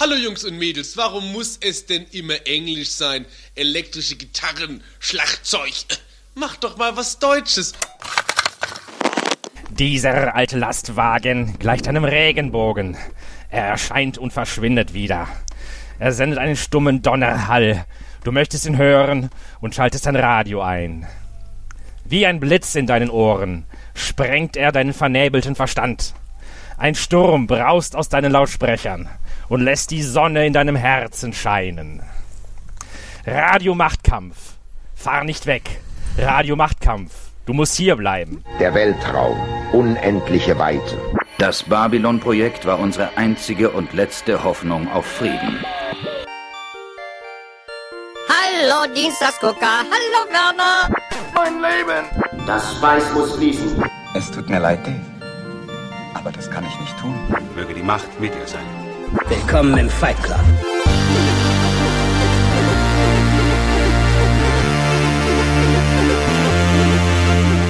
Hallo Jungs und Mädels, warum muss es denn immer Englisch sein? Elektrische Gitarren, Schlagzeug. Mach doch mal was Deutsches. Dieser alte Lastwagen gleicht einem Regenbogen. Er erscheint und verschwindet wieder. Er sendet einen stummen Donnerhall. Du möchtest ihn hören und schaltest dein Radio ein. Wie ein Blitz in deinen Ohren sprengt er deinen vernebelten Verstand. Ein Sturm braust aus deinen Lautsprechern und lässt die Sonne in deinem Herzen scheinen. Radio Machtkampf. Fahr nicht weg. Radio Machtkampf. Du musst hier bleiben. Der Weltraum. Unendliche Weiten. Das Babylon-Projekt war unsere einzige und letzte Hoffnung auf Frieden. Hallo Dienstagsgucker, hallo Werner. Mein Leben. Das Speis muss fließen. Es tut mir leid, Dave. Aber das kann ich nicht tun. Möge die Macht mit dir sein. Willkommen im Fight Club.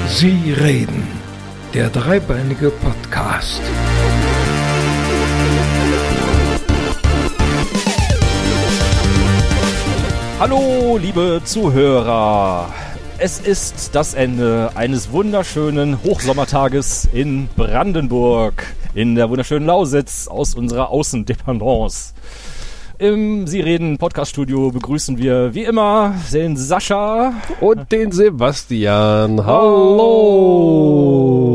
Sie reden. Der dreibeinige Podcast. Hallo, liebe Zuhörer. Es ist das Ende eines wunderschönen Hochsommertages in Brandenburg, in der wunderschönen Lausitz aus unserer Außendependance. Im Sie reden Podcaststudio begrüßen wir wie immer den Sascha und den Sebastian. Hallo.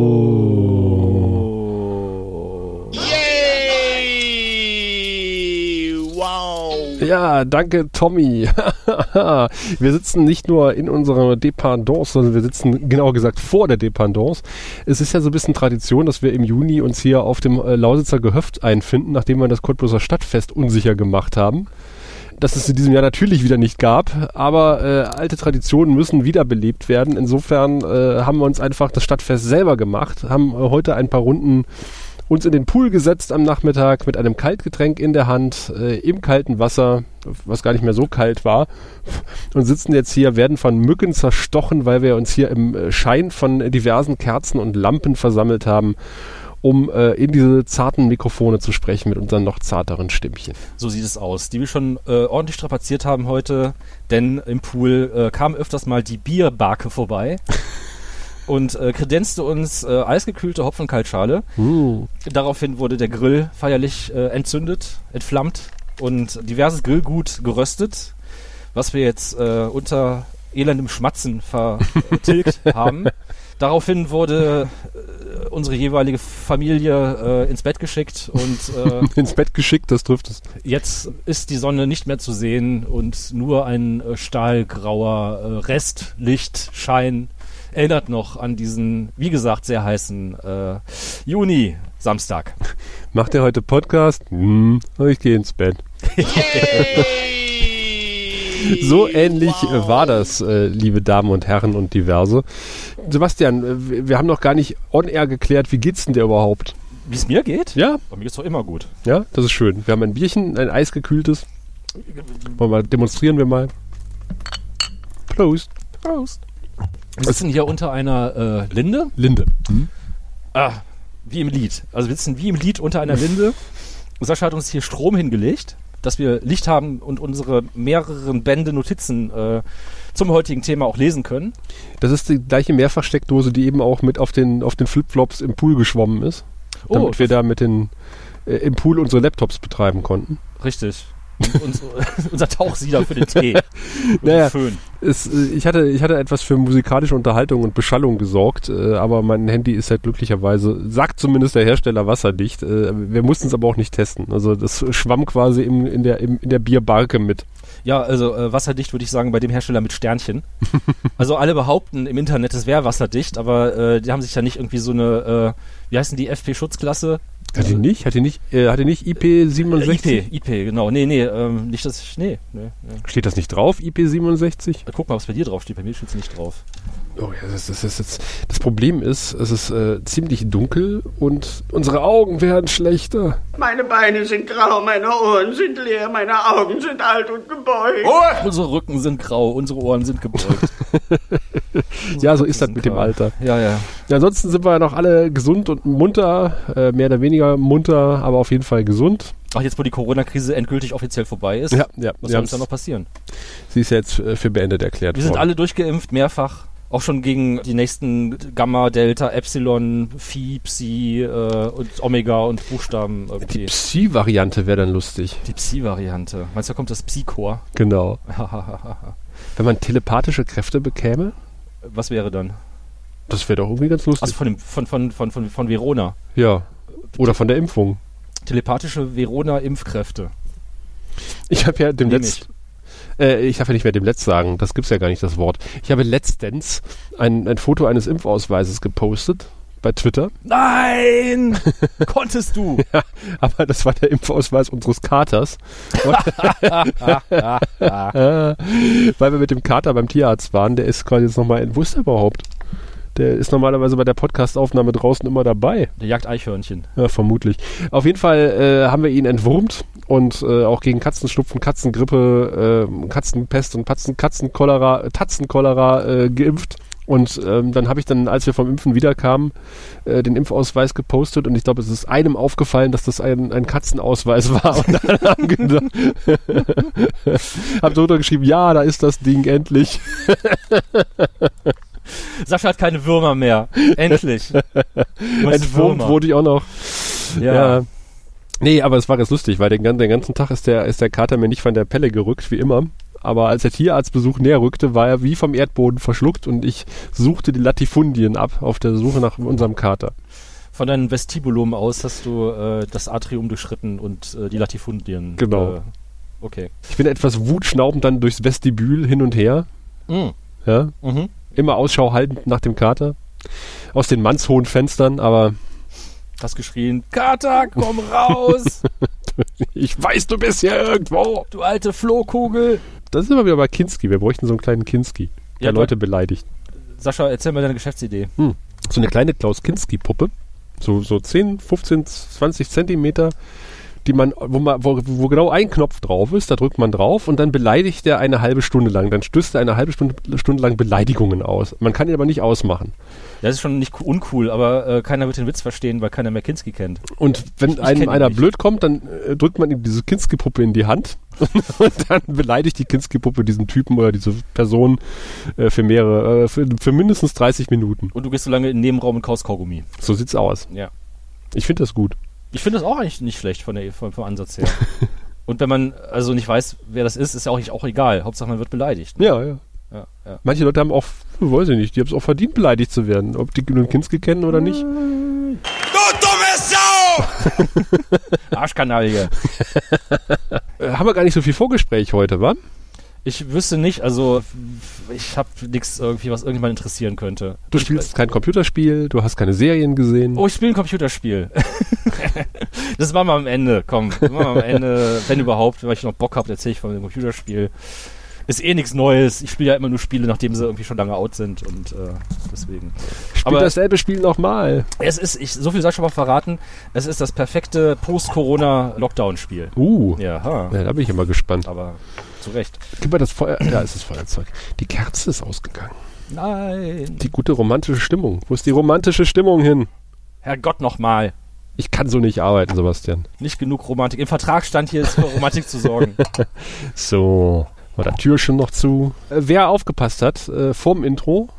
Danke Tommy. wir sitzen nicht nur in unserer Dependance, sondern wir sitzen genauer gesagt vor der Dependance. Es ist ja so ein bisschen Tradition, dass wir im Juni uns hier auf dem äh, Lausitzer Gehöft einfinden, nachdem wir das Cottbuser Stadtfest unsicher gemacht haben. Dass es in diesem Jahr natürlich wieder nicht gab, aber äh, alte Traditionen müssen wiederbelebt werden. Insofern äh, haben wir uns einfach das Stadtfest selber gemacht, haben äh, heute ein paar Runden uns in den Pool gesetzt am Nachmittag mit einem Kaltgetränk in der Hand, äh, im kalten Wasser, was gar nicht mehr so kalt war, und sitzen jetzt hier, werden von Mücken zerstochen, weil wir uns hier im äh, Schein von diversen Kerzen und Lampen versammelt haben um äh, in diese zarten Mikrofone zu sprechen mit unseren noch zarteren Stimmchen. So sieht es aus, die wir schon äh, ordentlich strapaziert haben heute, denn im Pool äh, kam öfters mal die Bierbarke vorbei. und äh, kredenzte uns äh, eisgekühlte Hopfenkaltschale. Uh. Daraufhin wurde der Grill feierlich äh, entzündet, entflammt und diverses Grillgut geröstet, was wir jetzt äh, unter elendem Schmatzen vertilgt haben. Daraufhin wurde äh, unsere jeweilige Familie äh, ins Bett geschickt und äh, ins Bett geschickt, das trifft es. Jetzt ist die Sonne nicht mehr zu sehen und nur ein äh, stahlgrauer äh, Restlichtschein erinnert noch an diesen, wie gesagt, sehr heißen äh, Juni Samstag. Macht ihr heute Podcast? Hm, ich gehe ins Bett. so ähnlich Wow. war das, äh, liebe Damen und Herren und diverse. Sebastian, äh, wir- haben noch gar nicht on air geklärt, wie geht's denn dir überhaupt? Wie es mir geht? Ja, Bei mir geht's doch immer gut. ja, das ist schön. Wir haben ein Bierchen, ein eisgekühltes. Wollen wir demonstrieren wir mal. Prost. Prost. Wir sitzen hier unter einer äh, Linde. Linde. Ah, wie im Lied. Also wir sitzen wie im Lied unter einer Linde. Sascha hat uns hier Strom hingelegt, dass wir Licht haben und unsere mehreren Bände Notizen äh, zum heutigen Thema auch lesen können. Das ist die gleiche Mehrfachsteckdose, die eben auch mit auf den, auf den Flipflops im Pool geschwommen ist. Oh, damit wir da mit den äh, im Pool unsere Laptops betreiben konnten. Richtig. Uns, unser Tauchsieder für den Tee. Naja. Föhn. Es, äh, ich, hatte, ich hatte etwas für musikalische Unterhaltung und Beschallung gesorgt, äh, aber mein Handy ist halt glücklicherweise, sagt zumindest der Hersteller, wasserdicht. Äh, wir mussten es aber auch nicht testen. Also das schwamm quasi im, in, der, im, in der Bierbarke mit. Ja, also äh, wasserdicht würde ich sagen bei dem Hersteller mit Sternchen. also alle behaupten im Internet, es wäre wasserdicht, aber äh, die haben sich ja nicht irgendwie so eine, äh, wie heißen die, FP-Schutzklasse? Hat die nicht? Hat die nicht, äh, hat die nicht IP67? Äh, IP, IP, genau. Nee, nee, ähm, nicht, dass ich, nee, nee, nee. Steht das nicht drauf, IP67? Guck mal, was bei dir drauf steht. Bei mir steht es nicht drauf. Oh ja, das, das, das, das, das Problem ist, es ist äh, ziemlich dunkel und unsere Augen werden schlechter. Meine Beine sind grau, meine Ohren sind leer, meine Augen sind alt und gebeugt. Unsere Rücken sind grau, unsere Ohren sind gebeugt. ja, so ist das mit dem Alter. Ja, ja. Ja, ansonsten sind wir noch alle gesund und munter, äh, mehr oder weniger munter, aber auf jeden Fall gesund. Ach, jetzt wo die Corona-Krise endgültig offiziell vorbei ist, Ja, ja. was wir soll uns da noch passieren? Sie ist ja jetzt äh, für beendet erklärt Wir sind worden. alle durchgeimpft, mehrfach. Auch schon gegen die nächsten Gamma, Delta, Epsilon, Phi, Psi äh, und Omega und Buchstaben irgendwie. Psi-Variante wäre dann lustig. Die Psi-Variante. Meinst du, da kommt das Psi-Core? Genau. Wenn man telepathische Kräfte bekäme, Was wäre dann? das wäre doch irgendwie ganz lustig. Also von, dem, von, von, von, von, von Verona. ja. Oder von der Impfung. Telepathische Verona-Impfkräfte. Ich habe ja dem Nehm letzt, äh, ich darf ja nicht mehr dem letzt sagen, das gibt's ja gar nicht das Wort. Ich habe letztens ein, ein Foto eines Impfausweises gepostet bei Twitter, Nein! Konntest du? aber das war der Impfausweis unseres Katers, äh, weil wir mit dem Kater beim Tierarzt waren. Der ist quasi jetzt nochmal, in- wo ist überhaupt? Der ist normalerweise bei der Podcastaufnahme draußen immer dabei. Der jagt Eichhörnchen. Ja, vermutlich. Auf jeden Fall äh, haben wir ihn entwurmt und äh, auch gegen Katzenschnupfen, Katzengrippe, äh, Katzenpest und Katzen, Katzencholera, Tatzencholera äh, geimpft. Und ähm, dann habe ich dann, als wir vom Impfen wiederkamen, äh, den Impfausweis gepostet und ich glaube, es ist einem aufgefallen, dass das ein, ein Katzenausweis war. Und dann haben gedacht, hab drunter geschrieben, ja, da ist das Ding endlich. Sascha hat keine Würmer mehr. Endlich. Entwurmt wurde ich auch noch. Ja. Ja. Nee, aber es war ganz lustig, weil den, den ganzen Tag ist der, ist der Kater mir nicht von der Pelle gerückt, wie immer. Aber als der Tierarztbesuch näher rückte, war er wie vom Erdboden verschluckt und ich suchte die Latifundien ab auf der Suche nach unserem Kater. Von deinem Vestibulum aus hast du äh, das Atrium durchschritten und äh, die Latifundien. Genau. Äh, okay. Ich bin etwas wutschnaubend dann durchs Vestibül hin und her. Mhm. Ja, Mhm. Immer Ausschau haltend nach dem Kater. Aus den mannshohen Fenstern, aber Hast geschrien, Kater, komm raus! ich weiß, du bist hier irgendwo. du alte Flohkugel! Das ist immer wieder bei Kinski. Wir bräuchten so einen kleinen Kinski, der Ja, Leute beleidigt. Sascha, erzähl mal deine Geschäftsidee. so eine kleine Klaus Kinski-Puppe, so, so 10, 15, 20 Zentimeter, die man, wo, man wo, wo genau ein Knopf drauf ist, da drückt man drauf und dann beleidigt er eine halbe Stunde lang. Dann stößt er eine halbe Stunde, Stunde lang Beleidigungen aus. Man kann ihn aber nicht ausmachen. Das ist schon nicht co- uncool, aber äh, keiner wird den Witz verstehen, weil keiner mehr Kinski kennt. Und wenn Ich- ich einem einer nicht. blöd kommt, dann äh, drückt man ihm diese Kinski-Puppe in die Hand und dann beleidigt die Kinski-Puppe diesen Typen oder diese Person äh, für mehrere, äh, für, für mindestens 30 Minuten. Und du gehst so lange in den Nebenraum und kaust Kaugummi. So sieht's aus. Ja. Ich finde das gut. Ich finde das auch eigentlich nicht schlecht von der, vom, vom Ansatz her. und wenn man also nicht weiß, wer das ist, ist ja auch, nicht- auch egal. Hauptsache man wird beleidigt. ne? Ja, ja. Ja, ja. Manche Leute haben auch, weiß ich nicht, die haben es auch verdient, beleidigt zu werden. Ob die nun Kinski kennen oder nicht. Arschkanaille. Äh, haben wir gar nicht so viel Vorgespräch heute, wa? Ich wüsste nicht, also ich habe nichts irgendwie, was irgendjemand interessieren könnte. Du ich, spielst kein Computerspiel, du hast keine Serien gesehen. Oh, ich spiele ein Computerspiel. das machen wir am Ende, komm. Das machen wir am Ende, wenn überhaupt, weil ich noch Bock habe, erzähle ich von dem Computerspiel. Ist eh nichts Neues. Ich spiele ja immer nur Spiele, nachdem sie irgendwie schon lange out sind und äh, deswegen. Spiel aber- dasselbe Spiel nochmal. Es ist, ich, so viel soll ich schon mal verraten, es ist das perfekte Post-Corona-Lockdown-Spiel. Uh, Ja, ha. ja, da bin ich immer gespannt. aber zu Recht. Gib mal das Feuer, da ist das Feuerzeug. Die Kerze ist ausgegangen. Nein. Die gute romantische Stimmung. Wo ist die romantische Stimmung hin? Herrgott nochmal. Ich kann so nicht arbeiten, Sebastian. Nicht genug Romantik. Im Vertrag stand hier, ist für Romantik zu sorgen. So, war der Tür schon noch zu. Äh, wer aufgepasst hat, äh, vorm Intro,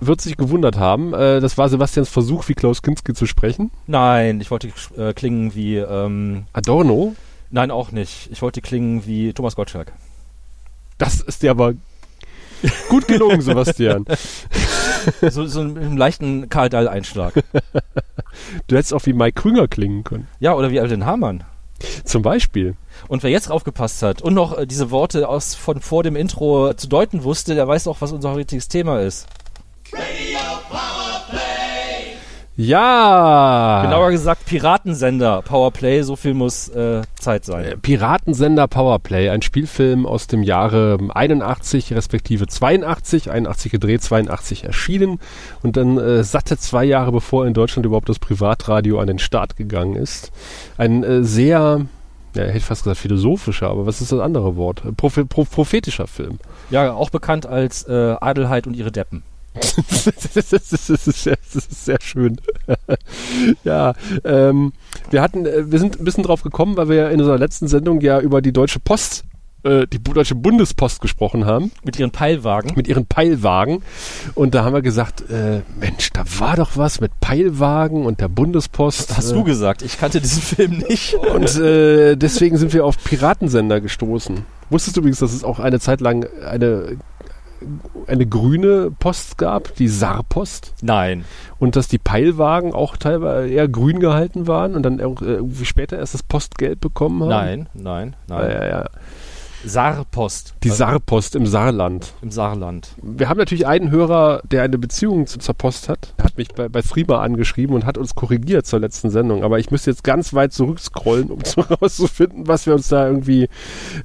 wird sich gewundert haben. Äh, das war Sebastians Versuch, wie Klaus Kinski zu sprechen. Nein, ich wollte äh, klingen wie, ähm, Adorno, nein, auch nicht. Ich wollte klingen wie Thomas Gottschalk. Das ist dir aber gut gelungen, Sebastian. so, so einen, leichten Karl Dall-Einschlag. Du hättest auch wie Mike Krüger klingen können. Ja, oder wie Alden Hamann. Zum Beispiel. Und wer jetzt aufgepasst hat und noch äh, diese Worte aus von vor dem Intro zu deuten wusste, der weiß auch, was unser heutiges Thema ist. Ja! Genauer gesagt Piratensender Powerplay, so viel muss äh, Zeit Äh, sein. Piratensender Powerplay, ein Spielfilm aus dem Jahre 81 respektive 82, 81 gedreht, 82 erschienen und dann äh, satte zwei Jahre bevor in Deutschland überhaupt das Privatradio an den Start gegangen ist. Ein äh, sehr, ja, ich hätte fast gesagt philosophischer, aber was ist das andere Wort? Prophe pro prophetischer Film. Ja, auch bekannt als äh, Adelheid und ihre Deppen. Das, ist, sehr, das ist sehr schön. ja, ähm, wir hatten, äh, wir sind ein bisschen drauf gekommen, weil wir in unserer letzten Sendung ja über die Deutsche Post äh, die Deutsche Bundespost gesprochen haben. Mit ihren Peilwagen. Mit ihren Peilwagen. Und da haben wir gesagt, äh, Mensch, da war doch was mit Peilwagen und der Bundespost. Das hast äh, du gesagt. Ich kannte diesen Film nicht. Und äh, deswegen sind wir auf Piratensender gestoßen. Wusstest du übrigens, dass es auch eine Zeit lang eine eine grüne Post gab, die Saarpost. Nein. Und dass die Peilwagen auch teilweise eher grün gehalten waren und dann irgendwie später erst das Postgelb bekommen haben. Nein, nein, nein. Ja, ja, ja. Saarpost. Die Saarpost im Saarland. Im Saarland. Wir haben natürlich einen Hörer, der eine Beziehung zu, zur Post hat. Er hat mich bei, bei Frima angeschrieben und hat uns korrigiert zur letzten Sendung. Aber ich müsste jetzt ganz weit zurückscrollen, um herauszufinden, was wir uns da irgendwie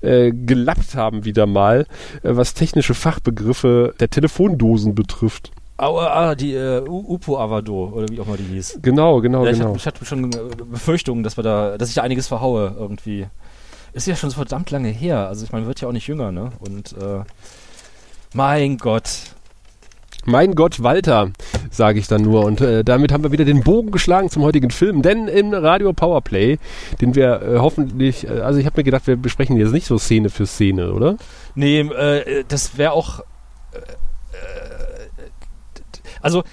äh, gelappt haben wieder mal, äh, was technische Fachbegriffe der Telefondosen betrifft. Ah, ah die äh, Upo Avado oder wie auch immer die hieß. Genau, genau, ja, ich genau. Hab, ich hatte schon äh, Befürchtungen, dass wir da, dass ich da einiges verhaue irgendwie. Ist ja schon so verdammt lange her. Also ich meine, wird ja auch nicht jünger, ne? Und äh, mein Gott. Mein Gott, Walter, sage ich dann nur. Und äh, damit haben wir wieder den Bogen geschlagen zum heutigen Film. Denn im Radio Powerplay, den wir äh, hoffentlich, äh, also ich habe mir gedacht, wir besprechen jetzt nicht so Szene für Szene, oder? Nee, äh, das wäre auch. Äh, also,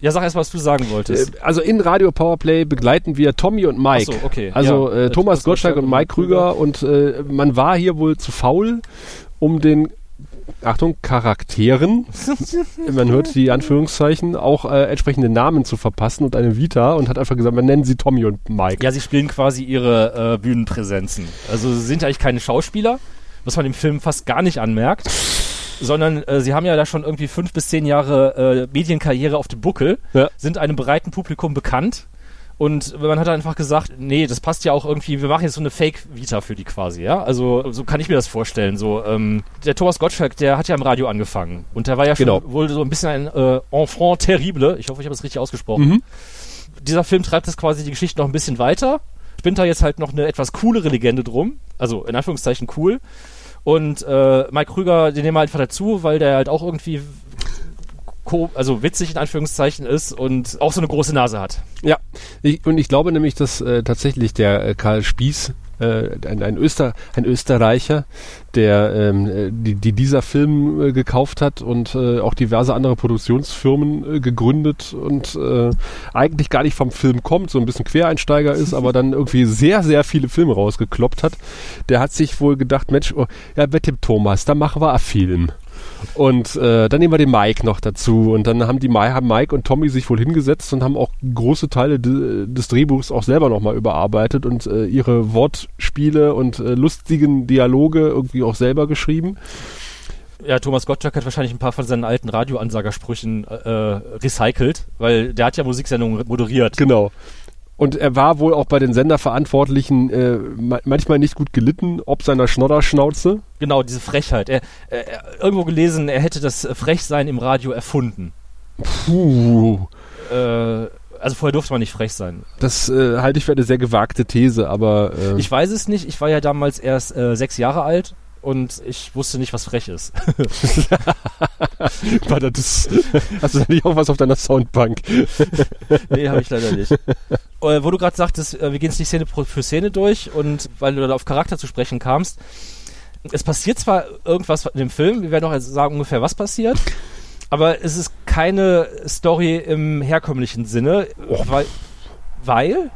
ja, sag erst mal, was du sagen wolltest. Also in Radio Powerplay begleiten wir Tommy und Mike. Ach so, okay. Also ja, äh, Thomas Gottschalk und Mike Krüger und äh, man war hier wohl zu faul, um den Achtung, Charakteren, man hört die Anführungszeichen, auch äh, entsprechende Namen zu verpassen und eine Vita und hat einfach gesagt, man nennen sie Tommy und Mike. Ja, sie spielen quasi ihre äh, Bühnenpräsenzen. Also sie sind eigentlich keine Schauspieler, was man im Film fast gar nicht anmerkt sondern äh, sie haben ja da schon irgendwie fünf bis zehn Jahre äh, Medienkarriere auf dem Buckel, ja. sind einem breiten Publikum bekannt. Und man hat einfach gesagt, nee, das passt ja auch irgendwie, wir machen jetzt so eine Fake-Vita für die quasi, ja. Also so kann ich mir das vorstellen. So, ähm, der Thomas Gottschalk, der hat ja im Radio angefangen. Und der war ja schon genau. wohl so ein bisschen ein äh, Enfant terrible. Ich hoffe, ich habe das richtig ausgesprochen. Mhm. Dieser Film treibt das quasi die Geschichte noch ein bisschen weiter. Spinnt da jetzt halt noch eine etwas coolere Legende drum. Also in Anführungszeichen cool. Und äh, Mike Krüger, den nehmen wir einfach dazu, weil der halt auch irgendwie also witzig in Anführungszeichen ist und auch so eine große Nase hat. Ja, ich, und ich glaube nämlich, dass äh, tatsächlich der äh, Karl Spieß, äh, ein, ein, Öster, ein Österreicher, der ähm, die, die dieser Film äh, gekauft hat und äh, auch diverse andere Produktionsfirmen äh, gegründet und äh, eigentlich gar nicht vom Film kommt, so ein bisschen Quereinsteiger ist, aber dann irgendwie sehr, sehr viele Filme rausgekloppt hat. Der hat sich wohl gedacht, Mensch, oh, ja, mit dem Thomas, da machen wir einen Film. Und äh, dann nehmen wir den Mike noch dazu. Und dann haben die haben Mike und Tommy sich wohl hingesetzt und haben auch große Teile de, des Drehbuchs auch selber nochmal überarbeitet und äh, ihre Wortspiele und äh, lustigen Dialoge irgendwie auch selber geschrieben. Ja, Thomas Gottschalk hat wahrscheinlich ein paar von seinen alten Radioansagersprüchen äh, recycelt, weil der hat ja Musiksendungen moderiert. Genau. Und er war wohl auch bei den Senderverantwortlichen äh, manchmal nicht gut gelitten, ob seiner Schnodderschnauze. Genau, diese Frechheit. Er, er, irgendwo gelesen, er hätte das Frechsein im Radio erfunden. Puh. Äh, also vorher durfte man nicht frech sein. Das äh, halte ich für eine sehr gewagte These, aber. Äh ich weiß es nicht. Ich war ja damals erst äh, sechs Jahre alt und ich wusste nicht, was frech ist. Warte, das, hast du da nicht auch was auf deiner Soundbank? nee, habe ich leider nicht. Äh, wo du gerade sagtest, äh, wir gehen jetzt nicht Szene für Szene durch und weil du da auf Charakter zu sprechen kamst, es passiert zwar irgendwas in dem Film, wir werden auch sagen ungefähr, was passiert, aber es ist keine Story im herkömmlichen Sinne, oh. weil, weil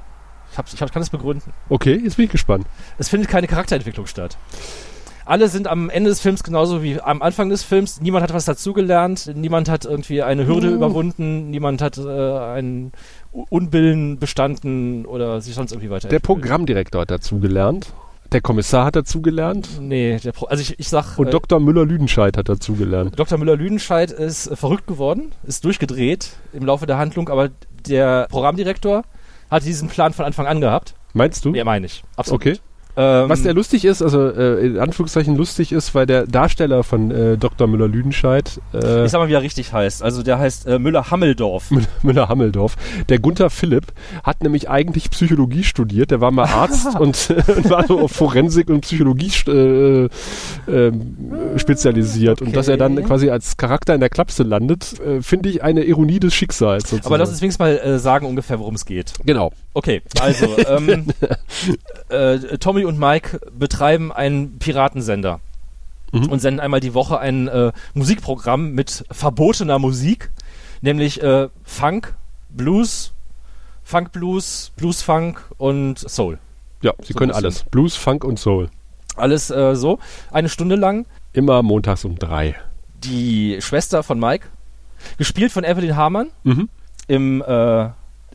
ich, hab, ich hab, kann es begründen. Okay, jetzt bin ich gespannt. Es findet keine Charakterentwicklung statt alle sind am Ende des Films genauso wie am Anfang des Films. Niemand hat was dazugelernt, niemand hat irgendwie eine Hürde uh. überwunden, niemand hat äh, einen Unbillen bestanden oder sich sonst irgendwie weiter. Der Programmdirektor hat dazugelernt. Der Kommissar hat dazugelernt. Nee, der Pro also ich, ich sag. Und äh, Dr. Müller-Lüdenscheid hat dazugelernt. Dr. Müller-Lüdenscheid ist äh, verrückt geworden, ist durchgedreht im Laufe der Handlung, aber der Programmdirektor hat diesen Plan von Anfang an gehabt. Meinst du? Ja, meine ich. Absolut. Okay. Ähm, Was der lustig ist, also äh, in Anführungszeichen lustig ist, weil der Darsteller von äh, Dr. Müller-Lüdenscheid, äh, ich sag mal, wie er richtig heißt. Also der heißt äh, Müller-Hammeldorf. Müller-Hammeldorf, der Gunther Philipp, hat nämlich eigentlich Psychologie studiert. Der war mal Arzt und, und war so auf Forensik und Psychologie äh, äh, spezialisiert. Und dass er dann quasi als Charakter in der Klapse landet, äh, finde ich eine Ironie des Schicksals. Sozusagen. Aber lass uns wenigstens mal äh, sagen ungefähr, worum es geht. Genau. Okay, also ähm, äh, Tommy und Mike betreiben einen Piratensender Mhm. und senden einmal die Woche ein äh, Musikprogramm mit verbotener Musik, nämlich äh, Funk, Blues, Funk Blues, Blues Funk und Soul. Ja, sie So können alles. Blues, Funk und Soul. Alles äh, so, eine Stunde lang. Immer montags um drei. Die Schwester von Mike, gespielt von Evelyn Hamann, Mhm. im äh,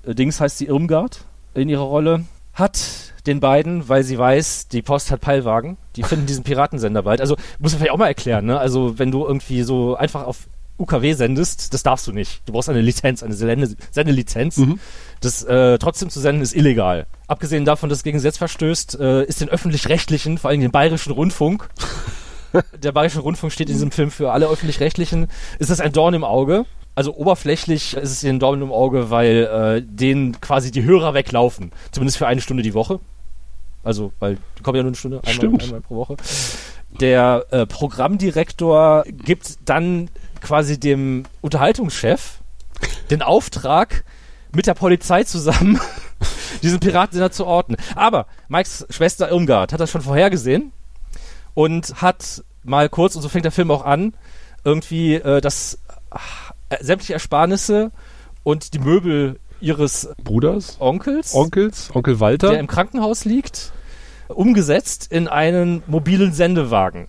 Dings heißt sie Irmgard in ihrer Rolle, hat den beiden, weil sie weiß, die Post hat Peilwagen, die finden diesen Piratensender bald. Also muss man vielleicht auch mal erklären, ne? Also wenn du irgendwie so einfach auf UKW sendest, das darfst du nicht. Du brauchst eine Lizenz, eine Sende Sendelizenz. Mhm. Das äh, trotzdem zu senden ist illegal. Abgesehen davon, dass es gegen Gesetz verstößt, äh, ist den öffentlich-rechtlichen, vor allem den bayerischen Rundfunk, der bayerische Rundfunk steht in diesem Film für alle öffentlich-rechtlichen, ist das ein Dorn im Auge. Also oberflächlich ist es ein Dorn im Auge, weil äh, denen quasi die Hörer weglaufen. Zumindest für eine Stunde die Woche. Also, weil die kommen ja nur eine Stunde, einmal, einmal pro Woche. Der äh, Programmdirektor gibt dann quasi dem Unterhaltungschef den Auftrag, mit der Polizei zusammen diesen Piratensender zu orten. Aber Mikes Schwester Irmgard hat das schon vorhergesehen und hat mal kurz, und so fängt der Film auch an, irgendwie äh, das äh, sämtliche Ersparnisse und die Möbel ihres Bruders? Onkels, Onkels? Onkel Walter? der im Krankenhaus liegt, umgesetzt in einen mobilen Sendewagen.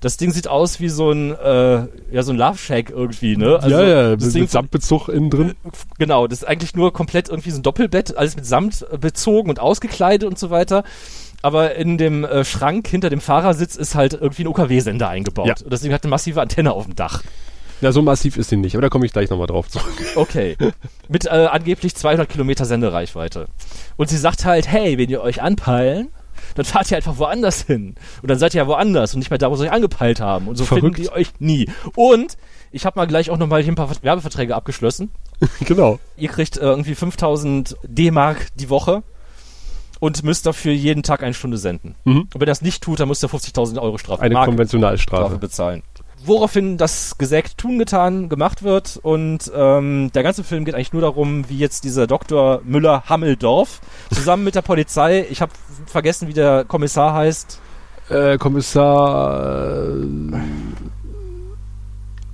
Das Ding sieht aus wie so ein, äh, ja, so ein Love Shack irgendwie, ne? ja, ja, das mit, Ding mit Samtbezug innen drin. Genau, das ist eigentlich nur komplett irgendwie so ein Doppelbett, alles mit Samt äh, bezogen und ausgekleidet und so weiter. Aber in dem äh, Schrank hinter dem Fahrersitz ist halt irgendwie ein UKW-Sender eingebaut. Ja. Und deswegen hat eine massive Antenne auf dem Dach. Ja, so massiv ist sie nicht, aber da komme ich gleich nochmal drauf zurück. Okay. Mit äh, angeblich 200 Kilometer Sendereichweite. Und sie sagt halt, hey, wenn ihr euch anpeilen, dann fahrt ihr einfach woanders hin. Und dann seid ihr ja woanders und nicht mehr da, wo sie euch angepeilt haben. Und so Verrückt. finden die euch nie. Und ich habe mal gleich auch nochmal hier ein paar Werbeverträge abgeschlossen. genau. Ihr kriegt äh, irgendwie 5000 D-Mark die Woche und müsst dafür jeden Tag eine Stunde senden. Mhm. Und wenn ihr das nicht tut, dann müsst ihr 50.000 Euro Strafe Eine Mark Konventionalstrafe. Strafe bezahlen. Woraufhin das Gesägt tun getan gemacht wird und ähm, der ganze Film geht eigentlich nur darum, wie jetzt dieser Dr. Müller-Hammeldorf zusammen mit der Polizei, ich habe vergessen, wie der Kommissar heißt, Äh, Kommissar äh,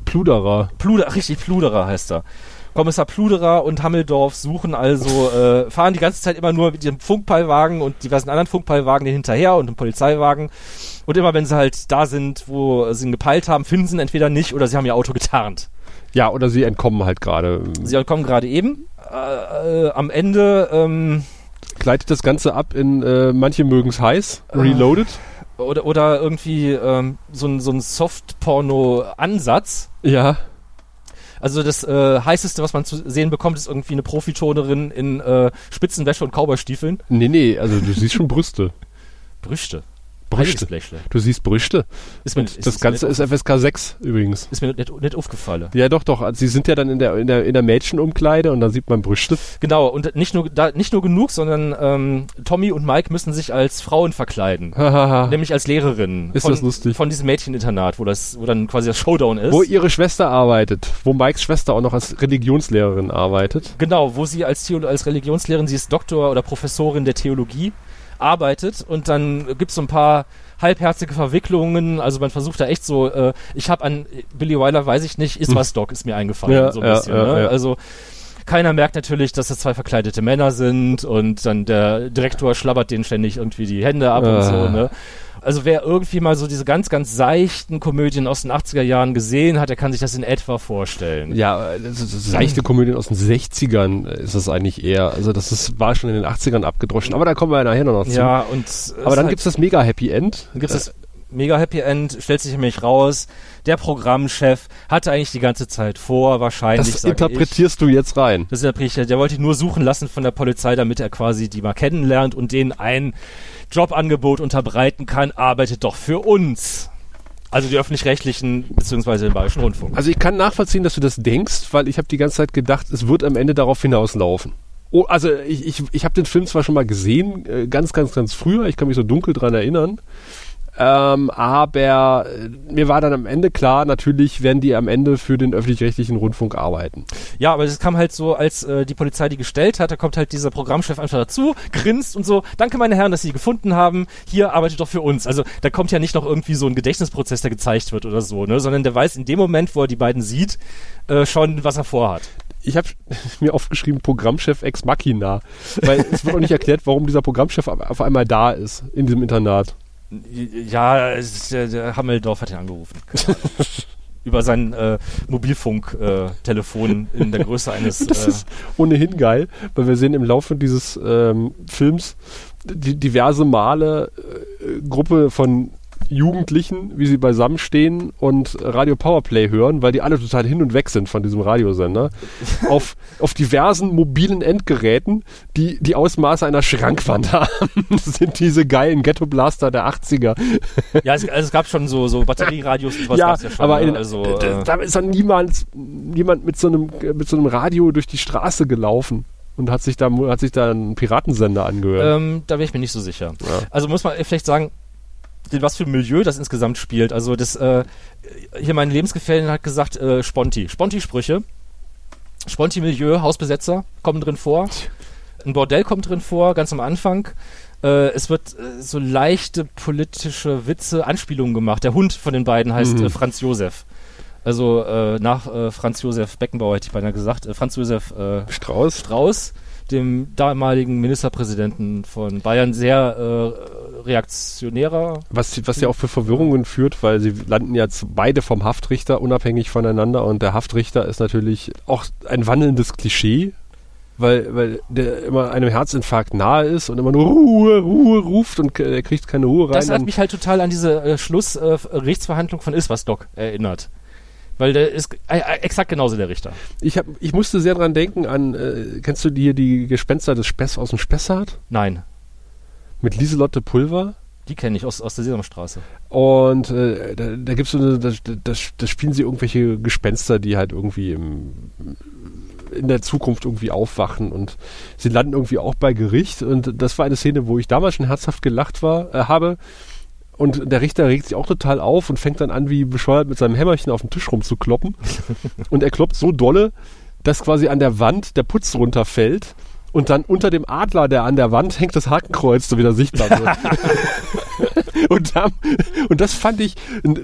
Pluderer. Pluder, richtig, Pluderer heißt er. Kommissar Pluderer und Hammeldorf suchen also, äh, fahren die ganze Zeit immer nur mit ihrem Funkpeilwagen und diversen anderen Funkpeilwagen hinterher und einem Polizeiwagen. Und immer wenn sie halt da sind, wo sie ihn gepeilt haben, finden sie ihn entweder nicht oder sie haben ihr Auto getarnt. Ja, oder sie entkommen halt gerade. Sie kommen gerade eben. Äh, äh, am Ende, ähm, Gleitet das Ganze ab in äh, manche mögen's heiß, reloaded. oder, oder irgendwie ähm, so ein, so ein Soft-Porno-Ansatz. Ja. Also das äh, heißeste, was man zu sehen bekommt, ist irgendwie eine Profitonerin in äh, Spitzenwäsche und Cowboystiefeln. Nee, nee, also du siehst schon Brüste. Brüste. Brüste. Du siehst Brüste. Ist mir, Und das Ganze ist FSK 6 übrigens. ist mir nicht, nicht aufgefallen. Ja, doch, doch. Also, sie sind ja dann in der, in der, in der Mädchenumkleide und da sieht man Brüste. Genau, und nicht nur, da, nicht nur genug, sondern ähm, Tommy und Mike müssen sich als Frauen verkleiden. Nämlich als Lehrerin. Ist von, das lustig. Von diesem Mädcheninternat, wo, das, wo dann quasi das Showdown ist. Wo ihre Schwester arbeitet. Wo Mikes Schwester auch noch als Religionslehrerin arbeitet. Genau, wo sie als, Theolo als Religionslehrerin, sie ist Doktor oder Professorin der Theologie, arbeitet und dann gibt es so ein paar halbherzige Verwicklungen, also man versucht da echt so, äh, ich habe an Billy Wilder, weiß ich nicht, ist was Doc, ist mir eingefallen, Ja, so ein ja, bisschen. ja, ne? ja. Also keiner merkt natürlich, dass das zwei verkleidete Männer sind und dann der Direktor schlabbert denen ständig irgendwie die Hände ab und Ah. so, ne? Also wer irgendwie mal so diese ganz, ganz seichten Komödien aus den 80er Jahren gesehen hat, der kann sich das in etwa vorstellen. Ja, äh, seichte Komödien aus den 60ern ist das eigentlich eher. Also das ist, war schon in den 80ern abgedroschen. Aber da kommen wir nachher noch zu. Ja, und Aber dann gibt's das mega Happy End. Dann gibt's das mega Happy End, stellt sich nämlich raus, der Programmchef hatte eigentlich die ganze Zeit vor, wahrscheinlich. Das interpretierst ich, du jetzt rein. Das interpretiere ich, der wollte ihn nur suchen lassen von der Polizei, damit er quasi die mal kennenlernt und denen ein Jobangebot unterbreiten kann, arbeitet doch für uns. Also die öffentlich-rechtlichen beziehungsweise den Bayerischen Rundfunk. Also ich kann nachvollziehen, dass du das denkst, weil ich habe die ganze Zeit gedacht, es wird am Ende darauf hinauslaufen. Oh, also ich, ich, ich habe den Film zwar schon mal gesehen, äh, ganz, ganz, ganz früher, ich kann mich so dunkel dran erinnern. Ähm, aber äh, mir war dann am Ende klar, natürlich werden die am Ende für den öffentlich-rechtlichen Rundfunk arbeiten. Ja, aber es kam halt so, als äh, die Polizei die gestellt hat, da kommt halt dieser Programmchef einfach dazu, grinst und so, danke meine Herren, dass Sie die gefunden haben, hier arbeitet doch für uns. Also da kommt ja nicht noch irgendwie so ein Gedächtnisprozess, der gezeigt wird oder so, ne, sondern der weiß in dem Moment, wo er die beiden sieht, äh, schon, was er vorhat ich habe mir aufgeschrieben Programmchef ex machina, weil es wird auch nicht erklärt, warum dieser Programmchef auf einmal da ist in diesem Internat. Ja, der, der Hammeldorf hat ihn angerufen. Über sein äh, Mobilfunktelefon äh, in der Größe eines. Das äh, ist ohnehin geil, weil wir sehen im Laufe dieses ähm, Films die, diverse Male äh, Gruppe von Jugendlichen, wie sie beisammenstehen und Radio Powerplay hören, weil die alle total hin und weg sind von diesem Radiosender, auf, auf diversen mobilen Endgeräten, die die Ausmaße einer Schrankwand haben. Das sind diese geilen Ghetto-Blaster der 80er. Ja, es, also es gab schon so, so Batterieradios und was ja, ja schon. Aber ne? in, also, äh, da ist dann niemand, niemand mit so, einem, mit so einem Radio durch die Straße gelaufen und hat sich da, hat sich da einen Piratensender angehört. Ähm, da wäre ich mir nicht so sicher. Ja. Also muss man vielleicht sagen, in was für ein Milieu das insgesamt spielt. Also das, äh, hier mein Lebensgefährtin hat gesagt, äh, Sponti. Sponti-Sprüche. Sponti-Milieu, Hausbesetzer kommen drin vor. Ein Bordell kommt drin vor, ganz am Anfang. Äh, es wird äh, so leichte politische Witze, Anspielungen gemacht. Der Hund von den beiden heißt mhm. äh, Franz Josef. Also äh, nach Franz Josef Beckenbauer hätte ich beinahe gesagt. Franz Josef Strauß. Strauß, dem damaligen Ministerpräsidenten von Bayern, sehr reaktionärer. Was, was ja auch für Verwirrungen führt, weil sie landen jetzt beide vom Haftrichter unabhängig voneinander und der Haftrichter ist natürlich auch ein wandelndes Klischee, weil, weil der immer einem Herzinfarkt nahe ist und immer nur Ruhe, Ruhe ruft und er kriegt keine Ruhe rein. Das hat mich halt total an diese äh, Schlussrechtsverhandlung äh, von Iswas-Doc erinnert. Weil der ist äh, äh, exakt genauso der Richter. Ich, hab, ich musste sehr dran denken an, äh, kennst du hier die Gespenster des Spess aus dem Spessart? Nein mit Lieselotte Pulver. Die kenne ich aus, aus der Sesamstraße. Und äh, da, da gibt es so eine, da, da, da, spielen sie irgendwelche Gespenster, die halt irgendwie im, in der Zukunft irgendwie aufwachen und sie landen irgendwie auch bei Gericht. Und das war eine Szene, wo ich damals schon herzhaft gelacht war, äh, habe. Und der Richter regt sich auch total auf und fängt dann an, wie bescheuert mit seinem Hämmerchen auf den Tisch rumzukloppen. und er kloppt so dolle, dass quasi an der Wand der Putz runterfällt und dann unter dem Adler, der an der Wand hängt, das Hakenkreuz so wieder sichtbar wird. und, dann, und das fand ich,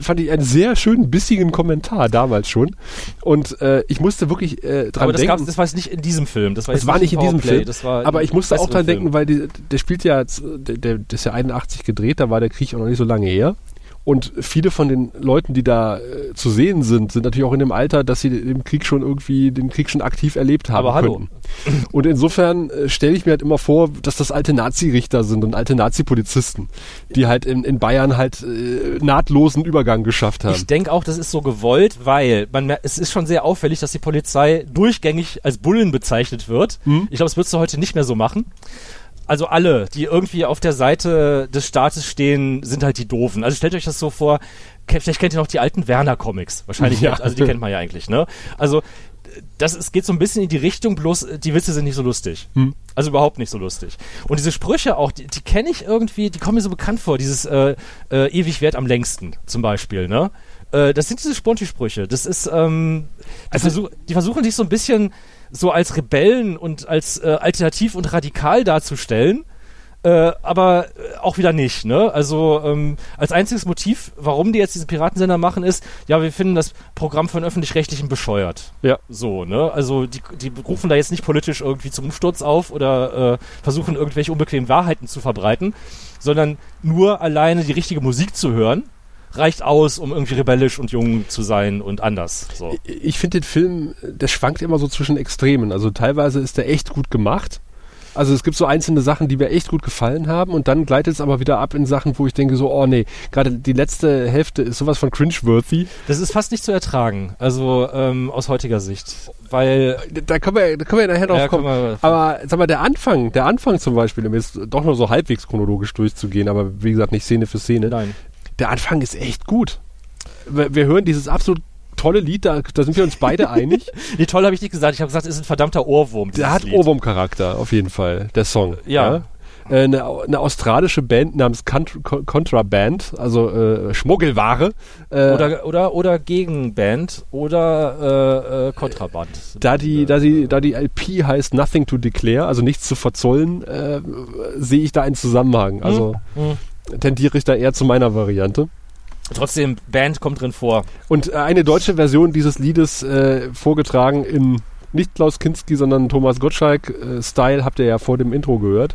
fand ich einen sehr schönen, bissigen Kommentar damals schon. Und äh, ich musste wirklich äh, dran aber das denken. Das war jetzt nicht in diesem Film. Das war, das war nicht in diesem Film. aber ich musste auch dran Film. denken, weil die, der spielt ja, der, der, der ist ja 81 gedreht, da war der Krieg auch noch nicht so lange her. Und viele von den Leuten, die da äh, zu sehen sind, sind natürlich auch in dem Alter, dass sie den Krieg schon irgendwie, den Krieg schon aktiv erlebt haben Aber hallo. Und insofern äh, stelle ich mir halt immer vor, dass das alte Nazi-Richter sind und alte Nazi-Polizisten, die halt in, in Bayern halt äh, nahtlosen Übergang geschafft haben. Ich denke auch, das ist so gewollt, weil man, es ist schon sehr auffällig, dass die Polizei durchgängig als Bullen bezeichnet wird. Hm? Ich glaube, das würdest du heute nicht mehr so machen also alle, die irgendwie auf der Seite des Staates stehen, sind halt die Doofen. Also stellt euch das so vor, vielleicht kennt ihr noch die alten Werner-Comics. Wahrscheinlich, ja. also die kennt man ja eigentlich, ne? Also, das es geht so ein bisschen in die Richtung, bloß die Witze sind nicht so lustig. Hm. Also überhaupt nicht so lustig. Und diese Sprüche auch, die, die kenne ich irgendwie, die kommen mir so bekannt vor. Dieses äh, äh, ewig wert am längsten zum Beispiel, ne? Äh, das sind diese Sponti-Sprüche. Das ist, ähm, die, also, versuch, die versuchen sich so ein bisschen so als Rebellen und als äh, alternativ und radikal darzustellen. Äh, aber auch wieder nicht, ne? Also ähm, als einziges Motiv, warum die jetzt diesen Piratensender machen, ist, ja, wir finden das Programm von öffentlich-rechtlichen bescheuert. Ja. So, ne? Also die, die rufen da jetzt nicht politisch irgendwie zum Umsturz auf oder äh, versuchen irgendwelche unbequemen Wahrheiten zu verbreiten, sondern nur alleine die richtige Musik zu hören reicht aus, um irgendwie rebellisch und jung zu sein und anders. So. Ich finde den Film, der schwankt immer so zwischen Extremen. Also teilweise ist der echt gut gemacht. Also es gibt so einzelne Sachen, die mir echt gut gefallen haben und dann gleitet es aber wieder ab in Sachen, wo ich denke so, oh nee, gerade die letzte Hälfte ist sowas von cringe-worthy. Das ist fast nicht zu ertragen, also ähm, aus heutiger Sicht, weil... Da können wir, da können wir nachher drauf Ja, kommen. wir- aber sag mal, der Anfang, der Anfang zum Beispiel, um jetzt doch nur so halbwegs chronologisch durchzugehen, aber wie gesagt nicht Szene für Szene. Nein. Der Anfang ist echt gut. Wir, wir hören dieses absolut tolle Lied, da, da sind wir uns beide einig. Nee, toll habe ich nicht gesagt, ich habe gesagt, es ist ein verdammter Ohrwurm. Der hat. Ohrwurm-Charakter, auf jeden Fall, der Song. Ja. Äh, Eine, eine australische Band namens Cont- Con- Contraband, also äh, Schmuggelware. Äh, Oder, oder, oder Gegenband oder äh, äh, Kontraband. da die, da die, da die LP heißt Nothing to Declare, also nichts zu verzollen, äh, sehe ich da einen Zusammenhang. Also Hm. Tendiere ich da eher zu meiner Variante. Trotzdem, Band kommt drin vor. Und äh, eine deutsche Version dieses Liedes äh, vorgetragen im nicht Klaus Kinski, sondern Thomas Gottschalk-Style, habt ihr ja vor dem Intro gehört.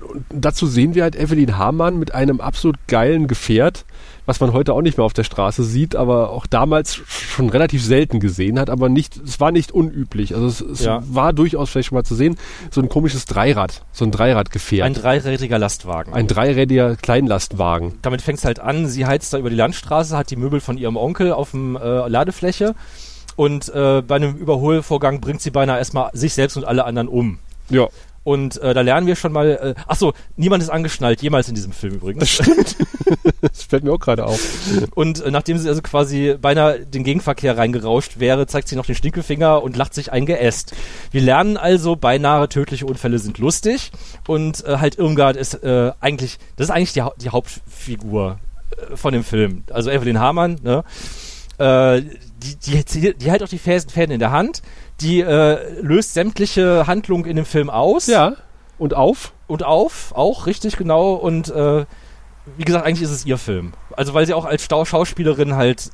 Und dazu sehen wir halt Evelyn Hamann mit einem absolut geilen Gefährt, was man heute auch nicht mehr auf der Straße sieht, aber auch damals schon relativ selten gesehen hat, aber nicht, es war nicht unüblich. Also es, es Ja. war durchaus vielleicht schon mal zu sehen, so ein komisches Dreirad, so ein Dreiradgefährt. Ein dreirädriger Lastwagen. ein dreirädiger Kleinlastwagen. Damit fängt es halt an, sie heizt da über die Landstraße, hat die Möbel von ihrem Onkel auf dem äh, Ladefläche und äh, bei einem Überholvorgang bringt sie beinahe erstmal sich selbst und alle anderen um. Ja. Und äh, da lernen wir schon mal, äh, ach so, niemand ist angeschnallt, jemals in diesem Film übrigens. Das stimmt. das fällt mir auch gerade auf. Und äh, nachdem sie also quasi beinahe den Gegenverkehr reingerauscht wäre, zeigt sie noch den Stinkefinger und lacht sich ein Geäst. Wir lernen also, beinahe tödliche Unfälle sind lustig und äh, halt Irmgard ist äh, eigentlich, das ist eigentlich die, Hau- die Hauptfigur äh, von dem Film. Also Evelyn Hamann, ne? Äh, die, die, die, die hält auch die Fäden in der Hand, die äh, löst sämtliche Handlungen in dem Film aus Ja. Und auf? und auf, auch richtig genau. Und äh, wie gesagt, eigentlich ist es ihr Film. Also weil sie auch als Stau Schauspielerin halt,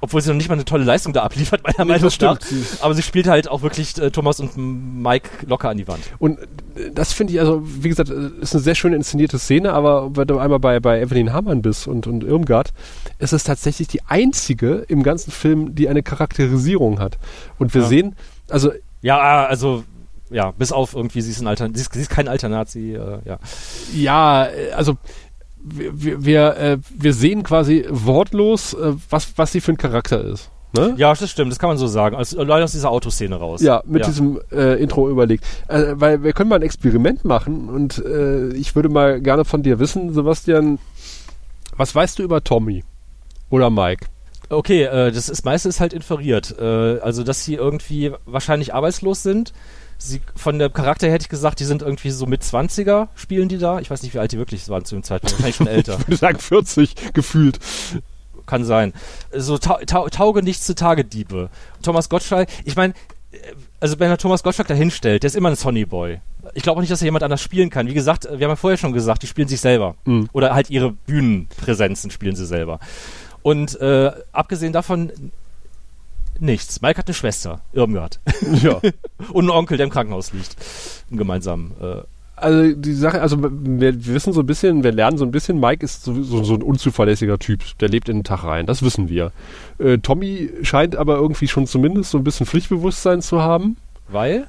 obwohl sie noch nicht mal eine tolle Leistung da abliefert, meiner Meinung das nach. stimmt. Aber sie spielt halt auch wirklich äh, Thomas und Mike locker an die Wand. Und äh, das finde ich, also wie gesagt, äh, ist eine sehr schön inszenierte Szene, aber wenn du einmal bei, bei Evelyn Hamann bist und, und Irmgard, ist es tatsächlich die einzige im ganzen Film, die eine Charakterisierung hat. Und wir Ja. sehen, also Ja, also ja, bis auf irgendwie, sie ist, ein Altern sie ist, sie ist kein Alternazi, äh, ja. ja, äh, also wir, wir, äh, wir sehen quasi wortlos, äh, was, was sie für ein Charakter ist. Ne? Ja, das stimmt, das kann man so sagen. Also allein aus dieser Autoszene raus. Ja, mit diesem äh, Intro überlegt. Äh, weil wir können mal ein Experiment machen und äh, ich würde mal gerne von dir wissen, Sebastian, was weißt du über Tommy oder Mike? Okay, äh, das ist meistens halt inferiert. Äh, also, dass sie irgendwie wahrscheinlich arbeitslos sind. Sie, von der Charakter her hätte ich gesagt, die sind irgendwie so mit 20er, spielen die da. Ich weiß nicht, wie alt die wirklich waren zu dem Zeitpunkt. Wahrscheinlich schon älter. Ich würde sagen 40 gefühlt. Kann sein. So tau tau tauge nichts zu Tagediebe. Thomas Gottschalk, ich meine, also wenn er Thomas Gottschalk da hinstellt, der ist immer ein Sonnyboy. Ich glaube auch nicht, dass er jemand anders spielen kann. Wie gesagt, wir haben ja vorher schon gesagt, die spielen sich selber. Mhm. Oder halt ihre Bühnenpräsenzen spielen sie selber. Und äh, abgesehen davon nichts. Mike hat eine Schwester, Irmgard. Ja. Und einen Onkel, der im Krankenhaus liegt. Im gemeinsamen. Äh, Also die Sache, also wir, wissen so ein bisschen, wir lernen so ein bisschen, Mike ist so, so, so ein unzuverlässiger Typ, der lebt in den Tag rein, das wissen wir. Äh, Tommy scheint aber irgendwie schon zumindest so ein bisschen Pflichtbewusstsein zu haben, weil?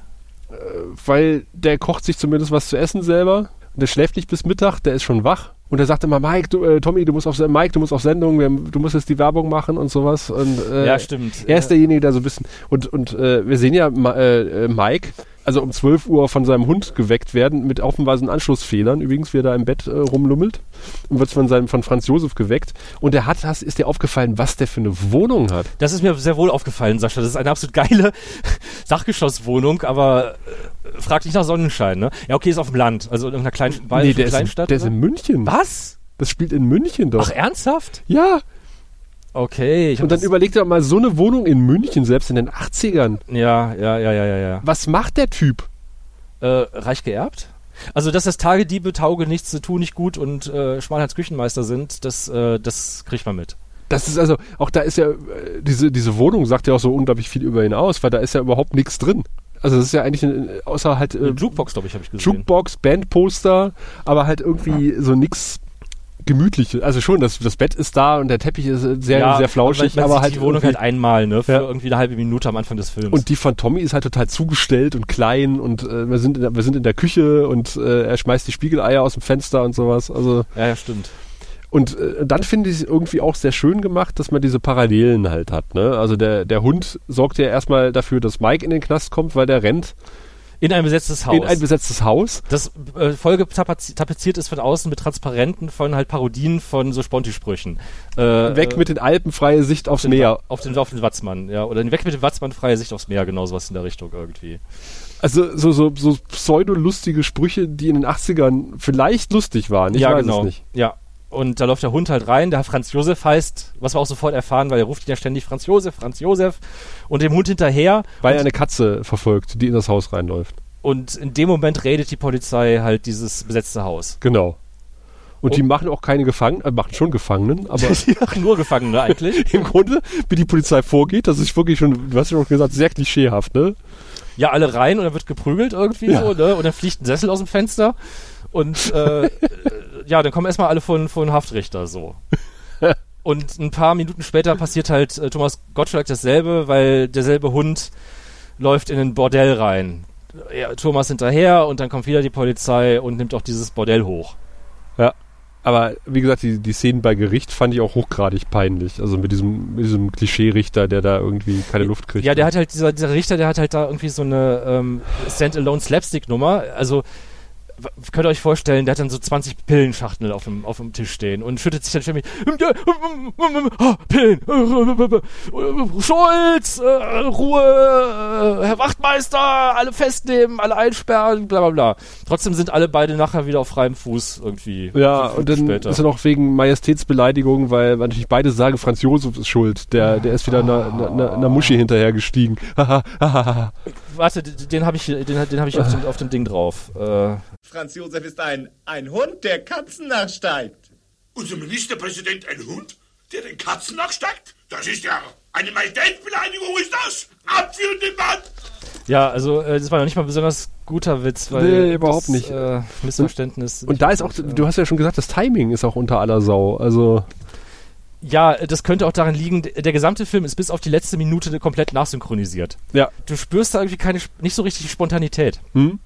weil der kocht sich zumindest was zu essen selber. Und der schläft nicht bis Mittag, der ist schon wach. Und er sagt immer, Mike, du, äh, Tommy, du musst auf Mike, du musst auf Sendung, wir, du musst jetzt die Werbung machen und sowas. Und, äh, Ja, stimmt. Er ist derjenige, der so ein bisschen. Und, und äh, wir sehen ja äh, Mike, also um 12 Uhr von seinem Hund geweckt werden, mit offenweisen Anschlussfehlern, übrigens, wie er da im Bett äh, rumlummelt. Und wird von seinem von Franz Josef geweckt. Und er hat, hast, ist dir aufgefallen, was der für eine Wohnung hat. Das ist mir sehr wohl aufgefallen, Sascha. Das ist eine absolut geile Sachgeschosswohnung, aber äh, frag nicht nach Sonnenschein, ne? Ja, okay, ist auf dem Land, also in einer kleinen bayerischen der, ist, in- Kleinstadt. der ist oder? in München. Was? Das spielt in München doch. Ach, ernsthaft? ja. Okay. Und dann überlegt er mal so eine Wohnung in München, selbst in den 80ern. Ja, ja, ja, ja, ja, ja. Was macht der Typ? Äh, reich geerbt? Also, dass das Tagediebe Tauge nichts zu tun, nicht gut und äh, Schmalhans Küchenmeister sind, das, äh, das kriegt man mit. Das ist also, auch da ist ja, äh, diese, diese Wohnung sagt ja auch so unglaublich viel über ihn aus, weil da ist ja überhaupt nichts drin. Also das ist ja eigentlich, ein, außer halt äh, Jukebox, glaube ich, habe ich gesehen. Jukebox, Bandposter, aber halt irgendwie so nix, gemütlich. Also schon, das, das Bett ist da und der Teppich ist äh, sehr, Ja, sehr flauschig, aber sieht halt die Wohnung halt einmal, ne, für Ja. irgendwie eine halbe Minute am Anfang des Films. Und die von Tommy ist halt total zugestellt und klein und äh, wir, sind in der, wir sind in der Küche und äh, er schmeißt die Spiegeleier aus dem Fenster und sowas. Also ja, ja, stimmt. und äh, dann finde ich es irgendwie auch sehr schön gemacht, dass man diese Parallelen halt hat. Ne? Also der, der Hund sorgt ja erstmal dafür, dass Mike in den Knast kommt, weil der rennt In ein besetztes Haus. in ein besetztes Haus. das äh, voll tapez- tapeziert ist von außen mit Transparenten von halt Parodien von so Sponti-Sprüchen. Äh, Weg mit den Alpen, freie Sicht aufs den, Meer. Auf den, auf den Watzmann, ja. Oder weg mit dem Watzmann, freie Sicht aufs Meer, genau sowas in der Richtung irgendwie. Also so, so, so pseudo-lustige Sprüche, die in den 80ern vielleicht lustig waren. Ich ja, weiß genau. es nicht. Ja. Und da läuft der Hund halt rein, der Franz Josef heißt, was wir auch sofort erfahren, weil er ruft ihn ja ständig Franz Josef, Franz Josef und dem Hund hinterher. Weil und, er eine Katze verfolgt, die in das Haus reinläuft. und in dem Moment redet die Polizei halt dieses besetzte Haus. Genau. Und Oh. die machen auch keine Gefangenen, äh, machen schon Gefangenen, aber Die machen nur Gefangene eigentlich. im Grunde, wie die Polizei vorgeht, das ist wirklich schon, du hast ja schon gesagt, sehr klischeehaft, ne? Ja, alle rein und dann wird geprügelt irgendwie Ja. so, ne? Und dann fliegt ein Sessel aus dem Fenster. Und äh, ja, dann kommen erstmal alle von, von Haftrichter so. Und ein paar Minuten später passiert halt äh, Thomas Gottschalk dasselbe, weil derselbe Hund läuft in ein Bordell rein. Ja, Thomas hinterher und dann kommt wieder die Polizei und nimmt auch dieses Bordell hoch. Ja. Aber wie gesagt, die, die Szenen bei Gericht fand ich auch hochgradig peinlich. Also mit diesem, mit diesem Klischee-Richter, der da irgendwie keine Luft kriegt. Ja, der hat halt, dieser, dieser Richter, der hat halt da irgendwie so eine ähm, Stand-alone Slapstick-Nummer. Also, könnt ihr euch vorstellen, der hat dann so 20 Pillenschachteln auf dem, auf dem Tisch stehen und schüttet sich dann ständig, Ah, Pillen, Schulz, äh, Ruhe, äh, Herr Wachtmeister, alle festnehmen, alle einsperren, bla bla bla. Trotzdem sind alle beide nachher wieder auf freiem Fuß irgendwie. Ja, und dann später. ist er noch wegen Majestätsbeleidigung, weil natürlich beide sagen, Franz Josef ist schuld. Der, der ist wieder einer, einer, einer Muschi hinterher gestiegen. Warte, den habe ich, den, den hab ich auf, dem, auf dem Ding drauf. Äh, Franz Josef ist ein, ein Hund, der Katzen nachsteigt. Unser Ministerpräsident ein Hund, der den Katzen nachsteigt? Das ist ja eine Majestätsbeleidigung, ist das? Abführen den Mann! Ja, also äh, das war noch nicht mal ein besonders guter Witz, weil Nee, überhaupt das, nicht. Äh, Missverständnis. Und da ist auch, du hast ja schon gesagt, das Timing ist auch unter aller Sau. Also, Ja, das könnte auch daran liegen, der gesamte Film ist bis auf die letzte Minute komplett nachsynchronisiert. ja. Du spürst da irgendwie keine, nicht so richtig Spontanität Hm?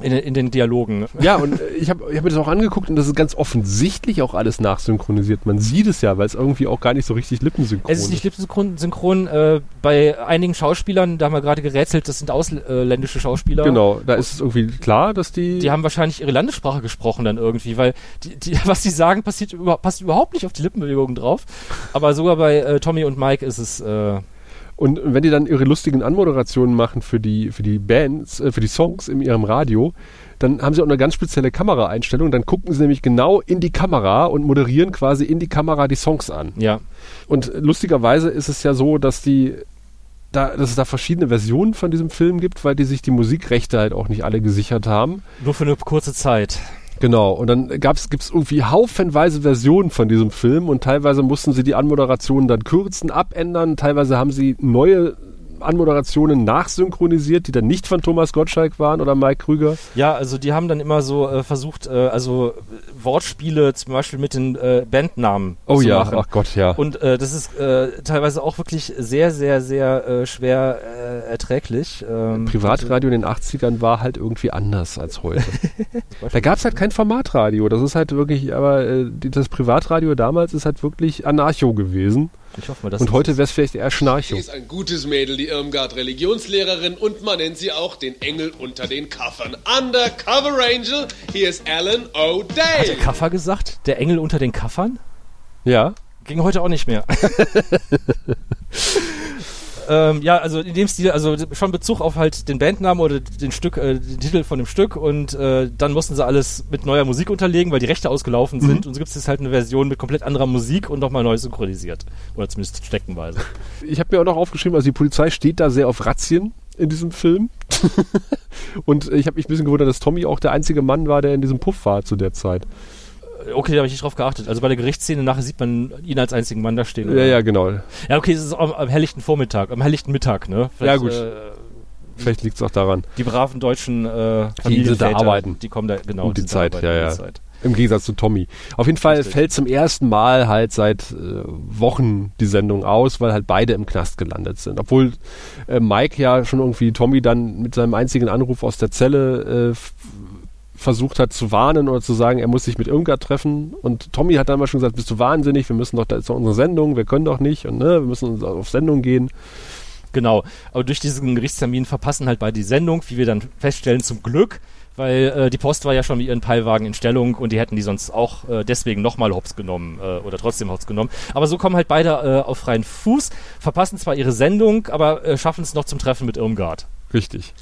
In, den- in den Dialogen. Ja, und äh, ich habe ich hab mir das auch angeguckt und das ist ganz offensichtlich auch alles nachsynchronisiert. Man sieht es ja, weil es irgendwie auch gar nicht so richtig lippensynchron Es ist nicht lippensynchron, synchron, äh, bei einigen Schauspielern, da haben wir gerade gerätselt, das sind ausländische Schauspieler. Genau, da ist es irgendwie klar, dass die. Die haben wahrscheinlich ihre Landessprache gesprochen dann irgendwie, weil die, die, was sie sagen, passiert über, passt überhaupt nicht auf die Lippenbewegungen drauf. Aber sogar bei äh, Tommy und Mike ist es. Äh, Und wenn die dann ihre lustigen Anmoderationen machen für die, für die Bands, äh, für die Songs in ihrem Radio, dann haben sie auch eine ganz spezielle Kameraeinstellung. Dann gucken sie nämlich genau in die Kamera und moderieren quasi in die Kamera die Songs an. ja. Und lustigerweise ist es ja so, dass die da, dass es da verschiedene Versionen von diesem Film gibt, weil die sich die Musikrechte halt auch nicht alle gesichert haben. Nur für eine kurze Zeit. Genau, und dann gab's, gibt's irgendwie haufenweise Versionen von diesem Film und teilweise mussten sie die Anmoderationen dann kürzen, abändern, teilweise haben sie neue Anmoderationen nachsynchronisiert, die dann nicht von Thomas Gottschalk waren oder Mike Krüger. Ja, also die haben dann immer so äh, versucht, äh, also äh, Wortspiele zum Beispiel mit den äh, Bandnamen Oh zu ja, machen. ach Gott, ja. Und äh, das ist äh, teilweise auch wirklich sehr, sehr, sehr schwer erträglich. Ähm, Privatradio in den 80ern war halt irgendwie anders als heute. da gab's halt kein Formatradio. Das ist halt wirklich, aber das Privatradio damals ist halt wirklich Anarcho gewesen. Ich hoffe mal, dass Und heute wäre es vielleicht eher Schnarcho. Sie ist ein gutes Mädel, die Irmgard Religionslehrerin und man nennt sie auch den Engel unter den Kaffern. Undercover Angel, hier ist Alan Hat der O'Day. Kaffer gesagt? Der Engel unter den Kaffern? Ja. Ging heute auch nicht mehr. ähm, ja, also in dem Stil, also schon Bezug auf halt den Bandnamen oder den Stück, äh, den Titel von dem Stück und äh, dann mussten sie alles mit neuer Musik unterlegen, weil die Rechte ausgelaufen sind und so gibt es jetzt halt eine Version mit komplett anderer Musik und nochmal neu synchronisiert. Oder zumindest steckenweise. Ich habe mir auch noch aufgeschrieben, also die Polizei steht da sehr auf Razzien in diesem Film. und ich habe mich ein bisschen gewundert, dass Tommy auch der einzige Mann war, der in diesem Puff war zu der Zeit. Okay, da habe ich nicht drauf geachtet. Also bei der Gerichtsszene nachher sieht man ihn als einzigen Mann da stehen. Ja, oder? ja, genau. Ja, okay, es ist am, am helllichten Vormittag, am helllichten Mittag, ne? Ja, gut. Äh, Vielleicht liegt es auch daran. die braven deutschen äh, Die sind da arbeiten. Die kommen da genau Um die Zeit, arbeiten ja, ja. die Zeit. Im Gegensatz zu Tommy. Auf jeden Fall Richtig. fällt zum ersten Mal halt seit äh, Wochen die Sendung aus, weil halt beide im Knast gelandet sind. Obwohl äh, Mike ja schon irgendwie Tommy dann mit seinem einzigen Anruf aus der Zelle äh, versucht hat zu warnen oder zu sagen, er muss sich mit Irmgard treffen. Und Tommy hat damals schon gesagt, bist du wahnsinnig, wir müssen doch, da ist doch unsere Sendung, wir können doch nicht und ne, wir müssen auf Sendung gehen. Genau, aber durch diesen Gerichtstermin verpassen halt beide die Sendung, wie wir dann feststellen, zum Glück weil äh, die Post war ja schon mit ihren Peilwagen in Stellung und die hätten die sonst auch äh, deswegen nochmal hops genommen äh, oder trotzdem hops genommen. Aber so kommen halt beide äh, auf freien Fuß, verpassen zwar ihre Sendung, aber äh, schaffen es noch zum Treffen mit Irmgard. Richtig.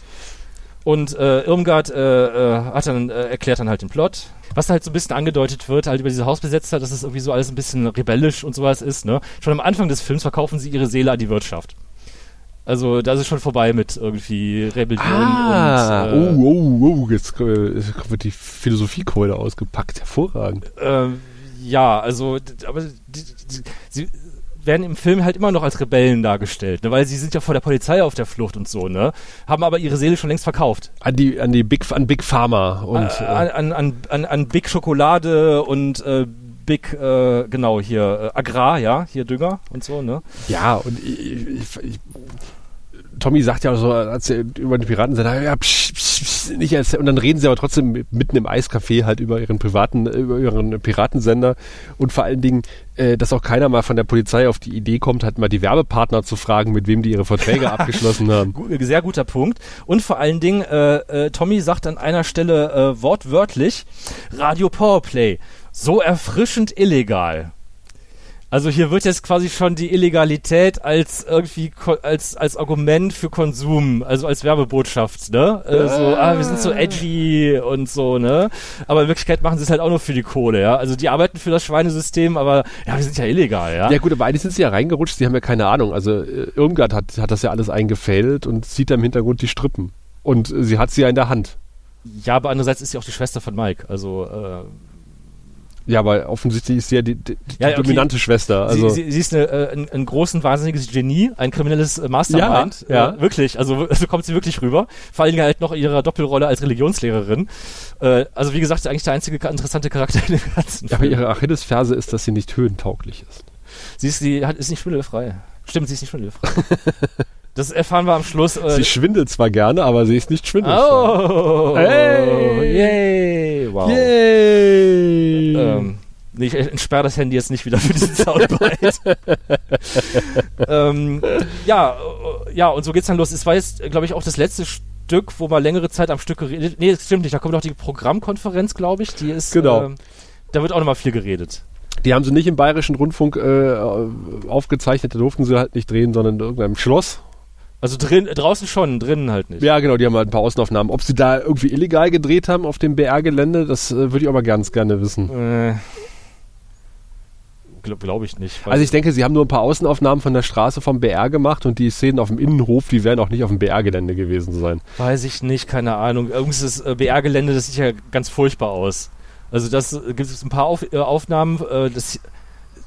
Und äh, Irmgard äh, äh, hat dann, äh, erklärt dann halt den Plot. Was halt so ein bisschen angedeutet wird, halt über diese Hausbesetzer, dass es irgendwie so alles ein bisschen rebellisch und sowas ist, ne? Schon am Anfang des Films verkaufen sie ihre Seele an die Wirtschaft. Also da ist es schon vorbei mit irgendwie Rebellion ah, und äh, oh, oh, oh, jetzt äh, wird die Philosophiekeule ausgepackt. Hervorragend. Ähm, ja, also aber die, die, sie werden im Film halt immer noch als Rebellen dargestellt, ne? weil sie sind ja vor der Polizei auf der Flucht und so, ne? Haben aber ihre Seele schon längst verkauft. An die, an die Big, an Big Pharma und an, an, an, an, an Big Schokolade und äh, Big, äh, genau, hier äh, Agrar, ja, hier Dünger und so, ne? Ja, und ich, ich, ich Tommy sagt ja auch so, als er über die Piraten sagt, ja, psch, psch, psch, nicht als, und dann reden sie aber trotzdem mitten im Eiscafé halt über ihren privaten, über ihren Piratensender und vor allen Dingen, äh, dass auch keiner mal von der Polizei auf die Idee kommt, halt mal die Werbepartner zu fragen, mit wem die ihre Verträge abgeschlossen haben. Sehr guter Punkt. Und vor allen Dingen, äh, äh, Tommy sagt an einer Stelle äh, wortwörtlich, Radio Powerplay, so erfrischend illegal. Also hier wird jetzt quasi schon die Illegalität als irgendwie als als Argument für Konsum, also als Werbebotschaft, ne? Äh, so, ah, wir sind so edgy und so, ne? Aber in Wirklichkeit machen sie es halt auch nur für die Kohle, ja? Also die arbeiten für das Schweinesystem, aber ja, wir sind ja illegal, ja? Ja gut, aber eigentlich sind sie ja reingerutscht, sie haben ja keine Ahnung. Also äh, Irmgard hat, hat das ja alles eingefädelt und sieht da im Hintergrund die Strippen. Und äh, sie hat sie ja in der Hand. Ja, aber andererseits ist sie auch die Schwester von Mike, also äh, ja, aber offensichtlich ist sie ja die, die, die ja, okay. dominante Schwester. Also. Sie, sie, sie ist eine, äh, ein, ein großen, wahnsinniges Genie, ein kriminelles äh, Mastermind. Ja, ja. Äh, wirklich, also so kommt sie wirklich rüber. Vor allem halt noch ihrer Doppelrolle als Religionslehrerin. Äh, also wie gesagt, eigentlich der einzige interessante Charakter in dem ganzen ja, Film. Aber ihre Achillesferse ist, dass sie nicht höhentauglich ist. Sie ist, die, hat, ist nicht schwindelfrei. Stimmt, sie ist nicht schwindelfrei. Das erfahren wir am Schluss. Äh sie schwindelt zwar gerne, aber sie ist nicht schwindelfrei. Oh, hey, yay, wow. Yay. Ähm, nee, ich entsperre das Handy jetzt nicht wieder für diesen Soundbite. ähm, ja, äh, ja, und so geht's dann los. Es war jetzt, glaube ich, auch das letzte Stück, wo man längere Zeit am Stück geredet. Nee, das stimmt nicht. Da kommt noch die Programmkonferenz, glaube ich. Die ist. Genau. Äh, da wird auch nochmal viel geredet. Die haben sie nicht im Bayerischen Rundfunk äh, aufgezeichnet, da durften sie halt nicht drehen, sondern in irgendeinem Schloss. Also drin, draußen schon, drinnen halt nicht. Ja, genau, die haben halt ein paar Außenaufnahmen. Ob sie da irgendwie illegal gedreht haben auf dem BR-Gelände, das äh, würde ich aber ganz gerne wissen. Äh, Glaube glaub ich nicht. Also ich denke, sie haben nur ein paar Außenaufnahmen von der Straße vom BR gemacht und die Szenen auf dem Innenhof, die werden auch nicht auf dem BR-Gelände gewesen sein. Weiß ich nicht, keine Ahnung. Irgendwas das äh, BR-Gelände, das sieht ja ganz furchtbar aus. Also das äh, gibt es ein paar auf, äh, Aufnahmen, äh,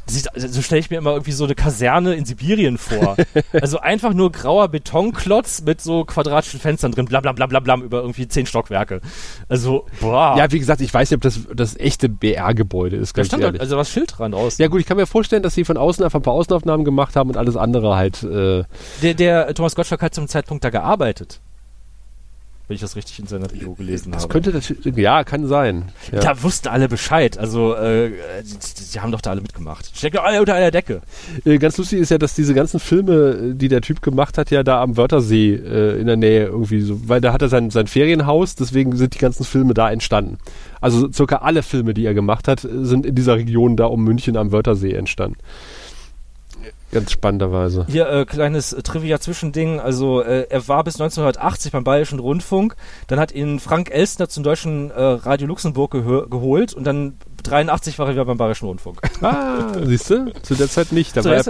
das so stelle ich mir immer irgendwie so eine Kaserne in Sibirien vor. also einfach nur grauer Betonklotz mit so quadratischen Fenstern drin, bla bla bla bla bla, über irgendwie zehn Stockwerke. Also, boah. Ja, wie gesagt, ich weiß nicht, ob das das echte BR-Gebäude ist, ganz da stand ehrlich. also was Schild dran aus. Ja gut, ich kann mir vorstellen, dass sie von außen einfach ein paar Außenaufnahmen gemacht haben und alles andere halt. Äh der, der Thomas Gottschalk hat zum Zeitpunkt da gearbeitet wenn ich das richtig in seiner Review gelesen das habe. Könnte das ja, kann sein. Ja. Da wussten alle Bescheid. Also, äh, die, die, haben doch da alle mitgemacht. Steckt doch alle unter einer Decke. Äh, ganz lustig ist ja, dass diese ganzen Filme, die der Typ gemacht hat, ja da am Wörthersee äh, in der Nähe irgendwie so, weil da hat er sein, sein Ferienhaus, deswegen sind die ganzen Filme da entstanden. Also circa alle Filme, die er gemacht hat, sind in dieser Region da um München am Wörthersee entstanden. Ganz spannenderweise. Hier, äh, kleines äh, Trivia-Zwischending. Also, äh, er war bis 1980 beim Bayerischen Rundfunk. Dann hat ihn Frank Elstner zum deutschen äh, Radio Luxemburg geholt und dann 83 war er wieder beim Bayerischen Rundfunk. Ah, siehst du? Zu der Zeit nicht. Da, war, er,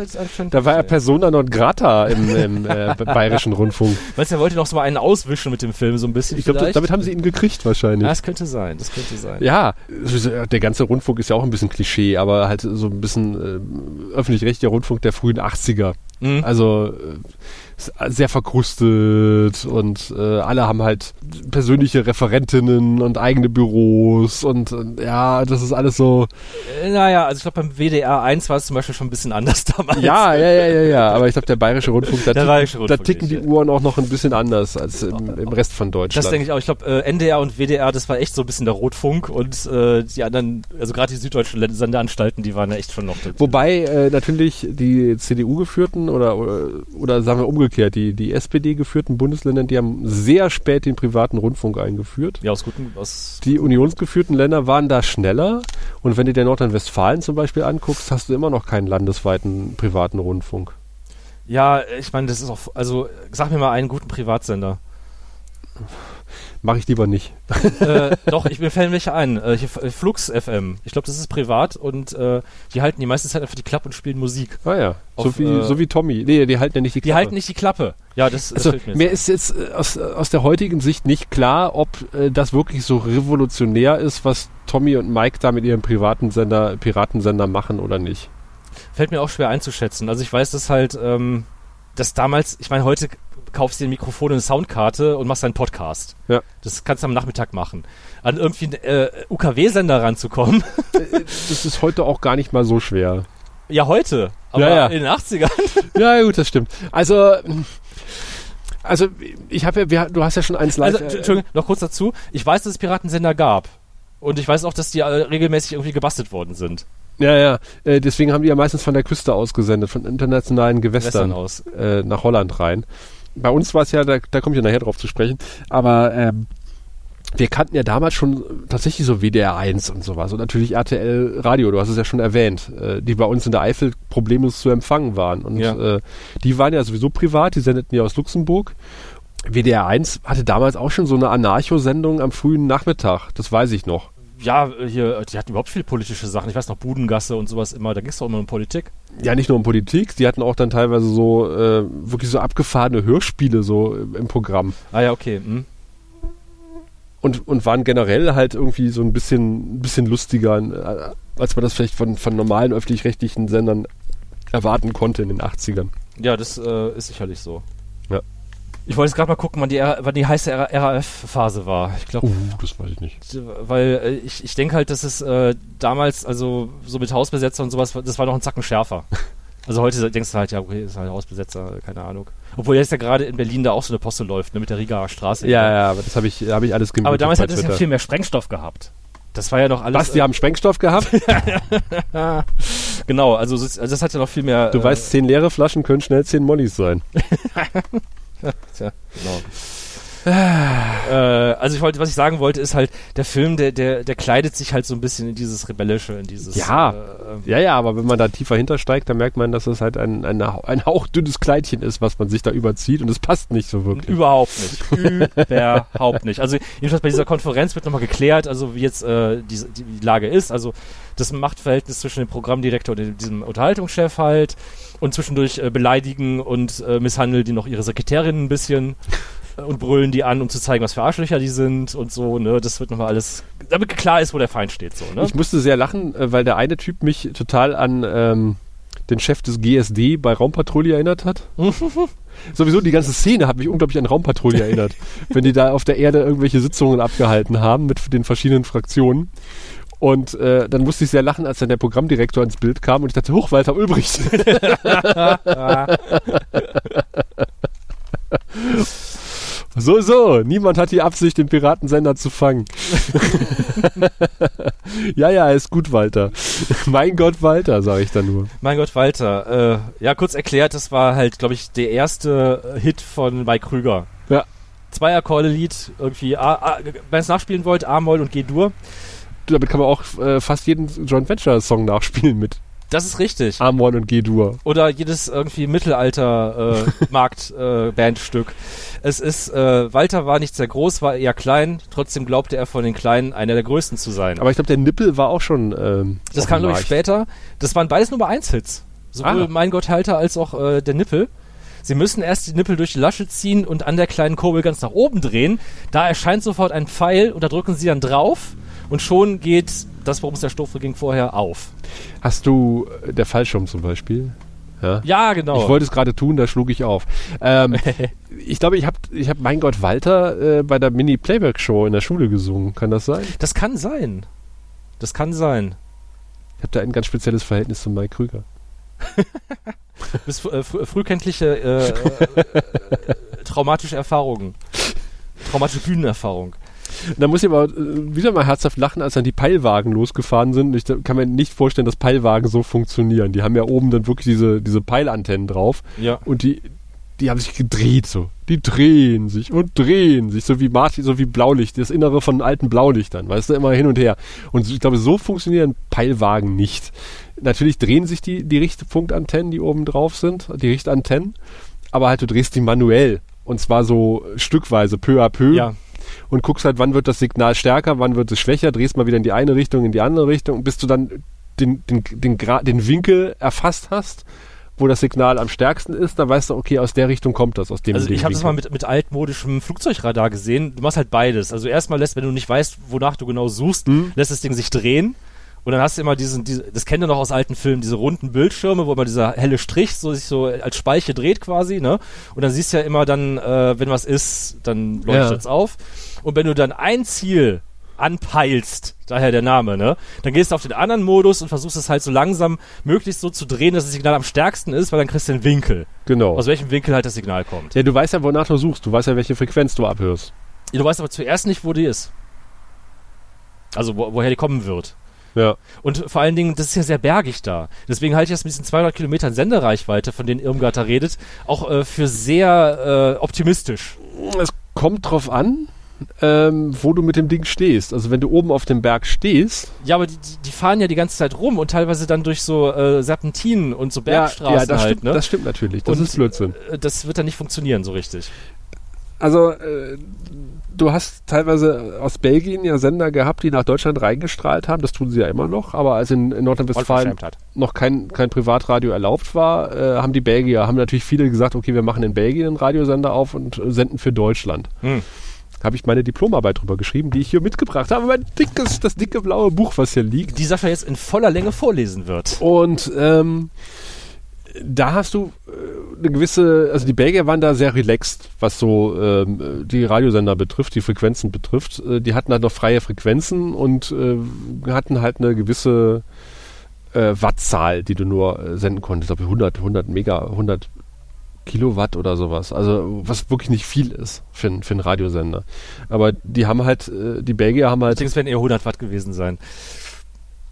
da war er Persona non grata im, im äh, Bayerischen Rundfunk. Weißt du, er wollte noch so mal einen auswischen mit dem Film, so ein bisschen. Ich glaube, damit haben sie ihn gekriegt wahrscheinlich. Ja, das könnte sein, das könnte sein. Ja, der ganze Rundfunk ist ja auch ein bisschen Klischee, aber halt so ein bisschen äh, öffentlich-rechtlicher Rundfunk der frühen 80er. Mhm. Also sehr verkrustet und äh, alle haben halt persönliche Referentinnen und eigene Büros und, und ja, das ist alles so. Äh, naja, also ich glaube beim WDR 1 war es zum Beispiel schon ein bisschen anders damals. Ja, ja, ja, ja, ja. Aber ich glaube, der Bayerische Rundfunk, da, Bayerische Rundfunk da ticken die Uhren auch noch ein bisschen anders als im, im Rest von Deutschland. Das denke ich auch. Ich glaube, äh, NDR und WDR, das war echt so ein bisschen der Rotfunk und äh, die anderen, also gerade die süddeutschen Sendeanstalten, die waren ja echt schon noch. Wobei äh, natürlich die CDU geführten oder, oder, oder sagen wir umgekehrt, die, die SPD geführten Bundesländer, die haben sehr spät den privaten Rundfunk eingeführt. Ja, aus guten, aus Die unionsgeführten Länder waren da schneller und wenn du dir Nordrhein-Westfalen zum Beispiel anguckst, hast du immer noch keinen landesweiten privaten Rundfunk. Ja, ich meine, das ist auch, also sag mir mal einen guten Privatsender. Mache ich lieber nicht. äh, doch, ich, mir fällen welche ein. Äh, hier, Flux FM. Ich glaube, das ist privat und äh, die halten die meiste Zeit einfach die Klappe und spielen Musik. Ah ja. Auf, so, wie, äh, so wie Tommy. Nee, die halten ja nicht die Die Klappe. halten nicht die Klappe. Ja, das, das Also, fällt mir mir ist jetzt äh, aus, aus der heutigen Sicht nicht klar, ob äh, das wirklich so revolutionär ist, was Tommy und Mike da mit ihrem privaten Sender, Piratensender machen oder nicht. Fällt mir auch schwer einzuschätzen. Also ich weiß, dass halt, ähm, dass damals, ich meine, heute kaufst dir ein Mikrofon und eine Soundkarte und machst einen Podcast. Ja. Das kannst du am Nachmittag machen. An irgendwie einen äh, UKW-Sender ranzukommen. Das ist heute auch gar nicht mal so schwer. ja, heute. Aber Ja, ja. in den 80ern. Ja, gut, das stimmt. Also, also ich habe ja, wir, du hast ja schon eins live. Also, Entschuldigung, noch kurz dazu. Ich weiß, dass es Piratensender gab. Und ich weiß auch, dass die äh, regelmäßig irgendwie gebastelt worden sind. Ja, ja. Äh, deswegen haben die ja meistens von der Küste aus gesendet, von internationalen Gewässern Gewässern aus. Äh, nach Holland rein. Bei uns war es ja, da, da komme ich ja nachher drauf zu sprechen, aber ähm, wir kannten ja damals schon tatsächlich so WDR 1 und sowas und natürlich RTL Radio, du hast es ja schon erwähnt, äh, die bei uns in der Eifel problemlos zu empfangen waren. Und Ja. äh, die waren ja sowieso privat, die sendeten ja aus Luxemburg. WDR 1 hatte damals auch schon so eine Anarcho-Sendung am frühen Nachmittag, das weiß ich noch. Ja, äh, hier, äh, die hatten überhaupt viele politische Sachen. Ich weiß noch, Budengasse und sowas immer. Da ging es doch immer um Politik. Ja, nicht nur um Politik, die hatten auch dann teilweise so äh, wirklich so abgefahrene Hörspiele so im im Programm. Ah ja, okay. Hm. Und, und waren generell halt irgendwie so ein bisschen, ein bisschen lustiger, äh, als man das vielleicht von, von normalen öffentlich-rechtlichen Sendern erwarten konnte in den 80ern. Ja, das äh, ist sicherlich so. Ja. Ich wollte jetzt gerade mal gucken, wann die, wann die heiße RAF-Phase war. Ich glaube, Uh, das weiß ich nicht. weil äh, ich, ich denke halt, dass es äh, damals, also so mit Hausbesetzer und sowas, das war noch ein Zacken schärfer. Also heute denkst du halt, ja, okay, ist halt Hausbesetzer, keine Ahnung. Obwohl jetzt ja gerade in Berlin da auch so eine Poste läuft, ne, mit der Rigaer Straße. Ja, ja, aber das habe ich, hab ich alles gemutet Aber damals hat es ja viel mehr Sprengstoff gehabt. Das war ja noch alles. Was, die haben Sprengstoff gehabt? äh, genau, also das, also das hat ja noch viel mehr. Du äh, weißt, zehn leere Flaschen können schnell zehn Mollys sein. Tja, genau. Äh, also ich wollte, was ich sagen wollte, ist halt, der Film, der, der, der kleidet sich halt so ein bisschen in dieses Rebellische, in dieses. Ja, Äh, ja, ja, aber wenn man da tiefer hintersteigt, dann merkt man, dass es halt ein, ein, ein hauchdünnes Kleidchen ist, was man sich da überzieht und es passt nicht so wirklich. Überhaupt nicht. Überhaupt nicht. Also jedenfalls bei dieser Konferenz wird nochmal geklärt, also wie jetzt äh, die, die, Lage ist. Also das Machtverhältnis zwischen dem Programmdirektor und diesem Unterhaltungschef halt und zwischendurch äh, beleidigen und äh, misshandeln die noch ihre Sekretärin ein bisschen und brüllen die an, um zu zeigen, was für Arschlöcher die sind und so, ne? Das wird nochmal alles, damit klar ist, wo der Feind steht, so, ne? Ich musste sehr lachen, äh, weil der eine Typ mich total an ähm, den Chef des GSD bei Raumpatrouille erinnert hat. Sowieso die ganze Szene hat mich unglaublich an Raumpatrouille erinnert. wenn die da auf der Erde irgendwelche Sitzungen abgehalten haben mit den verschiedenen Fraktionen. Und äh, dann musste ich sehr lachen, als dann der Programmdirektor ins Bild kam und ich dachte, Huch, Walter Ulbricht. So, so, niemand hat die Absicht, den Piratensender zu fangen. ja, ja, ist gut, Walter. mein Gott, Walter, sage ich dann nur. Mein Gott, Walter. Äh, ja, kurz erklärt, das war halt, glaube ich, der erste äh, Hit von Mike Krüger. Ja. Zwei Akkorde-Lied, irgendwie, wenn ihr es nachspielen wollt, A-Moll und G-Dur. Damit kann man auch äh, fast jeden Joint Venture-Song nachspielen mit Das ist richtig. Amon und G-Dur. Oder jedes irgendwie Mittelalter-Markt-Bandstück. es ist, äh, Walter war nicht sehr groß, war eher klein, trotzdem glaubte er von den Kleinen einer der größten zu sein. Aber ich glaube, der Nippel war auch schon. Ähm, das kam, glaube ich, später. Das waren beides Nummer 1 Hits. Sowohl Ah. Mein Gott Halter als auch äh, der Nippel. Sie müssen erst die Nippel durch die Lasche ziehen und an der kleinen Kurbel ganz nach oben drehen. Da erscheint sofort ein Pfeil und da drücken sie dann drauf und schon geht das, worum es der Stoffe ging, vorher auf. Hast du äh, der Fallschirm zum Beispiel? Ja, Ja, genau. Ich wollte es gerade tun, da schlug ich auf. Ähm, ich glaube, ich habe ich hab Mein Gott Walter äh, bei der Mini-Playback-Show in der Schule gesungen. Kann das sein? Das kann sein. Das kann sein. Ich habe da ein ganz spezielles Verhältnis zu Mike Krüger. Bis äh, frü frühkindliche äh, äh, traumatische Erfahrungen. Traumatische Bühnenerfahrung. Da muss ich aber äh, wieder mal herzhaft lachen, als dann die Peilwagen losgefahren sind. Ich da- kann mir nicht vorstellen, dass Peilwagen so funktionieren. Die haben ja oben dann wirklich diese, diese Peilantennen drauf. Ja. Und die, die haben sich gedreht so. Die drehen sich und drehen sich, so wie Martin, so wie Blaulicht, das Innere von alten Blaulichtern, weißt du, immer hin und her. Und ich glaube, so funktionieren Peilwagen nicht. Natürlich drehen sich die, die Richtpunktantennen, die oben drauf sind, die Richtantennen, aber halt du drehst die manuell. Und zwar so stückweise, peu à peu. Ja. Und guckst halt, wann wird das Signal stärker, wann wird es schwächer, drehst mal wieder in die eine Richtung, in die andere Richtung, bis du dann den, den, den, Gra- den Winkel erfasst hast, wo das Signal am stärksten ist, dann weißt du, okay, aus der Richtung kommt das, aus dem Also ich habe das mal mit, mit altmodischem Flugzeugradar gesehen. Du machst halt beides. Also erstmal lässt, wenn du nicht weißt, wonach du genau suchst, Hm? lässt das Ding sich drehen. Und dann hast du immer diesen, diese, das kennt ihr noch aus alten Filmen, diese runden Bildschirme, wo immer dieser helle Strich so sich so als Speiche dreht quasi, ne? Und dann siehst du ja immer dann, äh, wenn was ist, dann leuchtet Ja. auf. Und wenn du dann ein Ziel anpeilst, daher der Name, ne? Dann gehst du auf den anderen Modus und versuchst es halt so langsam möglichst so zu drehen, dass das Signal am stärksten ist, weil dann kriegst du den Winkel. Genau. Aus welchem Winkel halt das Signal kommt. Ja, du weißt ja, wonach du suchst. Du weißt ja, welche Frequenz du abhörst. Du weißt aber zuerst nicht, wo die ist. Also wo, woher die kommen wird. Ja. Und vor allen Dingen, das ist ja sehr bergig da. Deswegen halte ich das mit diesen 200 Kilometern Sendereichweite, von denen Irmgard da redet, auch äh, für sehr äh, optimistisch. Es kommt drauf an, ähm, wo du mit dem Ding stehst. Also wenn du oben auf dem Berg stehst, Ja, aber die, die- fahren ja die ganze Zeit rum und teilweise dann durch so äh, Serpentinen und so Bergstraßen ja, das, halt. stimmt, ne? das stimmt natürlich. Das Und, ist Blödsinn. äh, Das wird dann nicht funktionieren so richtig. Also, äh, du hast teilweise aus Belgien ja Sender gehabt, die nach Deutschland reingestrahlt haben. Das tun sie ja immer noch. Aber als in, in Nordrhein-Westfalen noch kein, kein Privatradio erlaubt war, äh, haben die Belgier, haben natürlich viele gesagt, okay, wir machen in Belgien einen Radiosender auf und äh, senden für Deutschland. Hm. Habe ich meine Diplomarbeit drüber geschrieben, die ich hier mitgebracht habe. Mein dickes, das dicke blaue Buch, was hier liegt. Die Sascha jetzt in voller Länge vorlesen wird. Und ähm, da hast du äh, eine gewisse, also die Belgier waren da sehr relaxed, was so ähm, die Radiosender betrifft, die Frequenzen betrifft. Äh, die hatten halt noch freie Frequenzen und äh, hatten halt eine gewisse äh, Wattzahl, die du nur äh, senden konntest. Ich glaube 100, 100 Mega, 100 Kilowatt oder sowas. Also was wirklich nicht viel ist für, für einen Radiosender. Aber die haben halt, äh, die Belgier haben Ich halt denke, es werden eher 100 Watt gewesen sein.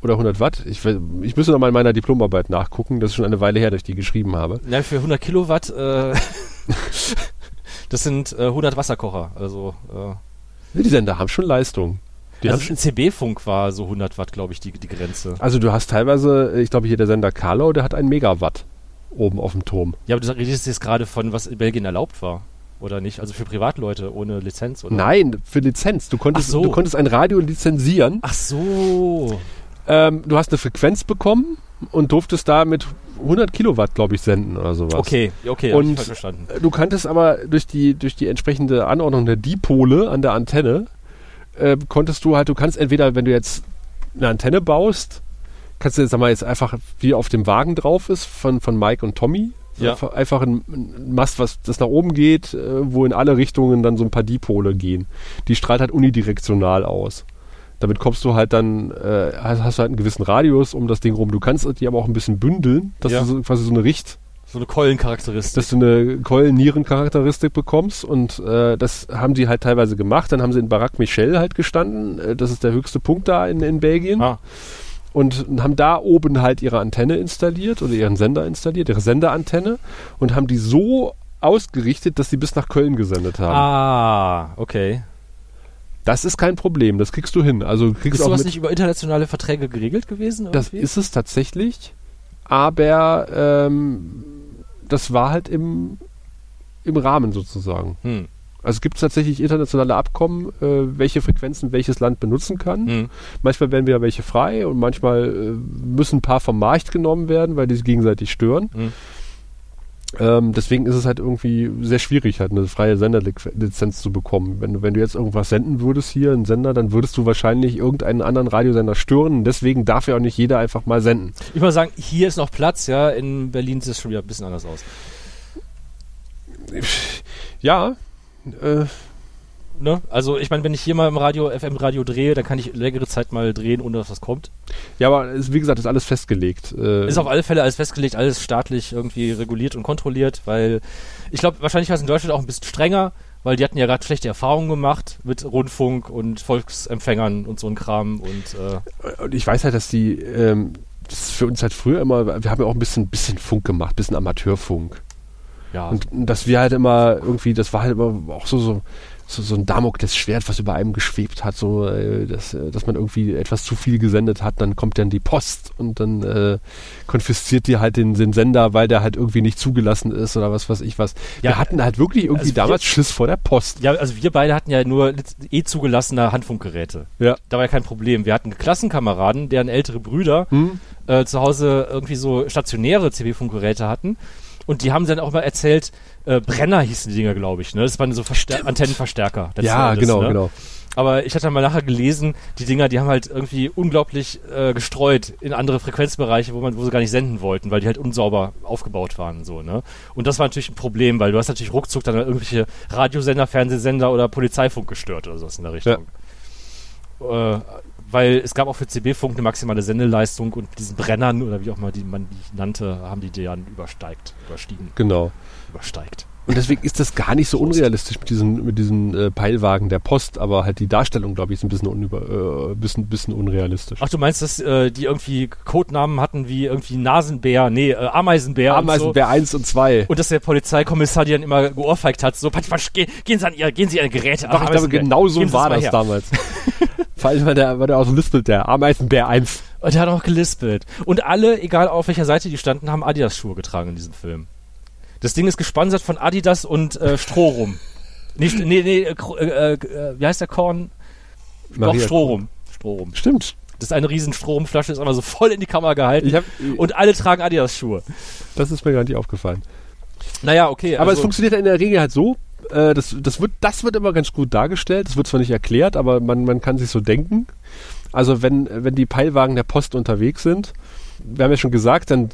Oder 100 Watt. Ich, ich müsste noch mal in meiner Diplomarbeit nachgucken. Das ist schon eine Weile her, dass ich die geschrieben habe. Ja, für 100 Kilowatt, äh, das sind äh, 100 Wasserkocher. Also, äh, Die Sender haben schon Leistung. Die also ein CB-Funk war so 100 Watt, glaube ich, die, die Grenze. Also du hast teilweise, ich glaube hier der Sender Carlo, der hat einen Megawatt oben auf dem Turm. Ja, aber du redest jetzt gerade von, was in Belgien erlaubt war. Oder nicht? Also für Privatleute ohne Lizenz, oder? Nein, für Lizenz. Du konntest, so. du konntest ein Radio lizenzieren. Ach so. Ähm, du hast eine Frequenz bekommen und durftest da mit 100 Kilowatt, glaube ich, senden oder sowas. Okay, okay, ich und falsch verstanden. du kanntest aber durch die, durch die entsprechende Anordnung der Dipole an der Antenne, äh, konntest du halt, du kannst entweder, wenn du jetzt eine Antenne baust, kannst du jetzt, sag mal, jetzt einfach, wie auf dem Wagen drauf ist, von, von Mike und Tommy, Ja. einfach, einfach ein, ein Mast, was das nach oben geht, äh, wo in alle Richtungen dann so ein paar Dipole gehen. Die strahlt halt unidirektional aus. Damit kommst du halt dann, äh, hast, hast du halt einen gewissen Radius um das Ding rum. Du kannst die aber auch ein bisschen bündeln, dass Ja. du so, quasi so eine Richt, So eine Keulencharakteristik. dass du eine Keulen-Nieren-Charakteristik bekommst und äh, das haben sie halt teilweise gemacht. Dann haben sie in Barack Michel halt gestanden, äh, das ist der höchste Punkt da in, in Belgien Ah. und haben da oben halt ihre Antenne installiert oder ihren Sender installiert, ihre Senderantenne und haben die so ausgerichtet, dass sie bis nach Köln gesendet haben. Ah, okay. Das ist kein Problem, das kriegst du hin. Also kriegst Ist sowas nicht über internationale Verträge geregelt gewesen? das irgendwie? ist es tatsächlich, aber ähm, das war halt im, im Rahmen sozusagen. Hm. Also es gibt tatsächlich internationale Abkommen, äh, welche Frequenzen welches Land benutzen kann. Hm. Manchmal werden wieder welche frei und manchmal äh, müssen ein paar vom Markt genommen werden, weil die sich gegenseitig stören. Hm. Ähm, deswegen ist es halt irgendwie sehr schwierig, halt eine freie Senderlizenz zu bekommen. Wenn du, wenn du jetzt irgendwas senden würdest hier, einen Sender, dann würdest du wahrscheinlich irgendeinen anderen Radiosender stören. Deswegen darf ja auch nicht jeder einfach mal senden. Ich würde sagen, hier ist noch Platz, ja. In Berlin sieht es schon wieder ein bisschen anders aus. Ja, äh, Ne? Also ich meine, wenn ich hier mal im Radio, FM-Radio drehe, dann kann ich längere Zeit mal drehen, ohne dass was kommt. Ja, aber es, wie gesagt, ist alles festgelegt. Äh, ist auf alle Fälle alles festgelegt, alles staatlich irgendwie reguliert und kontrolliert, weil ich glaube, wahrscheinlich war es in Deutschland auch ein bisschen strenger, weil die hatten ja gerade schlechte Erfahrungen gemacht mit Rundfunk und Volksempfängern und so ein Kram und äh und ich weiß halt, dass die ähm, das ist für uns halt früher immer, wir haben ja auch ein bisschen, bisschen Funk gemacht, bisschen Amateurfunk. Ja. Und dass wir halt immer irgendwie, das war halt immer auch so, so so, so ein Damoklesschwert, was über einem geschwebt hat, so äh, dass, äh, dass man irgendwie etwas zu viel gesendet hat, dann kommt dann die Post und dann äh, konfisziert dir halt den, den Sender, weil der halt irgendwie nicht zugelassen ist oder was weiß ich was. Ja, wir hatten halt wirklich irgendwie also damals wir- Schiss vor der Post. Ja, also wir beide hatten ja nur eh zugelassene Handfunkgeräte. Ja. Da war ja kein Problem. Wir hatten Klassenkameraden, deren ältere Brüder Hm? äh, zu Hause irgendwie so stationäre CB-Funkgeräte hatten. Und die haben dann auch mal erzählt, äh, Brenner hießen die Dinger, glaube ich. Ne? Das waren so Verstär Antennenverstärker. Ja, Endes, genau, ne? genau. Aber ich hatte mal nachher gelesen, die Dinger, die haben halt irgendwie unglaublich äh, gestreut in andere Frequenzbereiche, wo man, wo sie gar nicht senden wollten, weil die halt unsauber aufgebaut waren, so, ne? Und das war natürlich ein Problem, weil du hast natürlich ruckzuck dann irgendwelche Radiosender, Fernsehsender oder Polizeifunk gestört oder sowas in der Richtung. Äh, weil es gab auch für CB-Funk eine maximale Sendeleistung und mit diesen Brennern oder wie auch immer die man die nannte, haben die die dann übersteigt, überstiegen, Genau. übersteigt. Und deswegen ist das gar nicht so unrealistisch mit diesen, mit diesen äh, Peilwagen der Post, aber halt die Darstellung, glaube ich, ist ein bisschen, unüber, äh, bisschen, bisschen unrealistisch. Ach, du meinst, dass äh, die irgendwie Codenamen hatten wie irgendwie Nasenbär, nee, äh, Ameisenbär und so. Ameisenbär 1 und 2. Und dass der Polizeikommissar die dann immer geohrfeigt hat, so, patsch, patsch, geh, gehen Sie an ihr, gehen Sie an Ihre Geräte. Doch, ich glaube, Ameisenbär, genau so war das her. damals. Vor allem, weil der, weil der auch so lispelt, der Ameisenbär 1. Und der hat auch gelispelt. Und alle, egal auf welcher Seite die standen, haben Adidas-Schuhe getragen in diesem Film. Das Ding ist gesponsert von Adidas und äh, Strohrum. Nicht, nee, nee, äh, äh, äh, wie heißt der Korn? Doch, Maria Strohrum. Strohrum. Stimmt. Das ist eine riesen Stromflasche, ist einmal so voll in die Kamera gehalten. Ich hab, und alle tragen Adidas-Schuhe. das ist mir gar nicht aufgefallen. Naja, okay. Aber also, es funktioniert ja in der Regel halt so, äh, das, das, wird, das wird immer ganz gut dargestellt. Das wird zwar nicht erklärt, aber man, man kann sich so denken. Also wenn, wenn die Peilwagen der Post unterwegs sind, wir haben ja schon gesagt, dann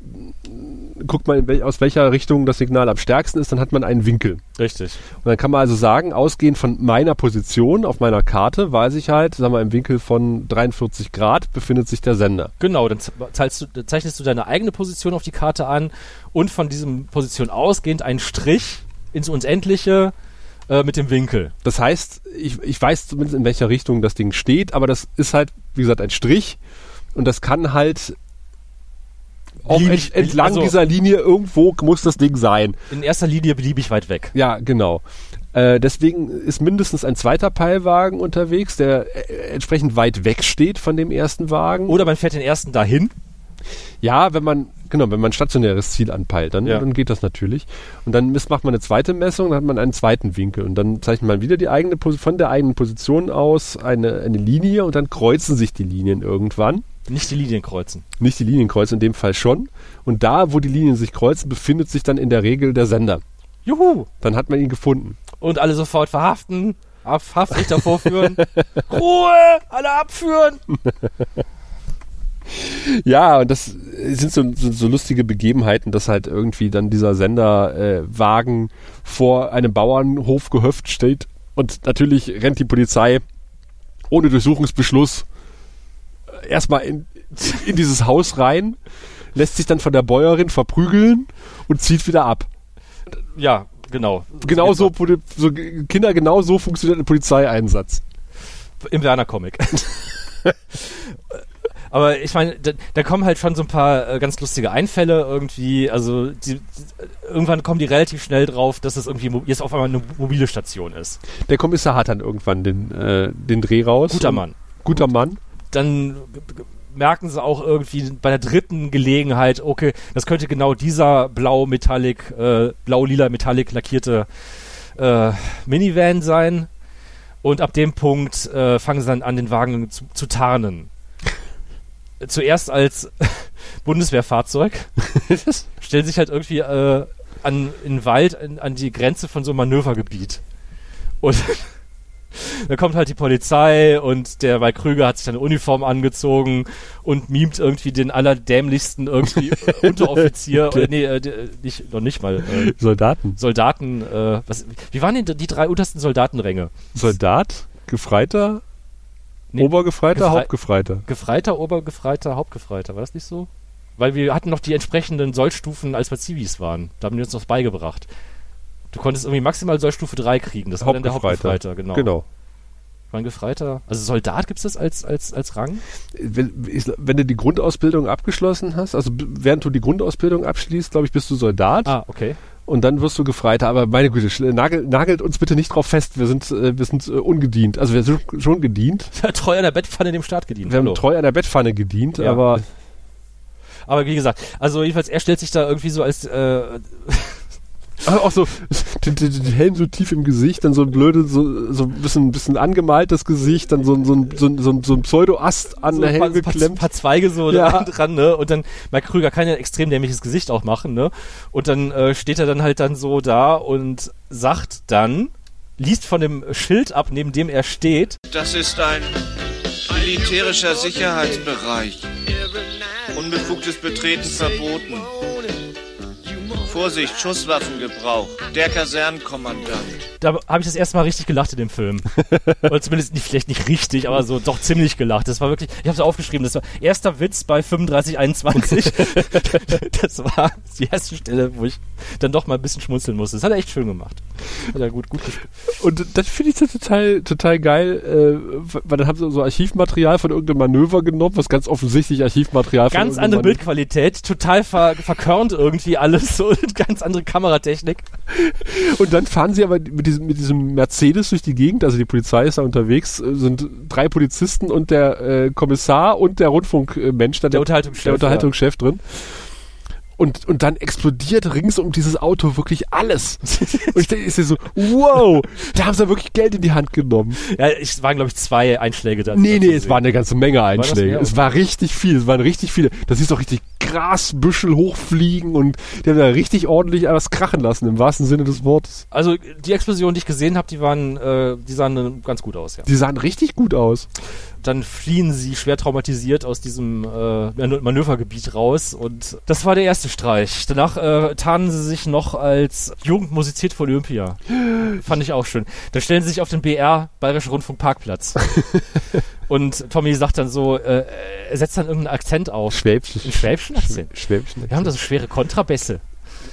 guckt man, wel, aus welcher Richtung das Signal am stärksten ist, dann hat man einen Winkel. Richtig. Und dann kann man also sagen, ausgehend von meiner Position auf meiner Karte, weiß ich halt, sagen wir, im Winkel von 43 Grad befindet sich der Sender. Genau, dann du, zeichnest du deine eigene Position auf die Karte an und von diesem Position ausgehend einen Strich ins Unendliche äh, mit dem Winkel. Das heißt, ich, ich weiß zumindest, in welcher Richtung das Ding steht, aber das ist halt, wie gesagt, ein Strich und das kann halt auch ent, entlang also- dieser Linie irgendwo muss das Ding sein. In erster Linie beliebig weit weg. Ja, genau. Äh, deswegen ist mindestens ein zweiter Peilwagen unterwegs, der äh, entsprechend weit weg steht von dem ersten Wagen. Oder man fährt den ersten dahin. Ja, wenn man, genau, wenn man ein stationäres Ziel anpeilt, dann, Ja. dann geht das natürlich. Und dann misst, macht man eine zweite Messung, dann hat man einen zweiten Winkel. Und dann zeichnet man wieder die eigene, von der eigenen Position aus eine, eine Linie und dann kreuzen sich die Linien irgendwann. Nicht die Linien kreuzen. Nicht die Linien kreuzen, in dem Fall schon. Und da, wo die Linien sich kreuzen, befindet sich dann in der Regel der Sender. Juhu! Dann hat man ihn gefunden. Und alle sofort verhaften, auf Haftrichter vorführen. Ruhe! Alle abführen! Ja, und das sind so, so, so lustige Begebenheiten, dass halt irgendwie dann dieser Senderwagen äh, vor einem Bauernhofgehöft steht und natürlich rennt die Polizei ohne Durchsuchungsbeschluss äh, erstmal in, in dieses Haus rein, lässt sich dann von der Bäuerin verprügeln und zieht wieder ab. Ja, genau. Genau so, so Kinder, genau so funktioniert ein Polizeieinsatz. Im Werner-Comic. Aber ich meine, da, da kommen halt schon so ein paar äh, ganz lustige Einfälle irgendwie. Also die, die, irgendwann kommen die relativ schnell drauf, dass es irgendwie jetzt auf einmal eine mobile Station ist. Der Kommissar hat dann irgendwann den, äh, den Dreh raus. Guter Mann. Guter Mann. Dann merken sie auch irgendwie bei der dritten Gelegenheit, okay, das könnte genau dieser blau-metallic, äh, blau-lila metallic lackierte äh, Minivan sein. Und ab dem Punkt äh, fangen sie dann an, den Wagen zu, zu tarnen. Zuerst als Bundeswehrfahrzeug. Stellen sich halt irgendwie äh, an, in den Wald, an, an die Grenze von so einem Manövergebiet. Und da kommt halt die Polizei und der Mike Krüger hat sich eine Uniform angezogen und mimt irgendwie den allerdämlichsten irgendwie äh, Unteroffizier, oder nee, äh, nicht, noch nicht mal. Äh, Soldaten. Soldaten, äh, was, wie waren denn die drei untersten Soldatenränge? Soldat, Gefreiter, Nee, Obergefreiter, Gefrei- Hauptgefreiter. Gefreiter, Obergefreiter, Hauptgefreiter, war das nicht so? Weil wir hatten noch die entsprechenden Sollstufen, als wir Zivis waren. Da haben die uns noch beigebracht. Du konntest irgendwie maximal Sollstufe 3 kriegen. Das war dann der Hauptgefreiter, genau. Genau. War ein Gefreiter. Also Soldat gibt's das als, als, als Rang? Wenn, ist- wenn du die Grundausbildung abgeschlossen hast, also während du die Grundausbildung abschließt, glaube ich, bist du Soldat. Ah, okay. Und dann wirst du Gefreiter. Aber meine Güte, schl- nagel, nagelt uns bitte nicht drauf fest. Wir sind, äh, wir sind äh, ungedient. Also wir sind schon gedient. Treu an der Bettpfanne dem Staat gedient. Wir haben Hallo. treu an der Bettpfanne gedient, Ja. aber Aber wie gesagt, also jedenfalls, er stellt sich da irgendwie so als äh, Aber auch so, den, den, den Helm so tief im Gesicht, dann so ein blödes, so, so ein bisschen, bisschen angemaltes Gesicht, dann so, ein- so, ein- so, ein- so, ein- so ein Pseudo-Ast an so der ein paar, Helm paar, geklemmt. paar Zweige so Ja. dran, ne? Und dann Mike Krüger kann ja ein extrem dämliches Gesicht auch machen, ne? Und dann äh, steht er dann halt dann so da und sagt dann, liest von dem Schild ab, neben dem er steht. Das ist ein militärischer Sicherheitsbereich. Unbefugtes Betreten verboten. Vorsicht, Schusswaffengebrauch. Der Kasernenkommandant. Da habe ich das erste Mal richtig gelacht in dem Film. Oder zumindest nicht, vielleicht nicht richtig, aber so doch ziemlich gelacht. Das war wirklich, ich habe es aufgeschrieben, das war erster Witz bei 3521. das war die erste Stelle, wo ich dann doch mal ein bisschen schmunzeln musste. Das hat er echt schön gemacht. Hat er gut, gut gespielt. Und das finde ich so total, total geil, äh, weil dann haben sie so Archivmaterial von irgendeinem Manöver genommen, was ganz offensichtlich Archivmaterial von Ganz andere Manö- Bildqualität, total ver verkörnt irgendwie alles, so ganz andere Kameratechnik. Und dann fahren sie aber mit diesem, mit diesem Mercedes durch die Gegend, also die Polizei ist da unterwegs, sind drei Polizisten und der äh, Kommissar und der Rundfunkmensch, da Der Unterhaltungschef, der Unterhaltungschef drin. Und, und dann explodiert rings um dieses Auto wirklich alles. und ich denke, ist so, wow, da haben sie wirklich Geld in die Hand genommen. Ja, es waren, glaube ich, zwei Einschläge da. Nee, nee, es sehen. war eine ganze Menge das Einschläge. mehr? Es war richtig viel, es waren richtig viele. Da siehst du auch richtig Grasbüschel hochfliegen und die haben da richtig ordentlich was krachen lassen, im wahrsten Sinne des Wortes. Also die Explosionen, die ich gesehen habe, die waren, äh, die sahen äh, ganz gut aus, ja. Die sahen richtig gut aus. Dann fliehen sie schwer traumatisiert aus diesem äh, Manö- Manövergebiet raus und das war der erste Streich. Danach äh, tarnen sie sich noch als Jugend musiziert vor Olympia. Fand ich auch schön. Da stellen sie sich auf den BR Bayerischer Rundfunk Parkplatz. und Tommy sagt dann so, äh, er setzt dann irgendeinen Akzent auf. Schwäbischen. Einen schwäbischen Akzent. Schwäbischen. Wir haben da so schwere Kontrabässe.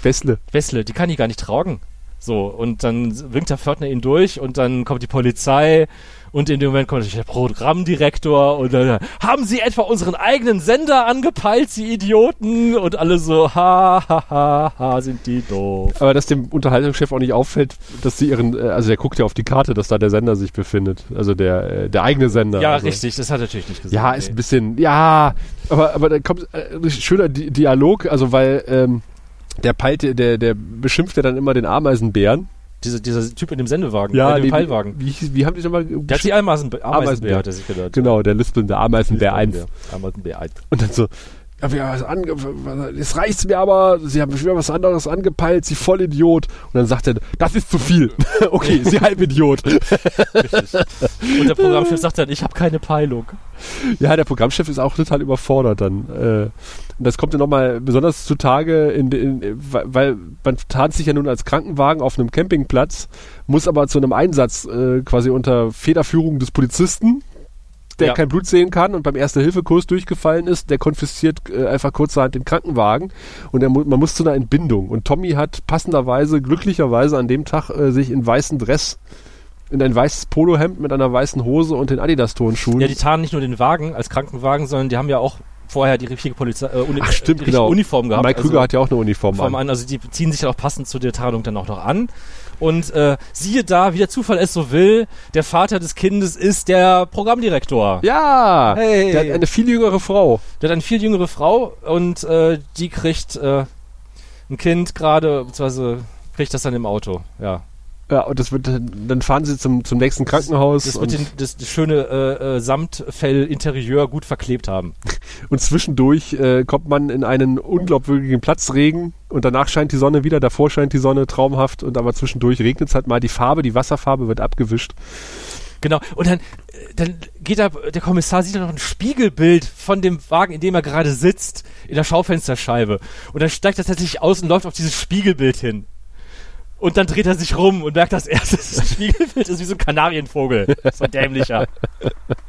Bessle. Wessle, die kann ich gar nicht tragen. So, und dann winkt der Pförtner ihn durch und dann kommt die Polizei und in dem Moment kommt der Programmdirektor und dann haben Sie etwa unseren eigenen Sender angepeilt, Sie Idioten? Und alle so, ha, ha, ha, ha, sind die doof. Aber dass dem Unterhaltungschef auch nicht auffällt, dass sie ihren, äh, also der guckt ja auf die Karte, dass da der Sender sich befindet. Also der, äh, der eigene Sender. Ja, also. richtig, das hat er natürlich nicht gesagt. Ja, ist ein bisschen, ja, aber, aber da kommt äh, ein schöner Di Dialog, also weil ähm, der peilt, der, der beschimpft ja dann immer den Ameisenbären. Dieser, dieser Typ in dem Sendewagen, Ja, äh, dem Peilwagen. Wie, hieß- wie haben die nochmal Der hat die Ameisenbär, Ameisenbär, hat er sich gedacht. Genau, der lispelnde Ameisenbär 1. Ameisenbär 1. Und dann so, ja, wir haben jetzt reicht's mir aber, sie haben wieder was anderes angepeilt, sie voll Idiot. Und dann sagt er, das ist zu viel. okay, sie halb Idiot. Und der Programmchef sagt dann, ich habe keine Peilung. Ja, der Programmchef ist auch total überfordert dann. Äh, und das kommt ja nochmal besonders zutage, in, in, weil- man tarnt sich ja nun als Krankenwagen auf einem Campingplatz, muss aber zu einem Einsatz äh, quasi unter Federführung des Polizisten, der Ja. kein Blut sehen kann und beim Erste-Hilfe-Kurs durchgefallen ist, der konfisziert äh, einfach kurzerhand den Krankenwagen und mu- man muss zu einer Entbindung. Und Tommy hat passenderweise, glücklicherweise an dem Tag äh, sich in weißen Dress in ein weißes Polohemd mit einer weißen Hose und den Adidas-Turnschuhen. Ja, die tarnen nicht nur den Wagen als Krankenwagen, sondern die haben ja auch vorher die richtige Polizei, äh, Uni Ach, stimmt, genau. Uniform gehabt. Mike Krüger hat ja auch eine Uniform Uniform an. an. Also die ziehen sich ja auch passend zu der Tarnung dann auch noch an. Und äh, siehe da, wie der Zufall es so will, der Vater des Kindes ist der Programmdirektor. Ja, Hey. der hat eine viel jüngere Frau. Der hat eine viel jüngere Frau und äh, die kriegt äh, ein Kind gerade, beziehungsweise kriegt das dann im Auto, ja. Ja, und das wird dann, fahren sie zum, zum nächsten Krankenhaus. Das wird den, das, das schöne äh, äh, Samtfell-Interieur gut verklebt haben. und zwischendurch äh, kommt man in einen unglaubwürdigen Platzregen und danach scheint die Sonne wieder, davor scheint die Sonne traumhaft und aber zwischendurch regnet es halt mal. Die Farbe, die Wasserfarbe wird abgewischt. Genau. Und dann, äh, dann geht da, der Kommissar sieht dann noch ein Spiegelbild von dem Wagen, in dem er gerade sitzt, in der Schaufensterscheibe. Und dann steigt er tatsächlich aus und läuft auf dieses Spiegelbild hin. Und dann dreht er sich rum und merkt, dass er das Spiegelbild ist wie so ein Kanarienvogel. So ein dämlicher.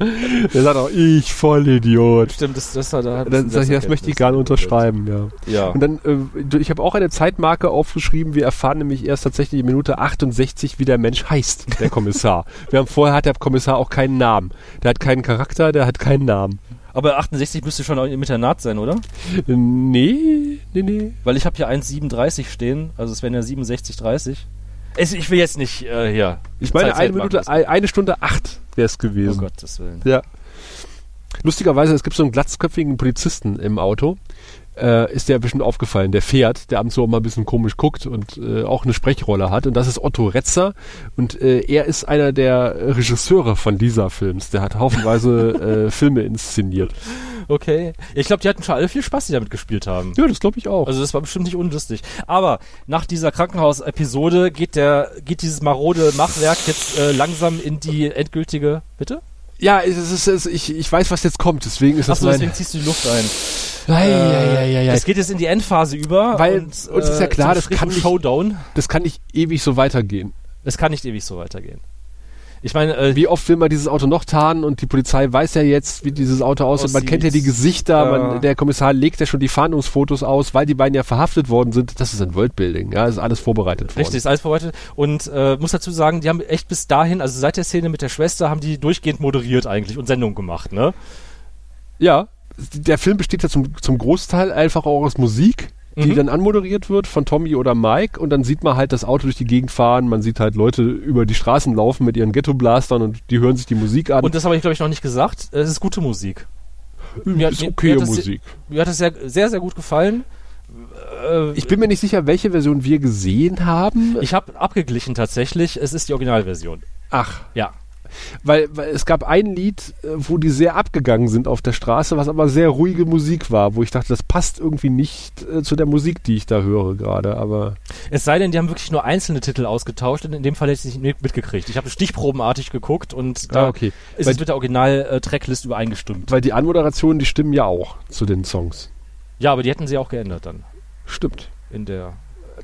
Der sagt auch, ich Vollidiot. Stimmt, das, das, hat er. Dann sag ich, das möchte ich gerne unterschreiben, ja. Ja. Und dann, äh, ich habe auch eine Zeitmarke aufgeschrieben. Wir erfahren nämlich erst tatsächlich in Minute 68, wie der Mensch heißt, der Kommissar. Wir haben vorher hat der Kommissar auch keinen Namen. Der hat keinen Charakter, der hat keinen Namen. Aber 68 müsste schon im Internat sein, oder? Nee, nee, nee. Weil ich habe hier 1,37 stehen, also es wären ja 67,30. Es, ich will jetzt nicht äh, hier. Ich meine, Zeit- eine Minute, eine Stunde acht wäre es gewesen. Oh Gottes Willen. Ja. Lustigerweise, es gibt so einen glatzköpfigen Polizisten im Auto. Äh, ist der bestimmt aufgefallen. Der fährt, der ab und zu auch mal ein bisschen komisch guckt und äh, auch eine Sprechrolle hat. Und das ist Otto Retzer. Und äh, er ist einer der Regisseure von dieser Films. Der hat haufenweise äh, Filme inszeniert. Okay. Ich glaube, die hatten schon alle viel Spaß, die damit gespielt haben. Ja, das glaube ich auch. Also das war bestimmt nicht unlustig. Aber nach dieser Krankenhausepisode geht der, geht dieses marode Machwerk jetzt äh, langsam in die endgültige. Bitte? Ja, es ist, es ist, ich, ich weiß, was jetzt kommt. Deswegen ist das Achso, deswegen ziehst du die Luft ein. Ei, Äh, ei, ei. Es geht jetzt in die Endphase über. Weil und, uns ist ja äh, klar, das kann nicht- Showdown. Das kann nicht ewig so weitergehen. Es kann nicht ewig so weitergehen. Ich meine, äh, Wie oft will man dieses Auto noch tarnen und die Polizei weiß ja jetzt, wie dieses Auto aussieht. Man Aussieht. kennt ja die Gesichter, Ja. man, der Kommissar legt ja schon die Fahndungsfotos aus, weil die beiden ja verhaftet worden sind. Das ist ein Worldbuilding, ja, das ist alles vorbereitet worden. Richtig, ist alles vorbereitet. Und äh, muss dazu sagen, die haben echt bis dahin, also seit der Szene mit der Schwester, haben die durchgehend moderiert eigentlich und Sendung gemacht, ne? Ja, der Film besteht ja zum, zum Großteil einfach auch aus Musik, die Mhm. dann anmoderiert wird von Tommy oder Mike und dann sieht man halt das Auto durch die Gegend fahren, man sieht halt Leute über die Straßen laufen mit ihren Ghetto-Blastern und die hören sich die Musik an. Und das habe ich, glaube ich, noch nicht gesagt. Es ist gute Musik. Mir hat- ist mir- okay mir hat das Musik. Mir hat das sehr, sehr, sehr gut gefallen. Äh, Ich bin mir nicht sicher, welche Version wir gesehen haben. ich habe abgeglichen tatsächlich. Es ist die Originalversion. Ach, Ja. Weil, weil es gab ein Lied, äh, wo die sehr abgegangen sind auf der Straße, was aber sehr ruhige Musik war, wo ich dachte, das passt irgendwie nicht äh, zu der Musik, die ich da höre gerade, aber Es sei denn, die haben wirklich nur einzelne Titel ausgetauscht. Und in dem Fall hätte ich es nicht mitgekriegt. Ich habe stichprobenartig geguckt und da Ah, okay. ist Weil- es mit der Original-Tracklist übereingestimmt. weil die Anmoderationen, die stimmen ja auch zu den Songs. Ja, aber die hätten sie auch geändert dann. Stimmt. in der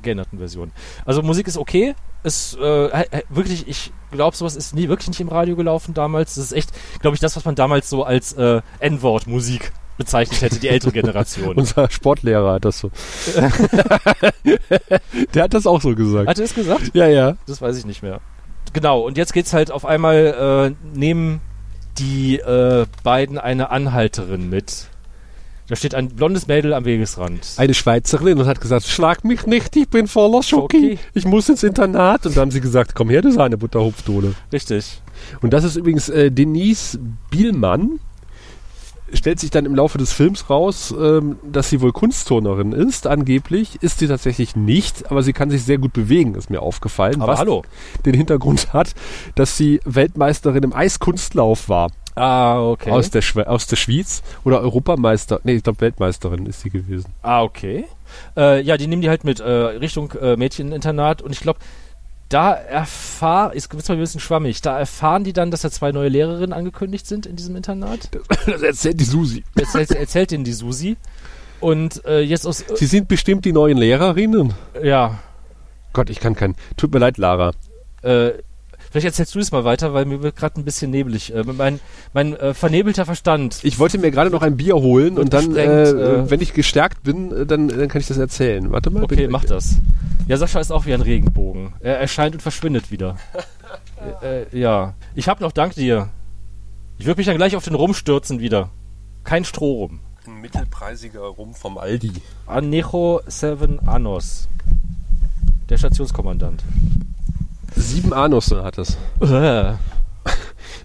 geänderten Version. Also Musik ist okay. Ist äh, wirklich, ich glaube, sowas ist nie wirklich nicht im Radio gelaufen damals. Das ist echt, glaube ich, das, was man damals so als äh, N-Wort-Musik bezeichnet hätte, die ältere Generation. Unser Sportlehrer hat das so. Der hat das auch so gesagt. Hat er es gesagt? Ja, ja. Das weiß ich nicht mehr. Genau, und jetzt geht's halt auf einmal, äh, nehmen die äh, beiden eine Anhalterin mit. Da steht ein blondes Mädel am Wegesrand. Eine Schweizerin und hat gesagt, schlag mich nicht, ich bin voller Schoki. Schoki. Ich muss ins Internat. Und da haben sie gesagt, komm her, du Sahnebutterhupfdohle. Richtig. Und das ist übrigens äh, Denise Bielmann. Stellt sich dann im Laufe des Films raus, ähm, dass sie wohl Kunstturnerin ist, angeblich. Ist sie tatsächlich nicht, aber sie kann sich sehr gut bewegen, ist mir aufgefallen. Aber was hallo. den Hintergrund hat, dass sie Weltmeisterin im Eiskunstlauf war. Ah, okay. Aus, der Schwe aus der Schweiz. Oder Europameister. Nee, ich glaube Weltmeisterin ist sie gewesen. Ah, okay. Äh, ja, die nehmen die halt mit äh, Richtung äh, Mädcheninternat und ich glaube, da erfahren, ist jetzt mal ein bisschen schwammig, da erfahren die dann, dass da zwei neue Lehrerinnen angekündigt sind in diesem Internat. Das erzählt die Susi. Das erzählt, erzählt denen die Susi. Und äh, jetzt aus. Sie sind bestimmt die neuen Lehrerinnen. Ja. Gott, ich kann kein. Tut mir leid, Lara. Äh, vielleicht erzählst du es mal weiter, weil mir wird gerade ein bisschen nebelig. Äh, mein mein äh, vernebelter Verstand. Ich wollte mir gerade noch ein Bier holen und dann, gesprengt, äh, äh, wenn ich gestärkt bin, äh, dann, dann kann ich das erzählen. Warte mal. Okay, mach das. Ja, Sascha ist auch wie ein Regenbogen. Er erscheint und verschwindet wieder. äh, äh, ja. Ich hab noch Dank dir. Ich würde mich dann gleich auf den Rum stürzen wieder. Kein Strohrum. Ein mittelpreisiger Rum vom Aldi. Anejo Seven Anos. Der Stationskommandant. Sieben Anusse hat es.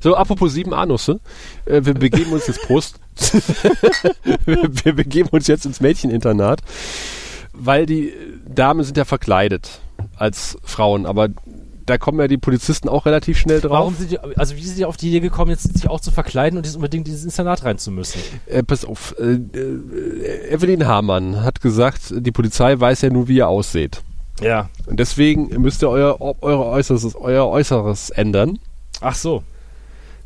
So, apropos sieben Anusse. Äh, wir begeben uns jetzt Prost. wir, wir begeben uns jetzt ins Mädcheninternat, weil die Damen sind ja verkleidet als Frauen, aber da kommen ja die Polizisten auch relativ schnell drauf. Warum sind die, also wie sind die auf die Idee gekommen, jetzt sich auch zu verkleiden und jetzt unbedingt dieses Internat rein zu müssen? Äh, pass auf, äh, äh, Evelyn Hamann hat gesagt, die Polizei weiß ja nur, wie ihr ausseht. Ja. Und deswegen müsst ihr euer, eure Äußeres, euer Äußeres ändern. Ach so.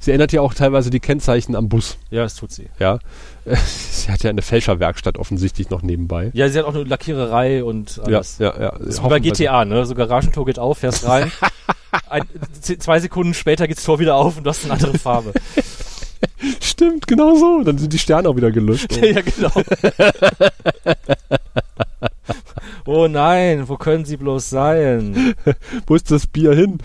Sie ändert ja auch teilweise die Kennzeichen am Bus. Ja, das tut sie. Ja. Sie hat ja eine Fälscherwerkstatt offensichtlich noch nebenbei. Ja, sie hat auch eine Lackiererei und alles. Ja, ja, ja. Das ist wie bei GTA, ne? So Garagentor geht auf, fährst rein. Ein, zwei Sekunden später geht das Tor wieder auf und du hast eine andere Farbe. Stimmt, genau so. Dann sind die Sterne auch wieder gelöscht. ja, genau. Oh nein, wo können sie bloß sein? wo ist das Bier hin?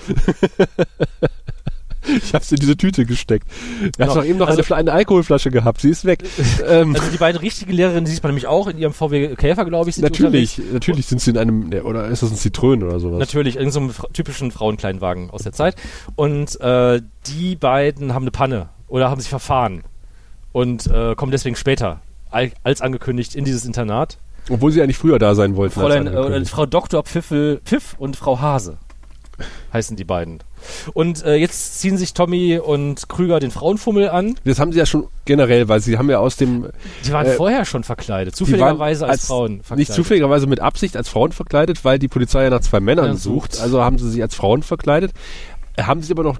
Ich hab's in diese Tüte gesteckt. Du Genau. hast doch eben noch Also- eine, eine Alkoholflasche gehabt. Sie ist weg. ähm, Also die beiden richtigen Lehrerinnen, die sieht man nämlich auch in ihrem VW Käfer, glaube ich, sind die natürlich, unterwegs. natürlich sind sie in einem, ne, oder ist das ein Zitrön oder sowas? Natürlich, in so einem typischen Frauenkleinwagen aus der Zeit. Und äh, die beiden haben eine Panne oder haben sich verfahren und äh, kommen deswegen später, al- als angekündigt, in dieses Internat. Obwohl sie eigentlich früher da sein wollten. als Fräulein, äh. Frau Dr. Pfiffel, Pfiff und Frau Hase heißen die beiden. Und äh, jetzt ziehen sich Tommy und Krüger den Frauenfummel an. Das haben sie ja schon generell, weil sie haben ja aus dem. Die waren äh, vorher schon verkleidet, zufälligerweise waren als, Frauen verkleidet. Nicht zufälligerweise mit Absicht als Frauen verkleidet, weil die Polizei ja nach zwei Männern Ja, sucht. Also haben sie sich als Frauen verkleidet. Haben sich aber noch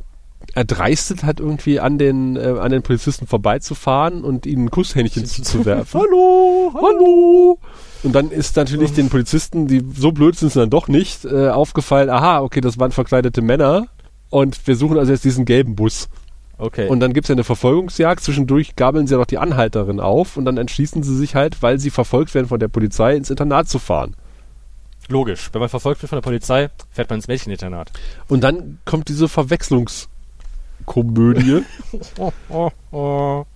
erdreistet hat, irgendwie an den, äh, an den Polizisten vorbeizufahren und ihnen Kusshähnchen zuzuwerfen. hallo, hallo. Und dann ist natürlich den Polizisten, die so blöd sind sie dann doch nicht, äh, aufgefallen, aha, okay, das waren verkleidete Männer und wir suchen also jetzt diesen gelben Bus. Okay. Und dann gibt's ja eine Verfolgungsjagd, zwischendurch gabeln sie ja noch die Anhalterin auf und dann entschließen sie sich halt, weil sie verfolgt werden von der Polizei, ins Internat zu fahren. Logisch. Wenn man verfolgt wird von der Polizei, fährt man ins Mädcheninternat. Und dann kommt diese Verwechslungskomödie.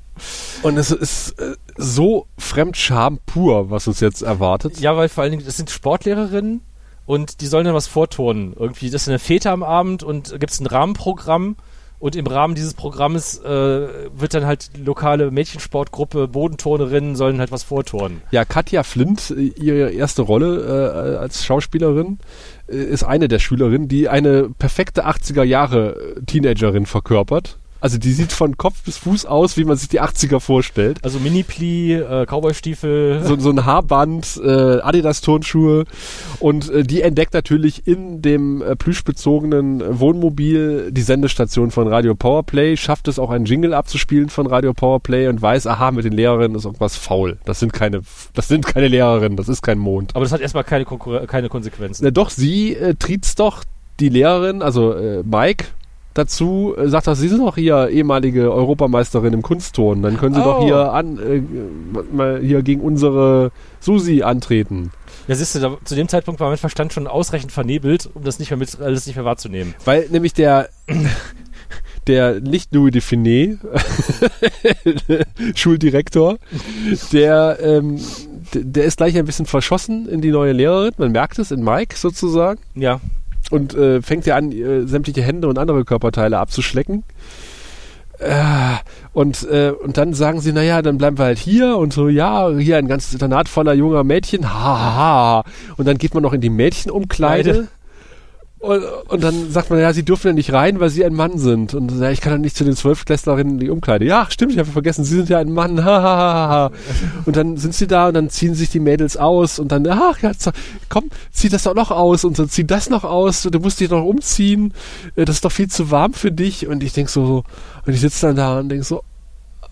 Und es ist äh, so Fremdscham pur, was uns jetzt erwartet. Ja, weil vor allen Dingen, das sind Sportlehrerinnen und die sollen dann was vorturnen. Irgendwie, das ist eine Fete am Abend und gibt es ein Rahmenprogramm und im Rahmen dieses Programmes äh, wird dann halt die lokale Mädchensportgruppe, Bodenturnerinnen sollen halt was vorturnen. Ja, Katja Flint, ihre erste Rolle äh, als Schauspielerin, äh, ist eine der Schülerinnen, die eine perfekte 80er Jahre äh, Teenagerin verkörpert. Also die sieht von Kopf bis Fuß aus, wie man sich die 80er vorstellt. Also Mini-Pli, äh, Cowboy-Stiefel. So, so ein Haarband, äh, Adidas-Turnschuhe. Und äh, die entdeckt natürlich in dem äh, plüschbezogenen Wohnmobil die Sendestation von Radio Powerplay, schafft es auch einen Jingle abzuspielen von Radio Powerplay und weiß, aha, mit den Lehrerinnen ist irgendwas faul. Das sind keine, das sind keine Lehrerinnen, das ist kein Mond. Aber das hat erstmal keine, Konkur keine Konsequenzen. Na doch, sie äh, triezt doch die Lehrerin, also äh, Mike, dazu, äh, sagt, dass sie sind doch hier ehemalige Europameisterin im Kunstturnen. Dann können sie doch Oh. hier an, äh, mal hier gegen unsere Susi antreten. Ja, siehst du, da, zu dem Zeitpunkt war mein Verstand schon ausreichend vernebelt, um das nicht mehr mit, alles nicht mehr wahrzunehmen. Weil nämlich der der nicht Louis de Finet, Schuldirektor, der, ähm, der ist gleich ein bisschen verschossen in die neue Lehrerin. Man merkt es in Mike sozusagen. Ja. Und äh, fängt ja an, äh, sämtliche Hände und andere Körperteile abzuschlecken. Äh, und, äh, und dann sagen sie, naja, dann bleiben wir halt hier und so, ja, hier ein ganzes Internat voller junger Mädchen, ha, ha, ha. Und dann geht man noch in die Mädchenumkleide. Kleide. Und, und dann sagt man, ja, sie dürfen ja nicht rein, weil sie ein Mann sind. Und ja, ich kann doch nicht zu den Zwölfklässlerinnen in die Umkleide. Ja, stimmt, ich habe vergessen, sie sind ja ein Mann. Ha, ha, ha, ha. Und dann sind sie da und dann ziehen sich die Mädels aus und dann, ach ja, komm, zieh das doch noch aus und dann zieh das noch aus. Du musst dich noch umziehen. Äh, Das ist doch viel zu warm für dich. Und ich denk so, und ich sitze dann da und denk so,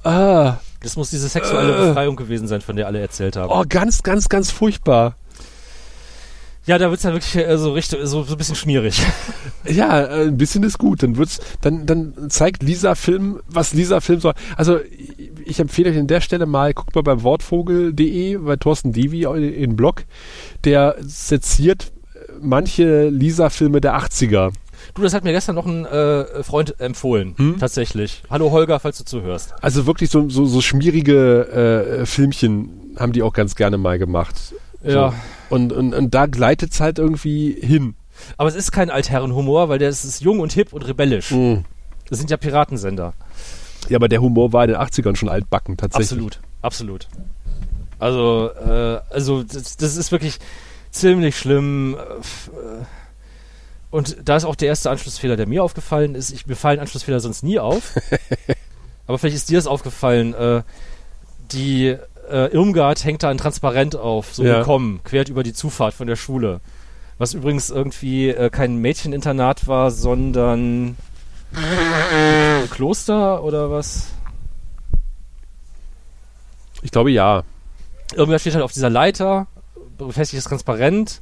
ah, Das muss diese sexuelle Äh. Befreiung gewesen sein, von der alle erzählt haben. oh, ganz, ganz, ganz furchtbar. Ja, da wird's dann wirklich äh, so richtig, so, so ein bisschen schmierig. Ja, äh, ein bisschen ist gut. Dann wird's, dann, dann zeigt Lisa Film, was Lisa Film soll. Also ich, empfehle euch an der Stelle mal, guckt mal beim Wortvogel.de, bei Thorsten Divi in Blog, der seziert äh, manche Lisa-Filme der 80er. Du, das hat mir gestern noch ein äh, Freund empfohlen, Hm? tatsächlich. Hallo Holger, falls du zuhörst. Also wirklich so, so, so schmierige äh, Filmchen haben die auch ganz gerne mal gemacht. Ja. So. Und, und, und da gleitet es halt irgendwie hin. Aber es ist kein Altherrenhumor, weil der ist, ist jung und hip und rebellisch. Mhm. Das sind ja Piratensender. Ja, aber der Humor war in den 80ern schon altbacken, tatsächlich. Absolut, absolut. Also, äh, also das, das ist wirklich ziemlich schlimm. Äh, Und da ist auch der erste Anschlussfehler, der mir aufgefallen ist. Ich, mir fallen Anschlussfehler sonst nie auf. Aber vielleicht ist dir das aufgefallen. Äh, die äh, Irmgard hängt da ein Transparent auf, so Ja. willkommen, quert über die Zufahrt von der Schule. Was übrigens irgendwie äh, kein Mädcheninternat war, sondern Kloster oder was? Ich glaube ja. Irgendwer steht halt auf dieser Leiter, befestigtes Transparent.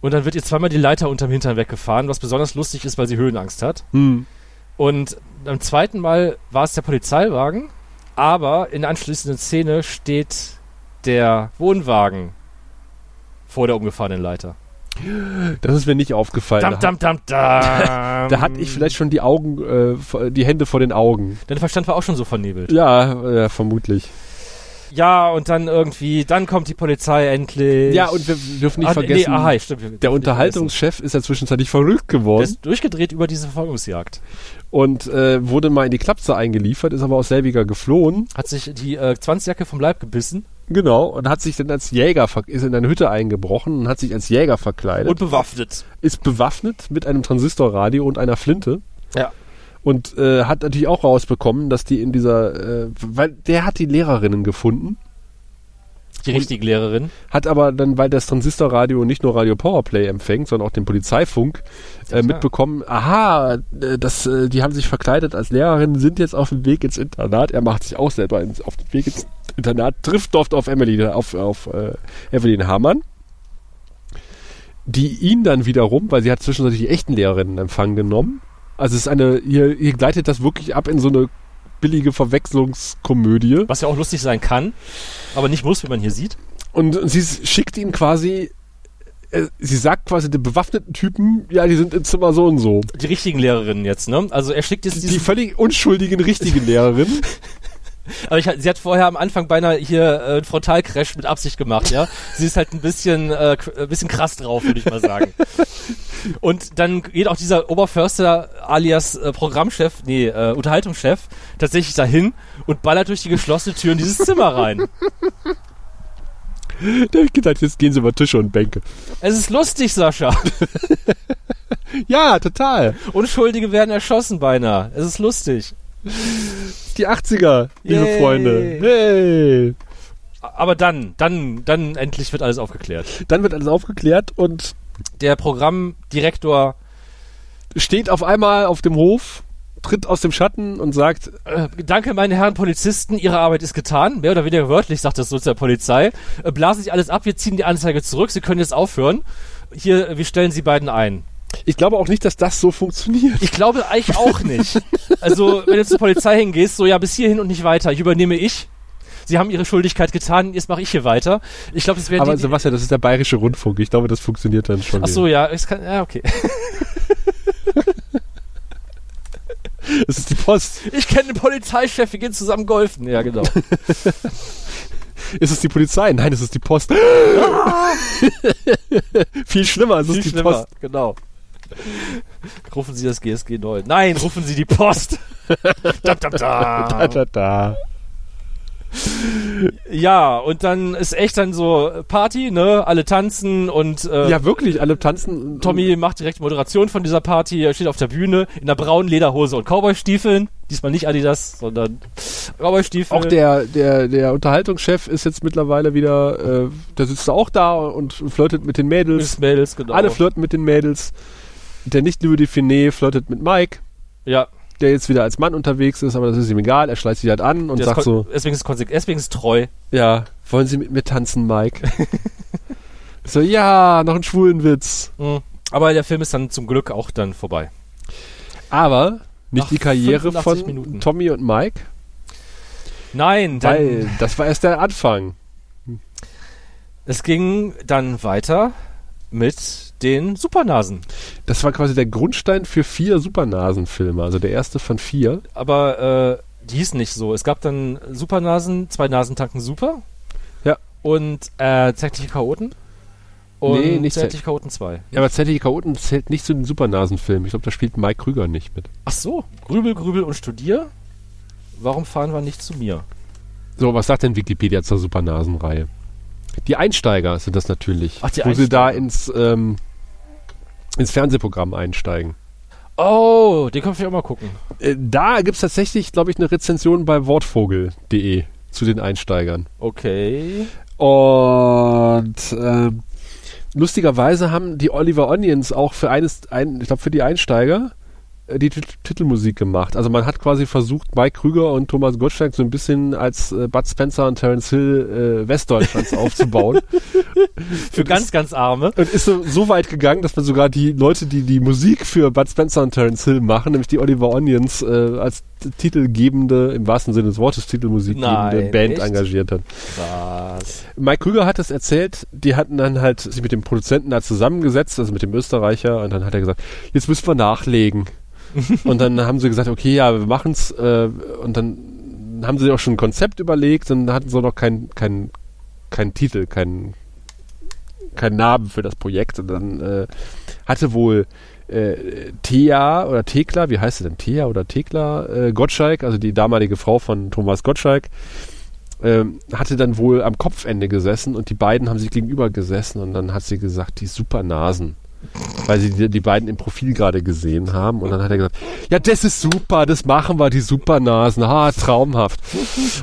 Und dann wird ihr zweimal die Leiter unterm Hintern weggefahren, was besonders lustig ist, weil sie Höhenangst hat. Hm. Und beim zweiten Mal war es der Polizeiwagen, aber in der anschließenden Szene steht der Wohnwagen vor der umgefahrenen Leiter. Das ist mir nicht aufgefallen. Dam, dam, dam, dam. Da hatte ich vielleicht schon die Augen, äh, vor- die Hände vor den Augen. Dein Verstand war auch schon so vernebelt. Ja, ja vermutlich. Ja, und dann irgendwie, dann kommt die Polizei endlich. Ja, und wir dürfen nicht Ah, vergessen, Nee, aha, stimmt. der Unterhaltungschef ist ja zwischenzeitlich verrückt vergessen. Der geworden ist durchgedreht über diese Verfolgungsjagd. und äh, wurde mal in die Klapse eingeliefert, ist aber aus selbiger geflohen. Hat sich die äh, 20-Jacke vom Leib gebissen Genau, und hat sich dann als Jäger, ist in eine Hütte eingebrochen und hat sich als Jäger verkleidet. und bewaffnet. ist bewaffnet mit einem Transistorradio und einer Flinte. Ja. Und äh, hat natürlich auch rausbekommen, dass die in dieser, äh, weil der hat die Lehrerinnen gefunden, Die richtige Lehrerin. hat aber dann, weil das Transistorradio nicht nur Radio Powerplay empfängt, sondern auch den Polizeifunk, äh, mitbekommen, aha, äh, das, äh, die haben sich verkleidet als Lehrerin, sind jetzt auf dem Weg ins Internat. Er macht sich auch selber ins, auf den Weg ins Internat, trifft dort auf Emily, auf, auf äh, Evelyn Hamann, die ihn dann wiederum, weil sie hat zwischenzeitlich die echten Lehrerinnen in Empfang genommen. Also es ist eine, hier, hier gleitet das wirklich ab in so eine billige Verwechslungskomödie. Was ja auch lustig sein kann, aber nicht muss, wie man hier sieht. Und sie schickt ihn quasi, äh, sie sagt quasi den bewaffneten Typen, ja, die sind im Zimmer so und so. Die richtigen Lehrerinnen jetzt, ne? Also er schickt jetzt Die diesen, völlig unschuldigen richtigen Lehrerinnen. aber ich, sie hat vorher am Anfang beinahe hier äh, einen Frontalcrash mit Absicht gemacht, ja? Sie ist halt ein bisschen, äh, k- ein bisschen krass drauf, würde ich mal sagen. Und dann geht auch dieser Oberförster alias äh, Programmchef, nee, äh, Unterhaltungschef, tatsächlich dahin und ballert durch die geschlossene Tür in dieses Zimmer rein. Der hat gedacht, jetzt gehen sie über Tische und Bänke. Es ist lustig, Sascha. Ja, total. Unschuldige werden erschossen beinahe. Es ist lustig. Die 80er, liebe Yay. Freunde. Hey. Aber dann, dann, dann endlich wird alles aufgeklärt. Dann wird alles aufgeklärt und Der Programmdirektor steht auf einmal auf dem Hof, tritt aus dem Schatten und sagt, Äh, danke, meine Herren Polizisten, Ihre Arbeit ist getan. Mehr oder weniger wörtlich sagt das so zur Polizei. Äh, blasen Sie alles ab, wir ziehen die Anzeige zurück, Sie können jetzt aufhören. Hier, wir stellen Sie beiden ein. Ich glaube auch nicht, dass das so funktioniert. Ich glaube eigentlich auch nicht. Also, wenn du zur Polizei hingehst, so ja, bis hierhin und nicht weiter, ich übernehme ich. Sie haben ihre Schuldigkeit getan, jetzt mache ich hier weiter. Ich glaube, das wäre Aber die. Sebastian, das ist der bayerische Rundfunk. Ich glaube, das funktioniert dann schon. Ach so, ja, es kann, ja, okay. Es ist die Post. Ich kenne den Polizeichef, wir gehen zusammen golfen. Ja, genau. Ist es die Polizei? Nein, es ist die Post. Viel schlimmer, es Viel ist die schlimmer, Post. genau. Rufen Sie das GSG 9. Nein, rufen Sie die Post. da, da, da. Da, da, da. Ja, und dann ist echt dann so Party, ne? Alle tanzen und äh, Ja, wirklich, alle tanzen. Tommy macht direkt Moderation von dieser Party. Er steht auf der Bühne in einer braunen Lederhose und Cowboystiefeln. Diesmal nicht Adidas, sondern Cowboystiefel. Auch der, der, der Unterhaltungschef ist jetzt mittlerweile wieder, äh, der sitzt auch da und flirtet mit den Mädels. Ist Mädels, genau. Alle flirten mit den Mädels. Der nicht Louis Define flirtet mit Mike, Ja, der jetzt wieder als Mann unterwegs ist, aber das ist ihm egal. Er schleicht sich halt an und der sagt so, Deswegen ist, deswegen ist treu. ja, wollen Sie mit mir tanzen, Mike? so, ja, noch einen schwulen Witz. Mhm. Aber der Film ist dann zum Glück auch dann vorbei. Aber nicht Nach die Karriere 85 von Minuten. Tommy und Mike, Nein, dann, weil das war erst der Anfang. es ging dann weiter mit den Supernasen. Das war quasi der Grundstein für vier Supernasen-Filme, also der erste von vier. Aber äh, die hießen nicht so. Es gab dann Supernasen, zwei Nasentanken Super. Ja. Und äh, Zärtliche Chaoten. Und Nee, nicht Zärtliche Chaoten 2. Ja, aber Zärtliche Chaoten zählt nicht zu den Supernasen-Filmen. Ich glaube, da spielt Mike Krüger nicht mit. Ach so, Grübel, Grübel und Studier. Warum fahren wir nicht zu mir? So, was sagt denn Wikipedia zur Supernasen-Reihe? Die Einsteiger sind das natürlich. Ach, die wo sie da Einsteiger. ins, ähm, ins Fernsehprogramm einsteigen. Oh, den kann ich auch mal gucken. Äh, da gibt es tatsächlich, glaube ich, eine Rezension bei wortvogel.de zu den Einsteigern. Okay. Und ähm, lustigerweise haben die Oliver Onions auch für eines, ein, ich glaube für die Einsteiger die T Titelmusik gemacht. Also man hat quasi versucht, Mike Krüger und Thomas Gottschalk so ein bisschen als äh, Bud Spencer und Terence Hill äh, Westdeutschlands aufzubauen. für und ganz, ist, ganz Arme. Und ist so, so weit gegangen, dass man sogar die Leute, die die Musik für Bud Spencer und Terence Hill machen, nämlich die Oliver Onions, äh, als titelgebende, im wahrsten Sinne des Wortes, titelmusikgebende Band echt? engagiert hat. Was? Mike Krüger hat es erzählt, die hatten dann halt sich mit dem Produzenten da zusammengesetzt, also mit dem Österreicher, und dann hat er gesagt, jetzt müssen wir nachlegen und dann haben sie gesagt, okay, ja, wir machen's. Äh, und dann haben sie auch schon ein Konzept überlegt und hatten so noch keinen kein, kein Titel, keinen kein Namen für das Projekt. Und dann äh, hatte wohl äh, Thea oder Thekla, wie heißt sie denn? Thea oder Thekla äh, Gottschalk, also die damalige Frau von Thomas Gottschalk, äh, hatte dann wohl am Kopfende gesessen und die beiden haben sich gegenüber gesessen und dann hat sie gesagt, die Supernasen weil sie die, die, beiden im Profil gerade gesehen haben. Und dann hat er gesagt, ja, das ist super, das machen wir, die Supernasen. Ha, traumhaft.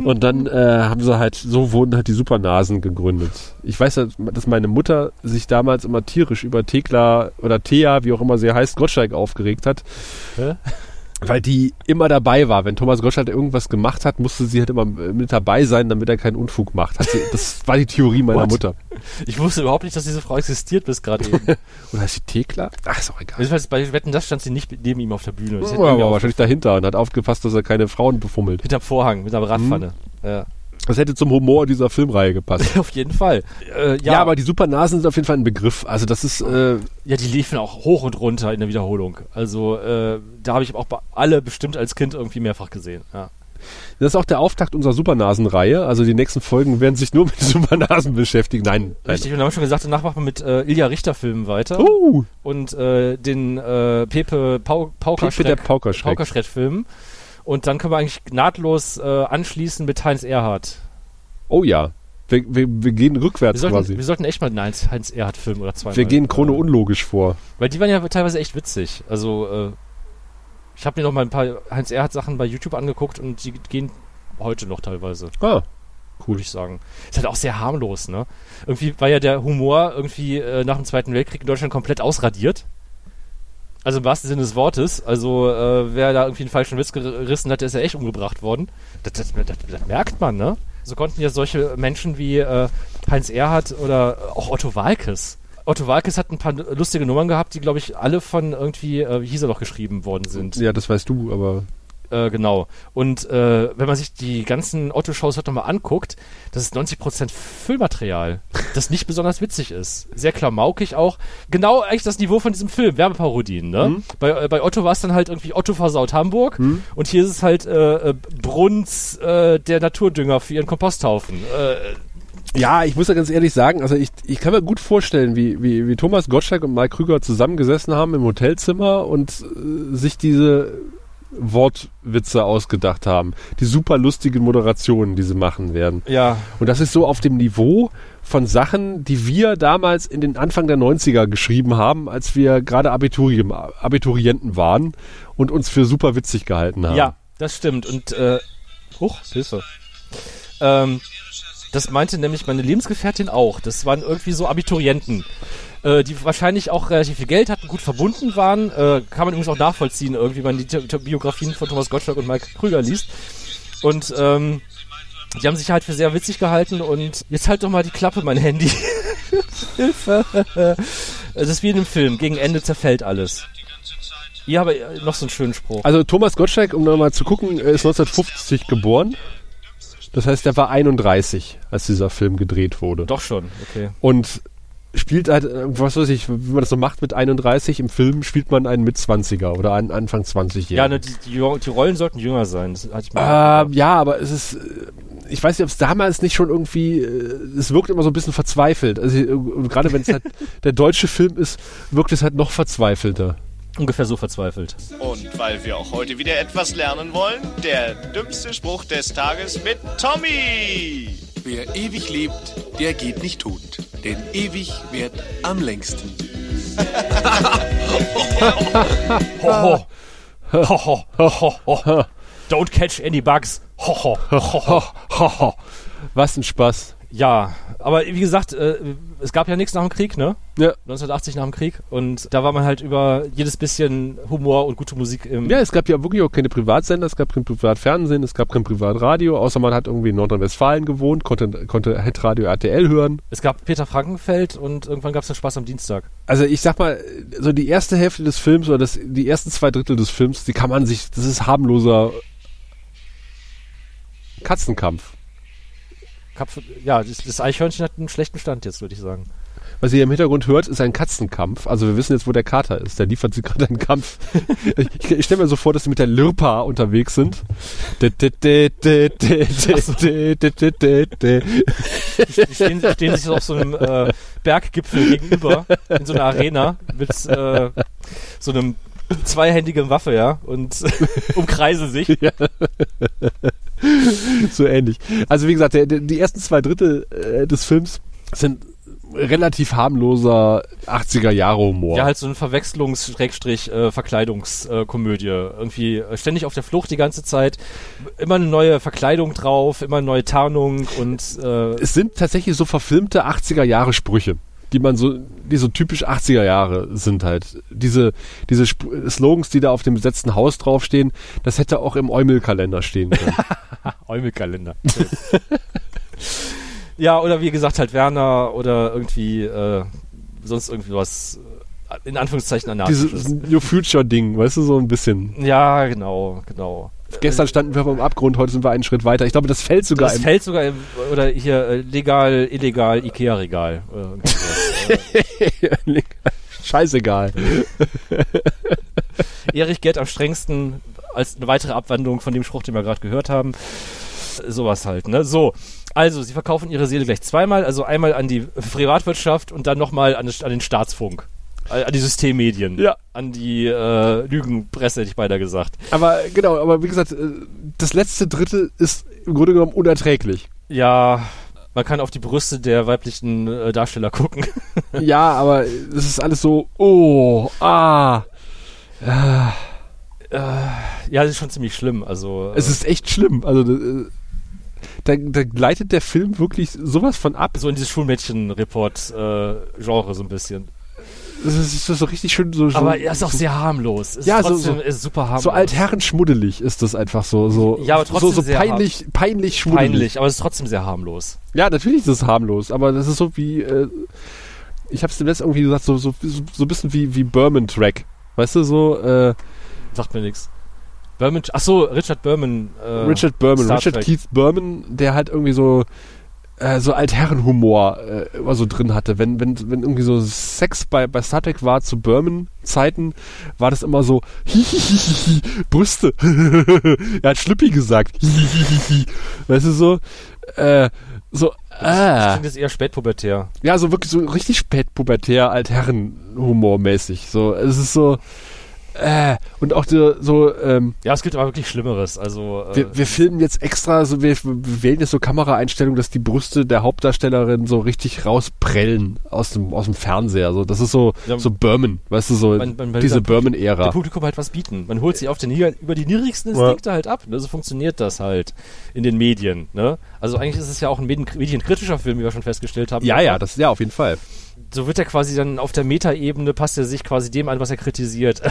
Und dann äh, haben sie halt, so wurden halt die Supernasen gegründet. Ich weiß, dass meine Mutter sich damals immer tierisch über Thekla oder Thea, wie auch immer sie heißt, Gottschalk aufgeregt hat. Hä? Weil die immer dabei war. Wenn Thomas Gottschalk irgendwas gemacht hat, musste sie halt immer mit dabei sein, damit er keinen Unfug macht. Sie, das war die Theorie meiner What? Mutter. Ich wusste überhaupt nicht, dass diese Frau existiert bis gerade eben. Oder heißt sie Thekla? Ach, ist auch egal. Jedenfalls bei Wetten, das stand sie nicht neben ihm auf der Bühne. Sie ja, aber wahrscheinlich dahinter und hat aufgepasst, dass er keine Frauen befummelt. Hinterm Vorhang, mit einer Radpfanne. Mhm. Ja. Das hätte zum Humor dieser Filmreihe gepasst. auf jeden Fall. Äh, ja. ja. aber die Supernasen sind auf jeden Fall ein Begriff. Also das ist. Äh ja, die liefen auch hoch und runter in der Wiederholung. Also äh, da habe ich auch alle bestimmt als Kind irgendwie mehrfach gesehen. Ja. Das ist auch der Auftakt unserer Supernasen-Reihe. Also die nächsten Folgen werden sich nur mit Supernasen beschäftigen. Nein. nein. Richtig, und haben wir schon gesagt, danach machen wir mit äh, Ilja Richter-Filmen weiter. Uh. Und äh, den äh, Pepe Pau. Paukerschreck-Filmen. Und dann können wir eigentlich nahtlos äh, anschließen mit Heinz Erhardt. Oh ja. Wir, wir, wir gehen rückwärts wir sollten, quasi. Wir sollten echt mal einen Heinz, Heinz Erhardt-Film oder zwei. Wir gehen chrono unlogisch vor. Weil die waren ja teilweise echt witzig. Also, äh, ich habe mir noch mal ein paar Heinz Erhardt-Sachen bei YouTube angeguckt und die gehen heute noch teilweise. Ah. Cool. Würde ich sagen. Ist halt auch sehr harmlos, ne? Irgendwie war ja der Humor irgendwie äh, nach dem Zweiten Weltkrieg in Deutschland komplett ausradiert. Also im wahrsten Sinne des Wortes. Also äh, wer da irgendwie einen falschen Witz gerissen hat, der ist ja echt umgebracht worden. Das, das, das, das merkt man, ne? So konnten ja solche Menschen wie äh, Heinz Erhardt oder auch Otto Walkes. Otto Walkes hat ein paar lustige Nummern gehabt, die, glaube ich, alle von irgendwie, äh, wie hieß er doch, geschrieben worden sind. Ja, das weißt du, aber äh, genau. Und äh, wenn man sich die ganzen Otto-Shows heute mal anguckt, das ist 90% Füllmaterial, das nicht besonders witzig ist. Sehr klamaukig auch. Genau eigentlich das Niveau von diesem Film, Werbeparodien, ne? Mhm. Bei, äh, bei Otto war es dann halt irgendwie Otto versaut Hamburg mhm. und hier ist es halt äh, äh Bruns, äh, der Naturdünger für ihren Komposthaufen. Ja, ich muss ja ganz ehrlich sagen, also ich, ich kann mir gut vorstellen, wie, wie, wie Thomas Gottschalk und Mike Krüger zusammengesessen haben im Hotelzimmer und sich diese Wortwitze ausgedacht haben. Die super lustigen Moderationen, die sie machen werden. Ja. Und das ist so auf dem Niveau von Sachen, die wir damals in den Anfang der 90er geschrieben haben, als wir gerade Abiturien, Abiturienten waren und uns für super witzig gehalten haben. Ja, das stimmt. Und, äh, huch, Hilfe. Ähm, das meinte nämlich meine Lebensgefährtin auch. Das waren irgendwie so Abiturienten äh, die wahrscheinlich auch relativ viel Geld hatten, gut verbunden waren. Äh, kann man übrigens auch nachvollziehen, irgendwie, wenn man die Biografien von Thomas Gottschalk und Mike Krüger liest. Und ähm, die haben sich halt für sehr witzig gehalten und jetzt halt doch mal die Klappe, mein Handy. Hilfe. Das ist wie in einem Film. Gegen Ende zerfällt alles. Hier habe ich noch so einen schönen Spruch. Also Thomas Gottschalk, um nochmal zu gucken, ist 1950 geboren. Das heißt, er war 31, als dieser Film gedreht wurde. Doch schon, okay. Und spielt halt, äh, was weiß ich, wie man das so macht mit 31, im Film spielt man einen mit 20er oder einen Anfang 20-Jährigen. Ja, ne, die, die, die, Rollen sollten jünger sein. Das hatte ich mal äh, ja, aber es ist, äh, ich weiß nicht, ob es damals nicht schon irgendwie, äh, es wirkt immer so ein bisschen verzweifelt. Also gerade wenn es halt der deutsche Film ist, wirkt es halt noch verzweifelter. Ungefähr so verzweifelt. Und weil wir auch heute wieder etwas lernen wollen, der dümmste Spruch des Tages mit Tommy. Wer ewig lebt, der geht nicht tot, denn ewig wird am längsten. ho, ho. Ho, ho, ho, ho, ho. Don't catch any bugs. Ho, ho, ho, ho. Ho, ho. Was ein Spaß. Ja, aber wie gesagt, äh, es gab ja nichts nach dem Krieg, ne? Ja. 1980 nach dem Krieg. Und da war man halt über jedes bisschen Humor und gute Musik im. Ja, es gab ja wirklich auch keine Privatsender, es gab kein Privatfernsehen, es gab kein Privatradio, außer man hat irgendwie in Nordrhein-Westfalen gewohnt, konnte, konnte Hitradio RTL hören. Es gab Peter Frankenfeld und irgendwann gab es den Spaß am Dienstag. Also ich sag mal, so die erste Hälfte des Films oder das, die ersten zwei Drittel des Films, die kann man sich, das ist harmloser Katzenkampf. Kapf ja, das, das Eichhörnchen hat einen schlechten Stand jetzt, würde ich sagen. Was ihr im Hintergrund hört, ist ein Katzenkampf. Also wir wissen jetzt, wo der Kater ist. Der liefert sich gerade einen Kampf. ich ich stelle mir so vor, dass sie mit der Lirpa unterwegs sind. Die stehen, stehen sich auf so einem äh, Berggipfel gegenüber in so einer Arena mit äh, so einem zweihändigen Waffe, ja, und umkreisen sich. Ja. so ähnlich. Also wie gesagt, der, der, die ersten zwei Drittel äh, des Films sind relativ harmloser 80er Jahre Humor. Ja, halt so eine Verwechslungs-Verkleidungskomödie. Irgendwie ständig auf der Flucht die ganze Zeit. Immer eine neue Verkleidung drauf, immer eine neue Tarnung und äh Es sind tatsächlich so verfilmte 80er Jahre Sprüche die man so, die so typisch 80er Jahre sind halt. Diese, diese Sp Slogans, die da auf dem besetzten Haus draufstehen, das hätte auch im Eumel-Kalender stehen können. Eumel-Kalender. ja, oder wie gesagt, halt Werner oder irgendwie äh, sonst irgendwie was äh, in Anführungszeichen Dieses New Future-Ding, weißt du, so ein bisschen. Ja, genau, genau. Gestern standen wir vom Abgrund, heute sind wir einen Schritt weiter. Ich glaube, das fällt sogar Das fällt sogar im, oder hier äh, legal, illegal, Ikea-Regal. Äh, Scheißegal. Erich Geld am strengsten als eine weitere Abwandlung von dem Spruch, den wir gerade gehört haben. Sowas halt, ne? So. Also, sie verkaufen ihre Seele gleich zweimal, also einmal an die Privatwirtschaft und dann nochmal an, an den Staatsfunk. An die Systemmedien. Ja. An die äh, Lügenpresse, hätte ich beinahe gesagt. Aber genau, aber wie gesagt, das letzte Drittel ist im Grunde genommen unerträglich. Ja, man kann auf die Brüste der weiblichen äh, Darsteller gucken. ja, aber es ist alles so, oh, ah. Äh, ja, das ist schon ziemlich schlimm. Also, es ist echt schlimm. Also, äh, da, da gleitet der Film wirklich sowas von ab. So in dieses Schulmädchen-Report-Genre so ein bisschen. Das ist, so richtig schön so. Aber er ist auch sehr harmlos. Ist ja, trotzdem, so, so, ist super harmlos. So altherrenschmuddelig ist das einfach so. so ja, aber trotzdem so, so peinlich, peinlich schmuddelig. Peinlich, aber es ist trotzdem sehr harmlos. Ja, natürlich ist es harmlos, aber das ist so wie. Äh, ich hab's dem letzten irgendwie gesagt, so, so, so ein bisschen wie, wie Berman-Track. Weißt du, so. Äh, Sagt mir nichts. Berman, ach so, Richard Berman. Äh, Richard Berman, Richard. Keith Berman, der halt irgendwie so äh, so Altherrenhumor äh, immer so drin hatte. Wenn, wenn, wenn irgendwie so Sex bei, bei Star Trek war zu Berman-Zeiten, war das immer so hihihihi, Brüste. er hat Schlüppi gesagt. Hihihihi. weißt du so? Äh, so, Das äh. klingt jetzt eher spätpubertär. Ja, so wirklich so richtig spätpubertär, Altherrenhumor-mäßig. So, es ist so, äh, und auch so, so ähm, Ja, es gibt aber wirklich Schlimmeres. Also, äh, wir, wir filmen jetzt extra, so wir, wir wählen jetzt so Kameraeinstellungen, dass die Brüste der Hauptdarstellerin so richtig rausprellen aus dem, aus dem Fernseher. So, das ist so, Ja, so Berman, weißt du, so man- man diese Berman-Ära. dem Publikum halt was bieten. Man holt sie auf den, über die niedrigsten Instinkte halt ab. Ne? So funktioniert das halt in den Medien. Ne? Also eigentlich ist es ja auch ein medien medienkritischer Film, wie wir schon festgestellt haben. Ja, ja, das ja auf jeden Fall. So wird er quasi dann auf der Metaebene, passt er sich quasi dem an, was er kritisiert.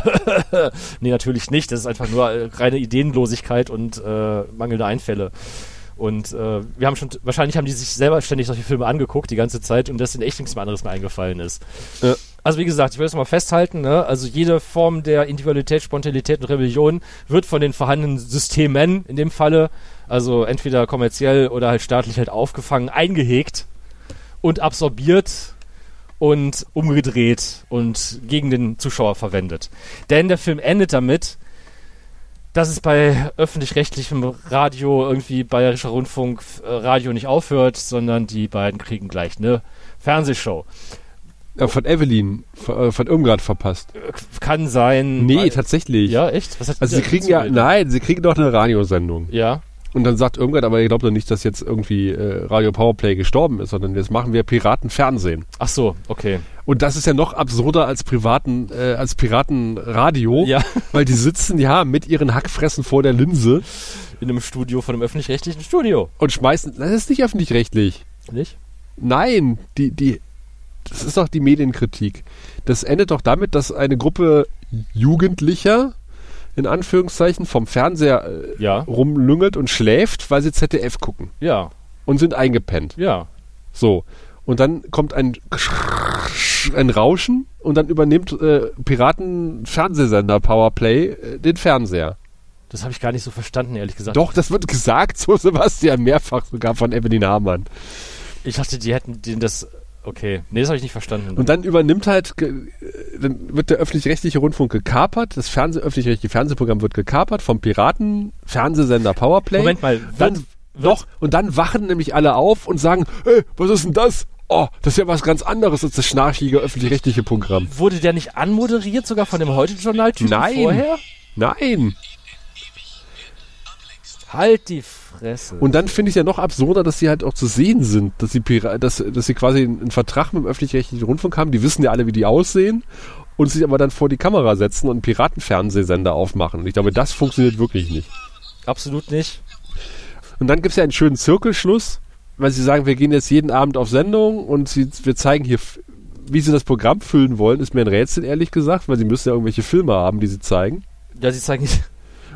nee, natürlich nicht. Das ist einfach nur äh, reine Ideenlosigkeit und äh, mangelnde Einfälle. Und äh, wir haben schon, wahrscheinlich haben die sich selber ständig solche Filme angeguckt die ganze Zeit und dass ihnen echt nichts mehr anderes mehr eingefallen ist. Ja. Also wie gesagt, ich will das mal festhalten, ne? also jede Form der Individualität, Spontanität und Rebellion wird von den vorhandenen Systemen in dem Falle, also entweder kommerziell oder halt staatlich halt aufgefangen, eingehegt und absorbiert und umgedreht und gegen den Zuschauer verwendet. Denn der Film endet damit, dass es bei öffentlich-rechtlichem Radio, irgendwie Bayerischer Rundfunk, äh, Radio nicht aufhört, sondern die beiden kriegen gleich eine Fernsehshow. Ja, von Evelyn, von, äh, von Irmgard verpasst. Kann sein. Nee, tatsächlich. Ja, echt? Was hat Also sie kriegen ja, nein, sie kriegen doch eine Radiosendung. Ja. Und dann sagt irgendwann, aber ihr glaubt doch nicht, dass jetzt irgendwie äh, Radio Powerplay gestorben ist, sondern jetzt machen wir Piratenfernsehen. Ach so, okay. Und das ist ja noch absurder als Privaten, äh, als Piratenradio, Ja. weil die sitzen ja mit ihren Hackfressen vor der Linse In einem Studio von einem öffentlich-rechtlichen Studio. und schmeißen. Das ist nicht öffentlich-rechtlich. Nicht? Nein, die, die, das ist doch die Medienkritik. Das endet doch damit, dass eine Gruppe Jugendlicher, in Anführungszeichen, vom Fernseher äh, Ja. rumlüngelt und schläft, weil sie ZDF gucken. Ja. Und sind eingepennt. Ja. So. Und dann kommt ein, ein Rauschen und dann übernimmt äh, Piraten-Fernsehsender Powerplay äh, den Fernseher. Das habe ich gar nicht so verstanden, ehrlich gesagt. Doch, das wird gesagt, so Sebastian, mehrfach sogar von Evelyn Hamann. Ich dachte, die hätten den das. Okay. Nee, das habe ich nicht verstanden. Und dann übernimmt halt, äh, dann wird der öffentlich-rechtliche Rundfunk gekapert, das Fernseh, öffentlich-rechtliche Fernsehprogramm wird gekapert vom Piraten-Fernsehsender Powerplay. Moment mal, dann, doch, und dann wachen nämlich alle auf und sagen, hey, was ist denn das? Oh, das ist ja was ganz anderes als das schnarchige öffentlich-rechtliche Programm. Wurde der nicht anmoderiert, sogar von dem Heute-Journal-Typen Nein. vorher? Nein. Halt die Fresse. Und dann finde ich ja noch absurder, dass sie halt auch zu sehen sind, dass sie, dass, dass sie quasi einen Vertrag mit dem öffentlich-rechtlichen Rundfunk haben. Die wissen ja alle, wie die aussehen und sich aber dann vor die Kamera setzen und einen Piratenfernsehsender aufmachen. Und ich glaube, das funktioniert wirklich nicht. Absolut nicht. Und dann gibt es ja einen schönen Zirkelschluss, weil sie sagen, wir gehen jetzt jeden Abend auf Sendung und sie, wir zeigen hier, wie sie das Programm füllen wollen, ist mir ein Rätsel, ehrlich gesagt, weil sie müssen ja irgendwelche Filme haben, die sie zeigen. Ja, sie zeigen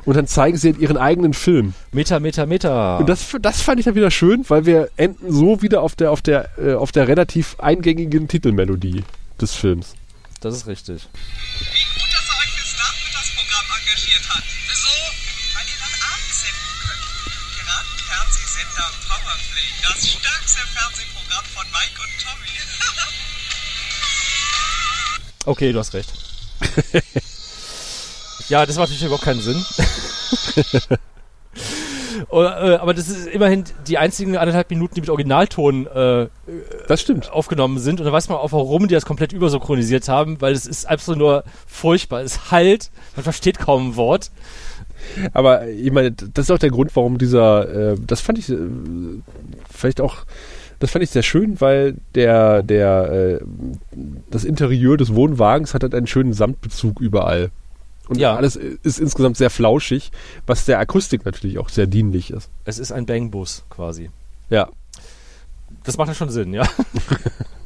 Und dann zeigen sie halt ihren eigenen Film. Meter, Meter, Meter. Und das, das fand ich dann wieder schön, weil wir enden so wieder auf der, auf der, äh, auf der relativ eingängigen Titelmelodie des Films. Das ist richtig. Fernsehsender Powerplay, das stärkste Fernsehprogramm von Mike und Tommy. Okay, du hast recht. ja, das macht natürlich überhaupt keinen Sinn. Oder, äh, aber das ist immerhin die einzigen anderthalb Minuten, die mit Originalton äh, das stimmt. aufgenommen sind. Und da weiß man auch, warum die das komplett übersynchronisiert haben, weil es ist einfach nur furchtbar. Es halt, man versteht kaum ein Wort. Aber ich meine, das ist auch der Grund, warum dieser, äh, das fand ich äh, vielleicht auch, das fand ich sehr schön, weil der, der, äh, das Interieur des Wohnwagens hat halt einen schönen Samtbezug überall. Und Ja. alles ist insgesamt sehr flauschig, was der Akustik natürlich auch sehr dienlich ist. Es ist ein Bangbus quasi. Ja. Das macht ja schon Sinn, ja.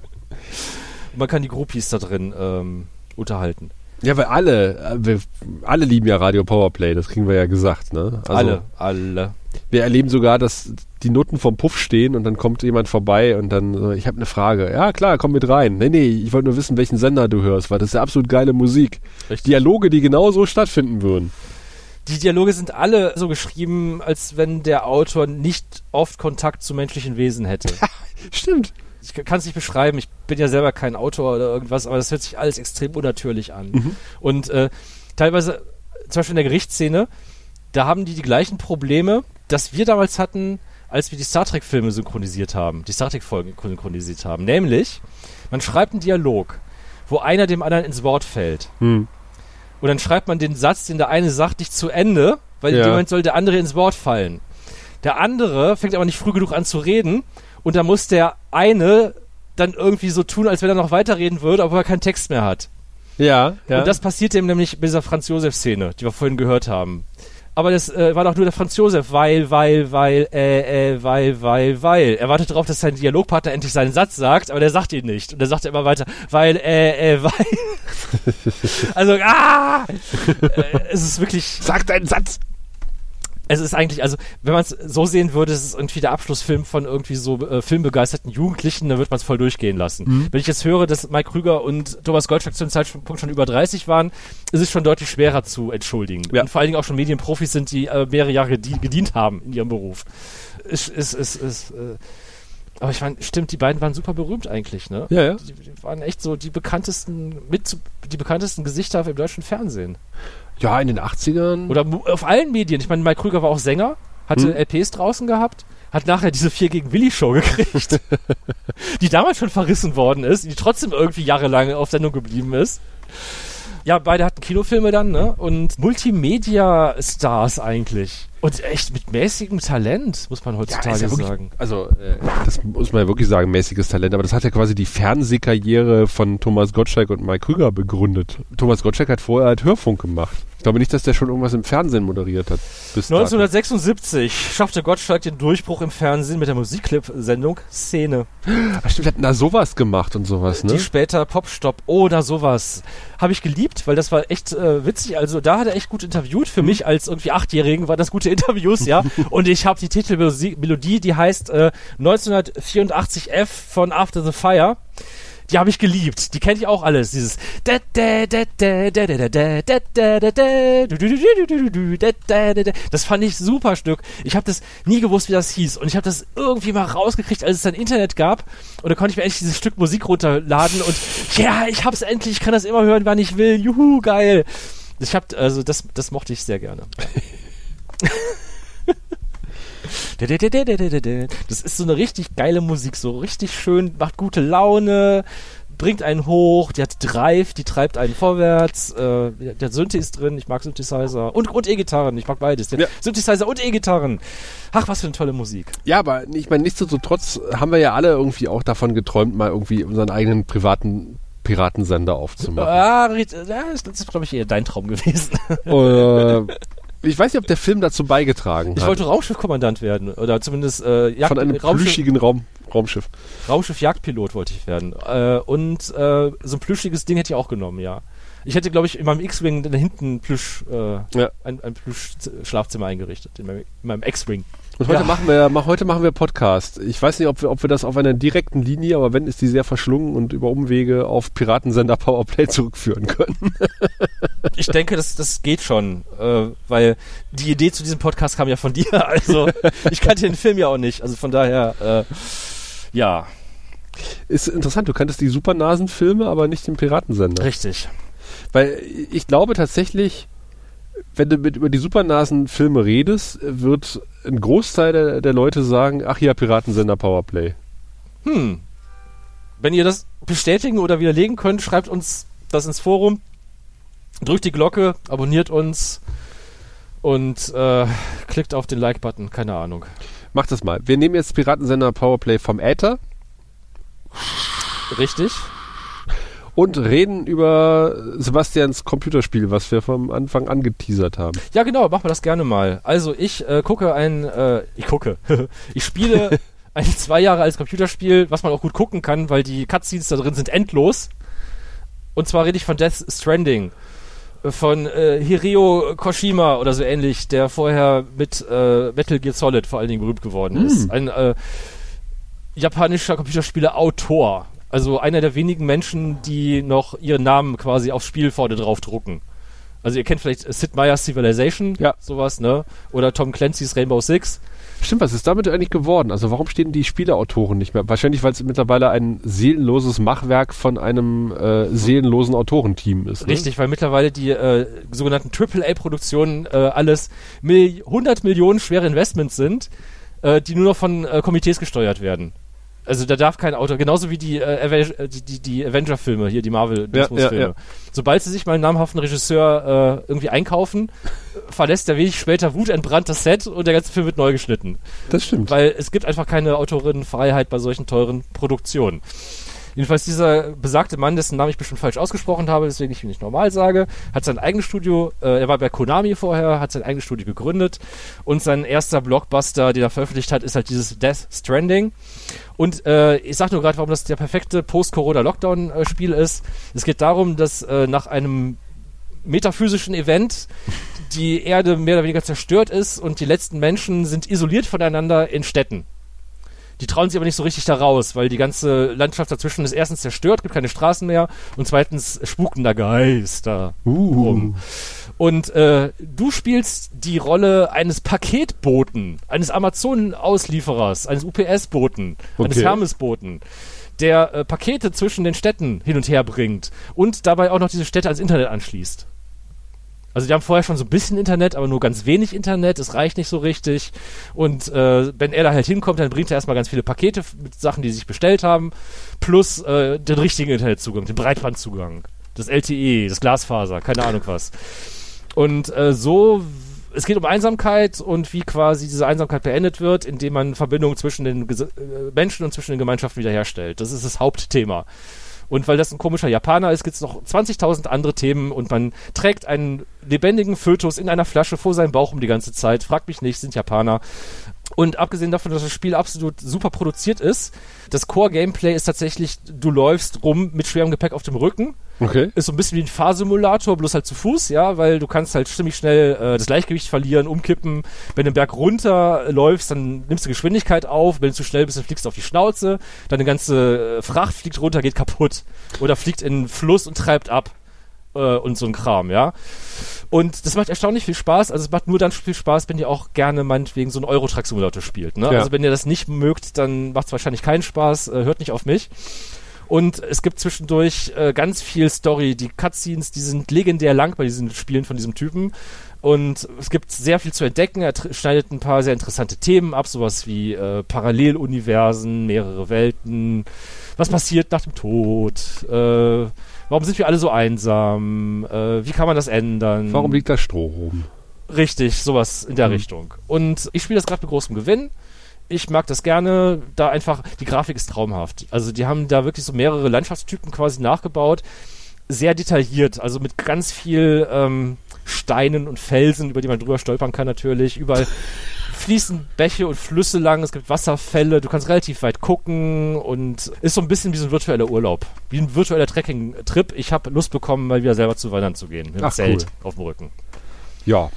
man kann die Groupies da drin ähm, unterhalten. Ja, weil alle, äh, wir, alle lieben ja Radio Powerplay, das kriegen wir ja gesagt, ne? Also, alle, alle. Wir erleben sogar, dass die Noten vom Puff stehen und dann kommt jemand vorbei und dann so, ich habe eine Frage. Ja, klar, komm mit rein. Nee, nee, ich wollte nur wissen, welchen Sender du hörst, weil das ist ja absolut geile Musik. Richtig. Dialoge, die genauso stattfinden würden. Die Dialoge sind alle so geschrieben, als wenn der Autor nicht oft Kontakt zu menschlichen Wesen hätte. Stimmt. Ich kann es nicht beschreiben. Ich bin ja selber kein Autor oder irgendwas, aber das hört sich alles extrem unnatürlich an. Mhm. Und äh, teilweise, zum Beispiel in der Gerichtsszene, da haben die die gleichen Probleme, dass wir damals hatten, als wir die Star Trek-Filme synchronisiert haben, die Star Trek-Folgen synchronisiert haben. Nämlich, man schreibt einen Dialog, wo einer dem anderen ins Wort fällt. Hm. Und dann schreibt man den Satz, den der eine sagt, nicht zu Ende, weil in Ja. dem Moment soll der andere ins Wort fallen. Der andere fängt aber nicht früh genug an zu reden und da muss der eine dann irgendwie so tun, als wenn er noch weiterreden würde, obwohl er keinen Text mehr hat. Ja, ja. Und das passiert ihm nämlich bei dieser Franz-Josef-Szene, die wir vorhin gehört haben. Aber das äh, war doch nur der Franz Josef, weil, weil, weil, äh, äh, weil, weil, weil. Er wartet darauf, dass sein Dialogpartner endlich seinen Satz sagt, aber der sagt ihn nicht. Und er sagt immer weiter, weil, äh, äh, weil. also, ah! äh, es ist wirklich. Sag deinen Satz! Es ist eigentlich, also, wenn man es so sehen würde, es ist irgendwie der Abschlussfilm von irgendwie so äh, filmbegeisterten Jugendlichen, dann wird man es voll durchgehen lassen. Mhm. Wenn ich jetzt höre, dass Mike Krüger und Thomas Goldschlag zu dem Zeitpunkt schon über 30 waren, ist es schon deutlich schwerer zu entschuldigen. Ja. Und vor allen Dingen auch schon Medienprofis sind, die äh, mehrere Jahre gedient, haben in ihrem Beruf. Es ist, ist, ist, äh, aber ich meine, stimmt, die beiden waren super berühmt eigentlich, ne? Ja, ja. Die, die waren echt so die bekanntesten, mit die bekanntesten Gesichter im deutschen Fernsehen. Ja, in den 80ern. Oder auf allen Medien. Ich meine, Mike Krüger war auch Sänger, hatte Hm. LPs draußen gehabt, hat nachher diese 4 gegen Willi Show gekriegt, die damals schon verrissen worden ist, die trotzdem irgendwie jahrelang auf Sendung geblieben ist. Ja, beide hatten Kinofilme dann, ne? Und Multimedia-Stars eigentlich. Und echt mit mäßigem Talent, muss man heutzutage ist ja wirklich- sagen. Also, äh, das muss man ja wirklich sagen, mäßiges Talent. Aber das hat ja quasi die Fernsehkarriere von Thomas Gottschalk und Mike Krüger begründet. Thomas Gottschalk hat vorher halt Hörfunk gemacht. Ich glaube nicht, dass der schon irgendwas im Fernsehen moderiert hat. Bis dato. 1976 schaffte Gottschalk den Durchbruch im Fernsehen mit der Musikclip-Sendung Szene. Ach stimmt, hat da sowas gemacht und sowas, ne? Die später Popstop oder sowas. Habe ich geliebt, weil das war echt äh, witzig. Also da hat er echt gut interviewt. Mhm. Für mich als irgendwie Achtjährigen waren das gute Interviews, ja. Und ich habe die Titelmelodie, Melodie, die heißt äh, 1984F von After the Fire. Die habe ich geliebt. Die kenne ich auch alles. Dieses Das fand ich super Stück. Ich habe das nie gewusst, wie das hieß. Und ich habe das irgendwie mal rausgekriegt, als es dann Internet gab. Und da konnte ich mir endlich dieses Stück Musik runterladen. Und ja, yeah, ich es endlich. Ich kann das immer hören, wann ich will. Juhu, geil. Ich hab, also das, das mochte ich sehr gerne. Das ist so eine richtig geile Musik, so richtig schön, macht gute Laune, bringt einen hoch, die hat Drive, die treibt einen vorwärts, äh, der Synthi ist drin, ich mag Synthesizer und, und E-Gitarren, ich mag beides. Der Synthesizer und E-Gitarren. Ach, was für eine tolle Musik. Ja, aber ich meine, nichtsdestotrotz haben wir ja alle irgendwie auch davon geträumt, mal irgendwie unseren eigenen privaten Piratensender aufzumachen. Ah, ja, das ist, glaube ich, eher dein Traum gewesen. Äh, ich weiß nicht, ob der Film dazu beigetragen Ich hat. wollte Raumschiffkommandant werden oder zumindest äh, Jagd, Von einem Raumschiff, plüschigen Raum, Raumschiff. Raumschiff-Jagdpilot wollte ich werden. Äh, und äh, so ein plüschiges Ding hätte ich auch genommen, ja. Ich hätte, glaube ich, in meinem X-Wing da hinten Plüsch, äh, ein, ein Plüsch-Schlafzimmer eingerichtet. In meinem, in meinem X-Wing. Und heute Ja. machen wir, mach, heute machen wir Podcast. Ich weiß nicht, ob wir, ob wir das auf einer direkten Linie, aber wenn, ist die sehr verschlungen und über Umwege auf Piratensender Powerplay zurückführen können. Ich denke, das, das geht schon, äh, weil die Idee zu diesem Podcast kam ja von dir. Also ich kannte den Film ja auch nicht. Also von daher, äh, ja. Ist interessant, du kanntest die Supernasen-Filme, aber nicht den Piratensender. Richtig. Weil ich glaube tatsächlich, wenn du mit über die Supernasen-Filme redest, wird ein Großteil der, der Leute sagen, ach ja, Piratensender Powerplay. Hm. Wenn ihr das bestätigen oder widerlegen könnt, schreibt uns das ins Forum. Drückt die Glocke, abonniert uns und äh, klickt auf den Like-Button. Keine Ahnung. Macht das mal. Wir nehmen jetzt Piratensender Powerplay vom Äther Richtig. Und reden über Sebastians Computerspiel, was wir vom Anfang an geteasert haben. Ja, genau, machen wir das gerne mal. Also ich äh, gucke ein, äh, ich gucke, ich spiele ein zwei Jahre altes Computerspiel, was man auch gut gucken kann, weil die Cutscenes da drin sind endlos. Und zwar rede ich von Death Stranding. Äh, Von äh, Hideo Koshima oder so ähnlich, der vorher mit äh, Metal Gear Solid vor allen Dingen berühmt geworden Hm. ist. Ein äh, japanischer Computerspiele-Autor. Also einer der wenigen Menschen, die noch ihren Namen quasi aufs Spiel vorne drauf drucken. Also ihr kennt vielleicht Sid Meier's Civilization, Ja. sowas, ne? Oder Tom Clancy's Rainbow Six. Stimmt, was ist damit eigentlich geworden? Also warum stehen die Spieleautoren nicht mehr? Wahrscheinlich, weil es mittlerweile ein seelenloses Machwerk von einem äh, seelenlosen Autorenteam ist. Ne? Richtig, weil mittlerweile die äh, sogenannten AAA-Produktionen äh, alles Mil 100 Millionen schwere Investments sind, äh, die nur noch von äh, Komitees gesteuert werden. Also da darf kein Autor, genauso wie die, äh, äh, die, die, die Avenger-Filme, hier die Ja, Marvel-Filme. ja, ja. Sobald sie sich mal einen namhaften Regisseur äh, irgendwie einkaufen, verlässt er wenig später wutentbrannt das Set und der ganze Film wird neu geschnitten. Das stimmt. Weil es gibt einfach keine Autorinnenfreiheit bei solchen teuren Produktionen. Jedenfalls dieser besagte Mann, dessen Namen ich bestimmt falsch ausgesprochen habe, deswegen ich ihn nicht normal sage, hat sein eigenes Studio, äh, er war bei Konami vorher, hat sein eigenes Studio gegründet und sein erster Blockbuster, den er veröffentlicht hat, ist halt dieses Death Stranding. Und äh, ich sag nur gerade, warum das der perfekte Post-Corona-Lockdown-Spiel ist. Es geht darum, dass äh, nach einem metaphysischen Event die Erde mehr oder weniger zerstört ist und die letzten Menschen sind isoliert voneinander in Städten. Die trauen sich aber nicht so richtig da raus, weil die ganze Landschaft dazwischen ist erstens zerstört, gibt keine Straßen mehr und zweitens spuken da Geister Uh. rum. Und äh, du spielst die Rolle eines Paketboten, eines Amazon-Auslieferers, eines UPS-Boten, eines Okay. Hermes-Boten, der äh, Pakete zwischen den Städten hin und her bringt und dabei auch noch diese Städte ans Internet anschließt. Also die haben vorher schon so ein bisschen Internet, aber nur ganz wenig Internet, es reicht nicht so richtig. Und äh, wenn er da halt hinkommt, dann bringt er erstmal ganz viele Pakete mit Sachen, die sie sich bestellt haben, plus äh, den richtigen Internetzugang, den Breitbandzugang, das LTE, das Glasfaser, keine Ahnung was. Und äh, so es geht um Einsamkeit und wie quasi diese Einsamkeit beendet wird, indem man Verbindungen zwischen den Ges äh, Menschen und zwischen den Gemeinschaften wiederherstellt. Das ist das Hauptthema. Und weil das ein komischer Japaner ist, gibt es noch 20.000 andere Themen und man trägt einen lebendigen Fötus in einer Flasche vor seinem Bauch um die ganze Zeit. Fragt mich nicht, sind Japaner. Und abgesehen davon, dass das Spiel absolut super produziert ist, das Core-Gameplay ist tatsächlich, du läufst rum mit schwerem Gepäck auf dem Rücken. Okay. Ist so ein bisschen wie ein Fahrsimulator, bloß halt zu Fuß, ja, weil du kannst halt ziemlich schnell äh, das Gleichgewicht verlieren, umkippen. Wenn du den Berg runter läufst, dann nimmst du Geschwindigkeit auf. Wenn du zu schnell bist, dann fliegst du auf die Schnauze. Deine ganze äh, Fracht fliegt runter, geht kaputt. Oder fliegt in den Fluss und treibt ab. Äh, und so ein Kram, ja. Und das macht erstaunlich viel Spaß. Also es macht nur dann viel Spaß, wenn ihr auch gerne meinetwegen so einen Euro-Truck-Simulator spielt. Ne? Ja. Also wenn ihr das nicht mögt, dann macht es wahrscheinlich keinen Spaß. Äh, hört nicht auf mich. Und es gibt zwischendurch äh, ganz viel Story. Die Cutscenes, die sind legendär lang bei diesen Spielen von diesem Typen. Und es gibt sehr viel zu entdecken. Er schneidet ein paar sehr interessante Themen ab, sowas wie äh, Paralleluniversen, mehrere Welten. Was passiert nach dem Tod? Äh, warum sind wir alle so einsam? Äh, wie kann man das ändern? Warum liegt da Stroh rum? Richtig, sowas in der Mhm. Richtung. Und ich spiele das gerade mit großem Gewinn. Ich mag das gerne, da einfach, die Grafik ist traumhaft. Also die haben da wirklich so mehrere Landschaftstypen quasi nachgebaut. Sehr detailliert, also mit ganz viel ähm, Steinen und Felsen, über die man drüber stolpern kann natürlich. Überall fließen Bäche und Flüsse lang, es gibt Wasserfälle, du kannst relativ weit gucken und ist so ein bisschen wie so ein virtueller Urlaub. Wie ein virtueller Trekking-Trip. Ich habe Lust bekommen, mal wieder selber zu wandern zu gehen. Mit dem Ach, Zelt cool. auf dem Rücken. Ja.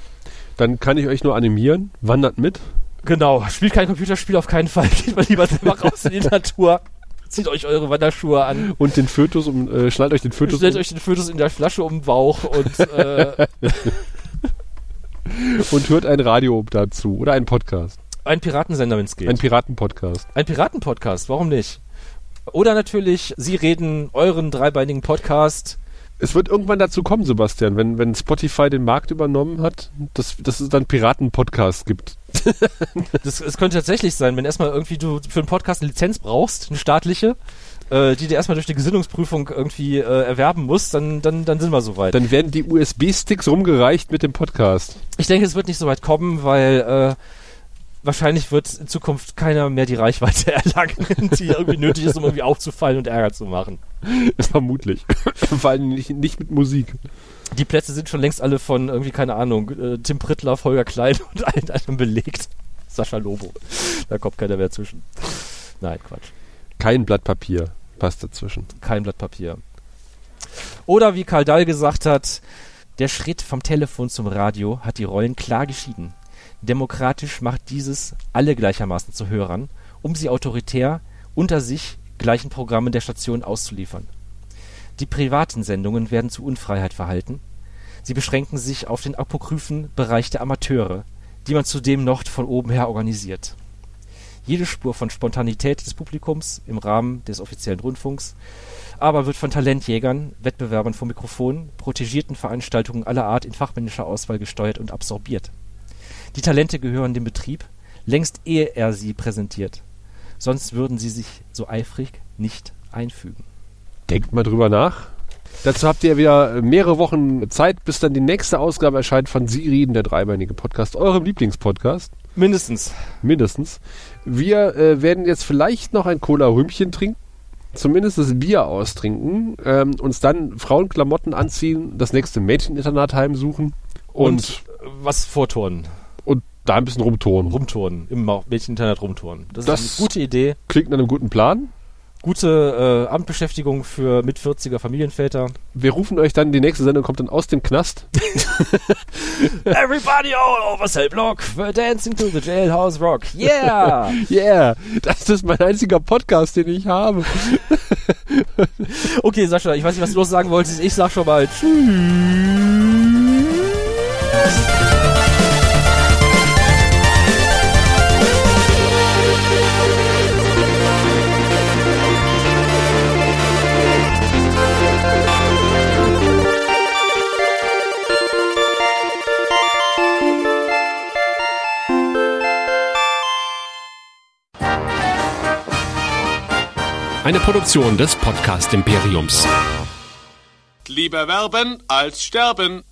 Dann kann ich euch nur animieren. Wandert mit. Genau, spielt kein Computerspiel auf keinen Fall. Geht mal lieber selber raus in die Natur. Zieht euch eure Wanderschuhe an. Und den Fötus um, äh, schnallt euch den Fötus Stellt um, euch den Fötus in der Flasche um den Bauch und äh, und hört ein Radio dazu. Oder einen Podcast. ein Piratensender, wenn es geht. Ein Piratenpodcast. Ein Piratenpodcast, warum nicht? Oder natürlich, Sie reden euren dreibeinigen Podcast. Es wird irgendwann dazu kommen, Sebastian, wenn, wenn Spotify den Markt übernommen hat, dass, dass es dann Piraten-Podcasts gibt. Das, es könnte tatsächlich sein, wenn erstmal irgendwie du für einen Podcast eine Lizenz brauchst, eine staatliche, äh, die dir erstmal durch die Gesinnungsprüfung irgendwie äh, erwerben musst, dann, dann, dann sind wir soweit. Dann werden die USB-Sticks rumgereicht mit dem Podcast. Ich denke, es wird nicht so weit kommen, weil äh, wahrscheinlich wird in Zukunft keiner mehr die Reichweite erlangen, die irgendwie nötig ist, um irgendwie aufzufallen und Ärger zu machen. Vermutlich. Vor allem nicht, nicht mit Musik. Die Plätze sind schon längst alle von irgendwie, keine Ahnung, äh, Tim Prittler, Holger Klein und allen anderen belegt. Sascha Lobo. Da kommt keiner mehr zwischen. Nein, Quatsch. Kein Blatt Papier passt dazwischen. Kein Blatt Papier. Oder wie Karl Dahl gesagt hat, der Schritt vom Telefon zum Radio hat die Rollen klar geschieden. Demokratisch macht dieses alle gleichermaßen zu Hörern, um sie autoritär unter sich gleichen Programmen der Station auszuliefern. Die privaten Sendungen werden zu Unfreiheit verhalten. Sie beschränken sich auf den apokryphen Bereich der Amateure, die man zudem noch von oben her organisiert. Jede Spur von Spontanität des Publikums im Rahmen des offiziellen Rundfunks aber wird von Talentjägern, Wettbewerbern vor Mikrofonen, protegierten Veranstaltungen aller Art in fachmännischer Auswahl gesteuert und absorbiert. Die Talente gehören dem Betrieb, längst ehe er sie präsentiert. Sonst würden sie sich so eifrig nicht einfügen. Denkt mal drüber nach. Dazu habt ihr wieder mehrere Wochen Zeit, bis dann die nächste Ausgabe erscheint von Sie reden, der dreibeinige Podcast, eurem Lieblingspodcast. Mindestens. Mindestens. Wir äh, werden jetzt vielleicht noch ein Cola-Rümpchen trinken, zumindest das Bier austrinken, ähm, uns dann Frauenklamotten anziehen, das nächste Mädcheninternat heimsuchen und, Und, was vorturnen. und da ein bisschen rumturnen. Rumturnen. Im Mädcheninternet rumturnen. Das, Das- ist eine gute Idee. Klingt nach einem guten Plan. Gute äh, Amtbeschäftigung für mit 40er Familienväter. Wir rufen euch dann, die nächste Sendung kommt dann aus dem Knast. Everybody all over Cell Block, we're dancing to the jailhouse rock. Yeah! yeah, das ist mein einziger Podcast, den ich habe. Okay, Sascha, ich weiß nicht, was du noch sagen wolltest. Ich sag schon mal Tschüss. Eine Produktion des Podcast Imperiums. Lieber werben als sterben.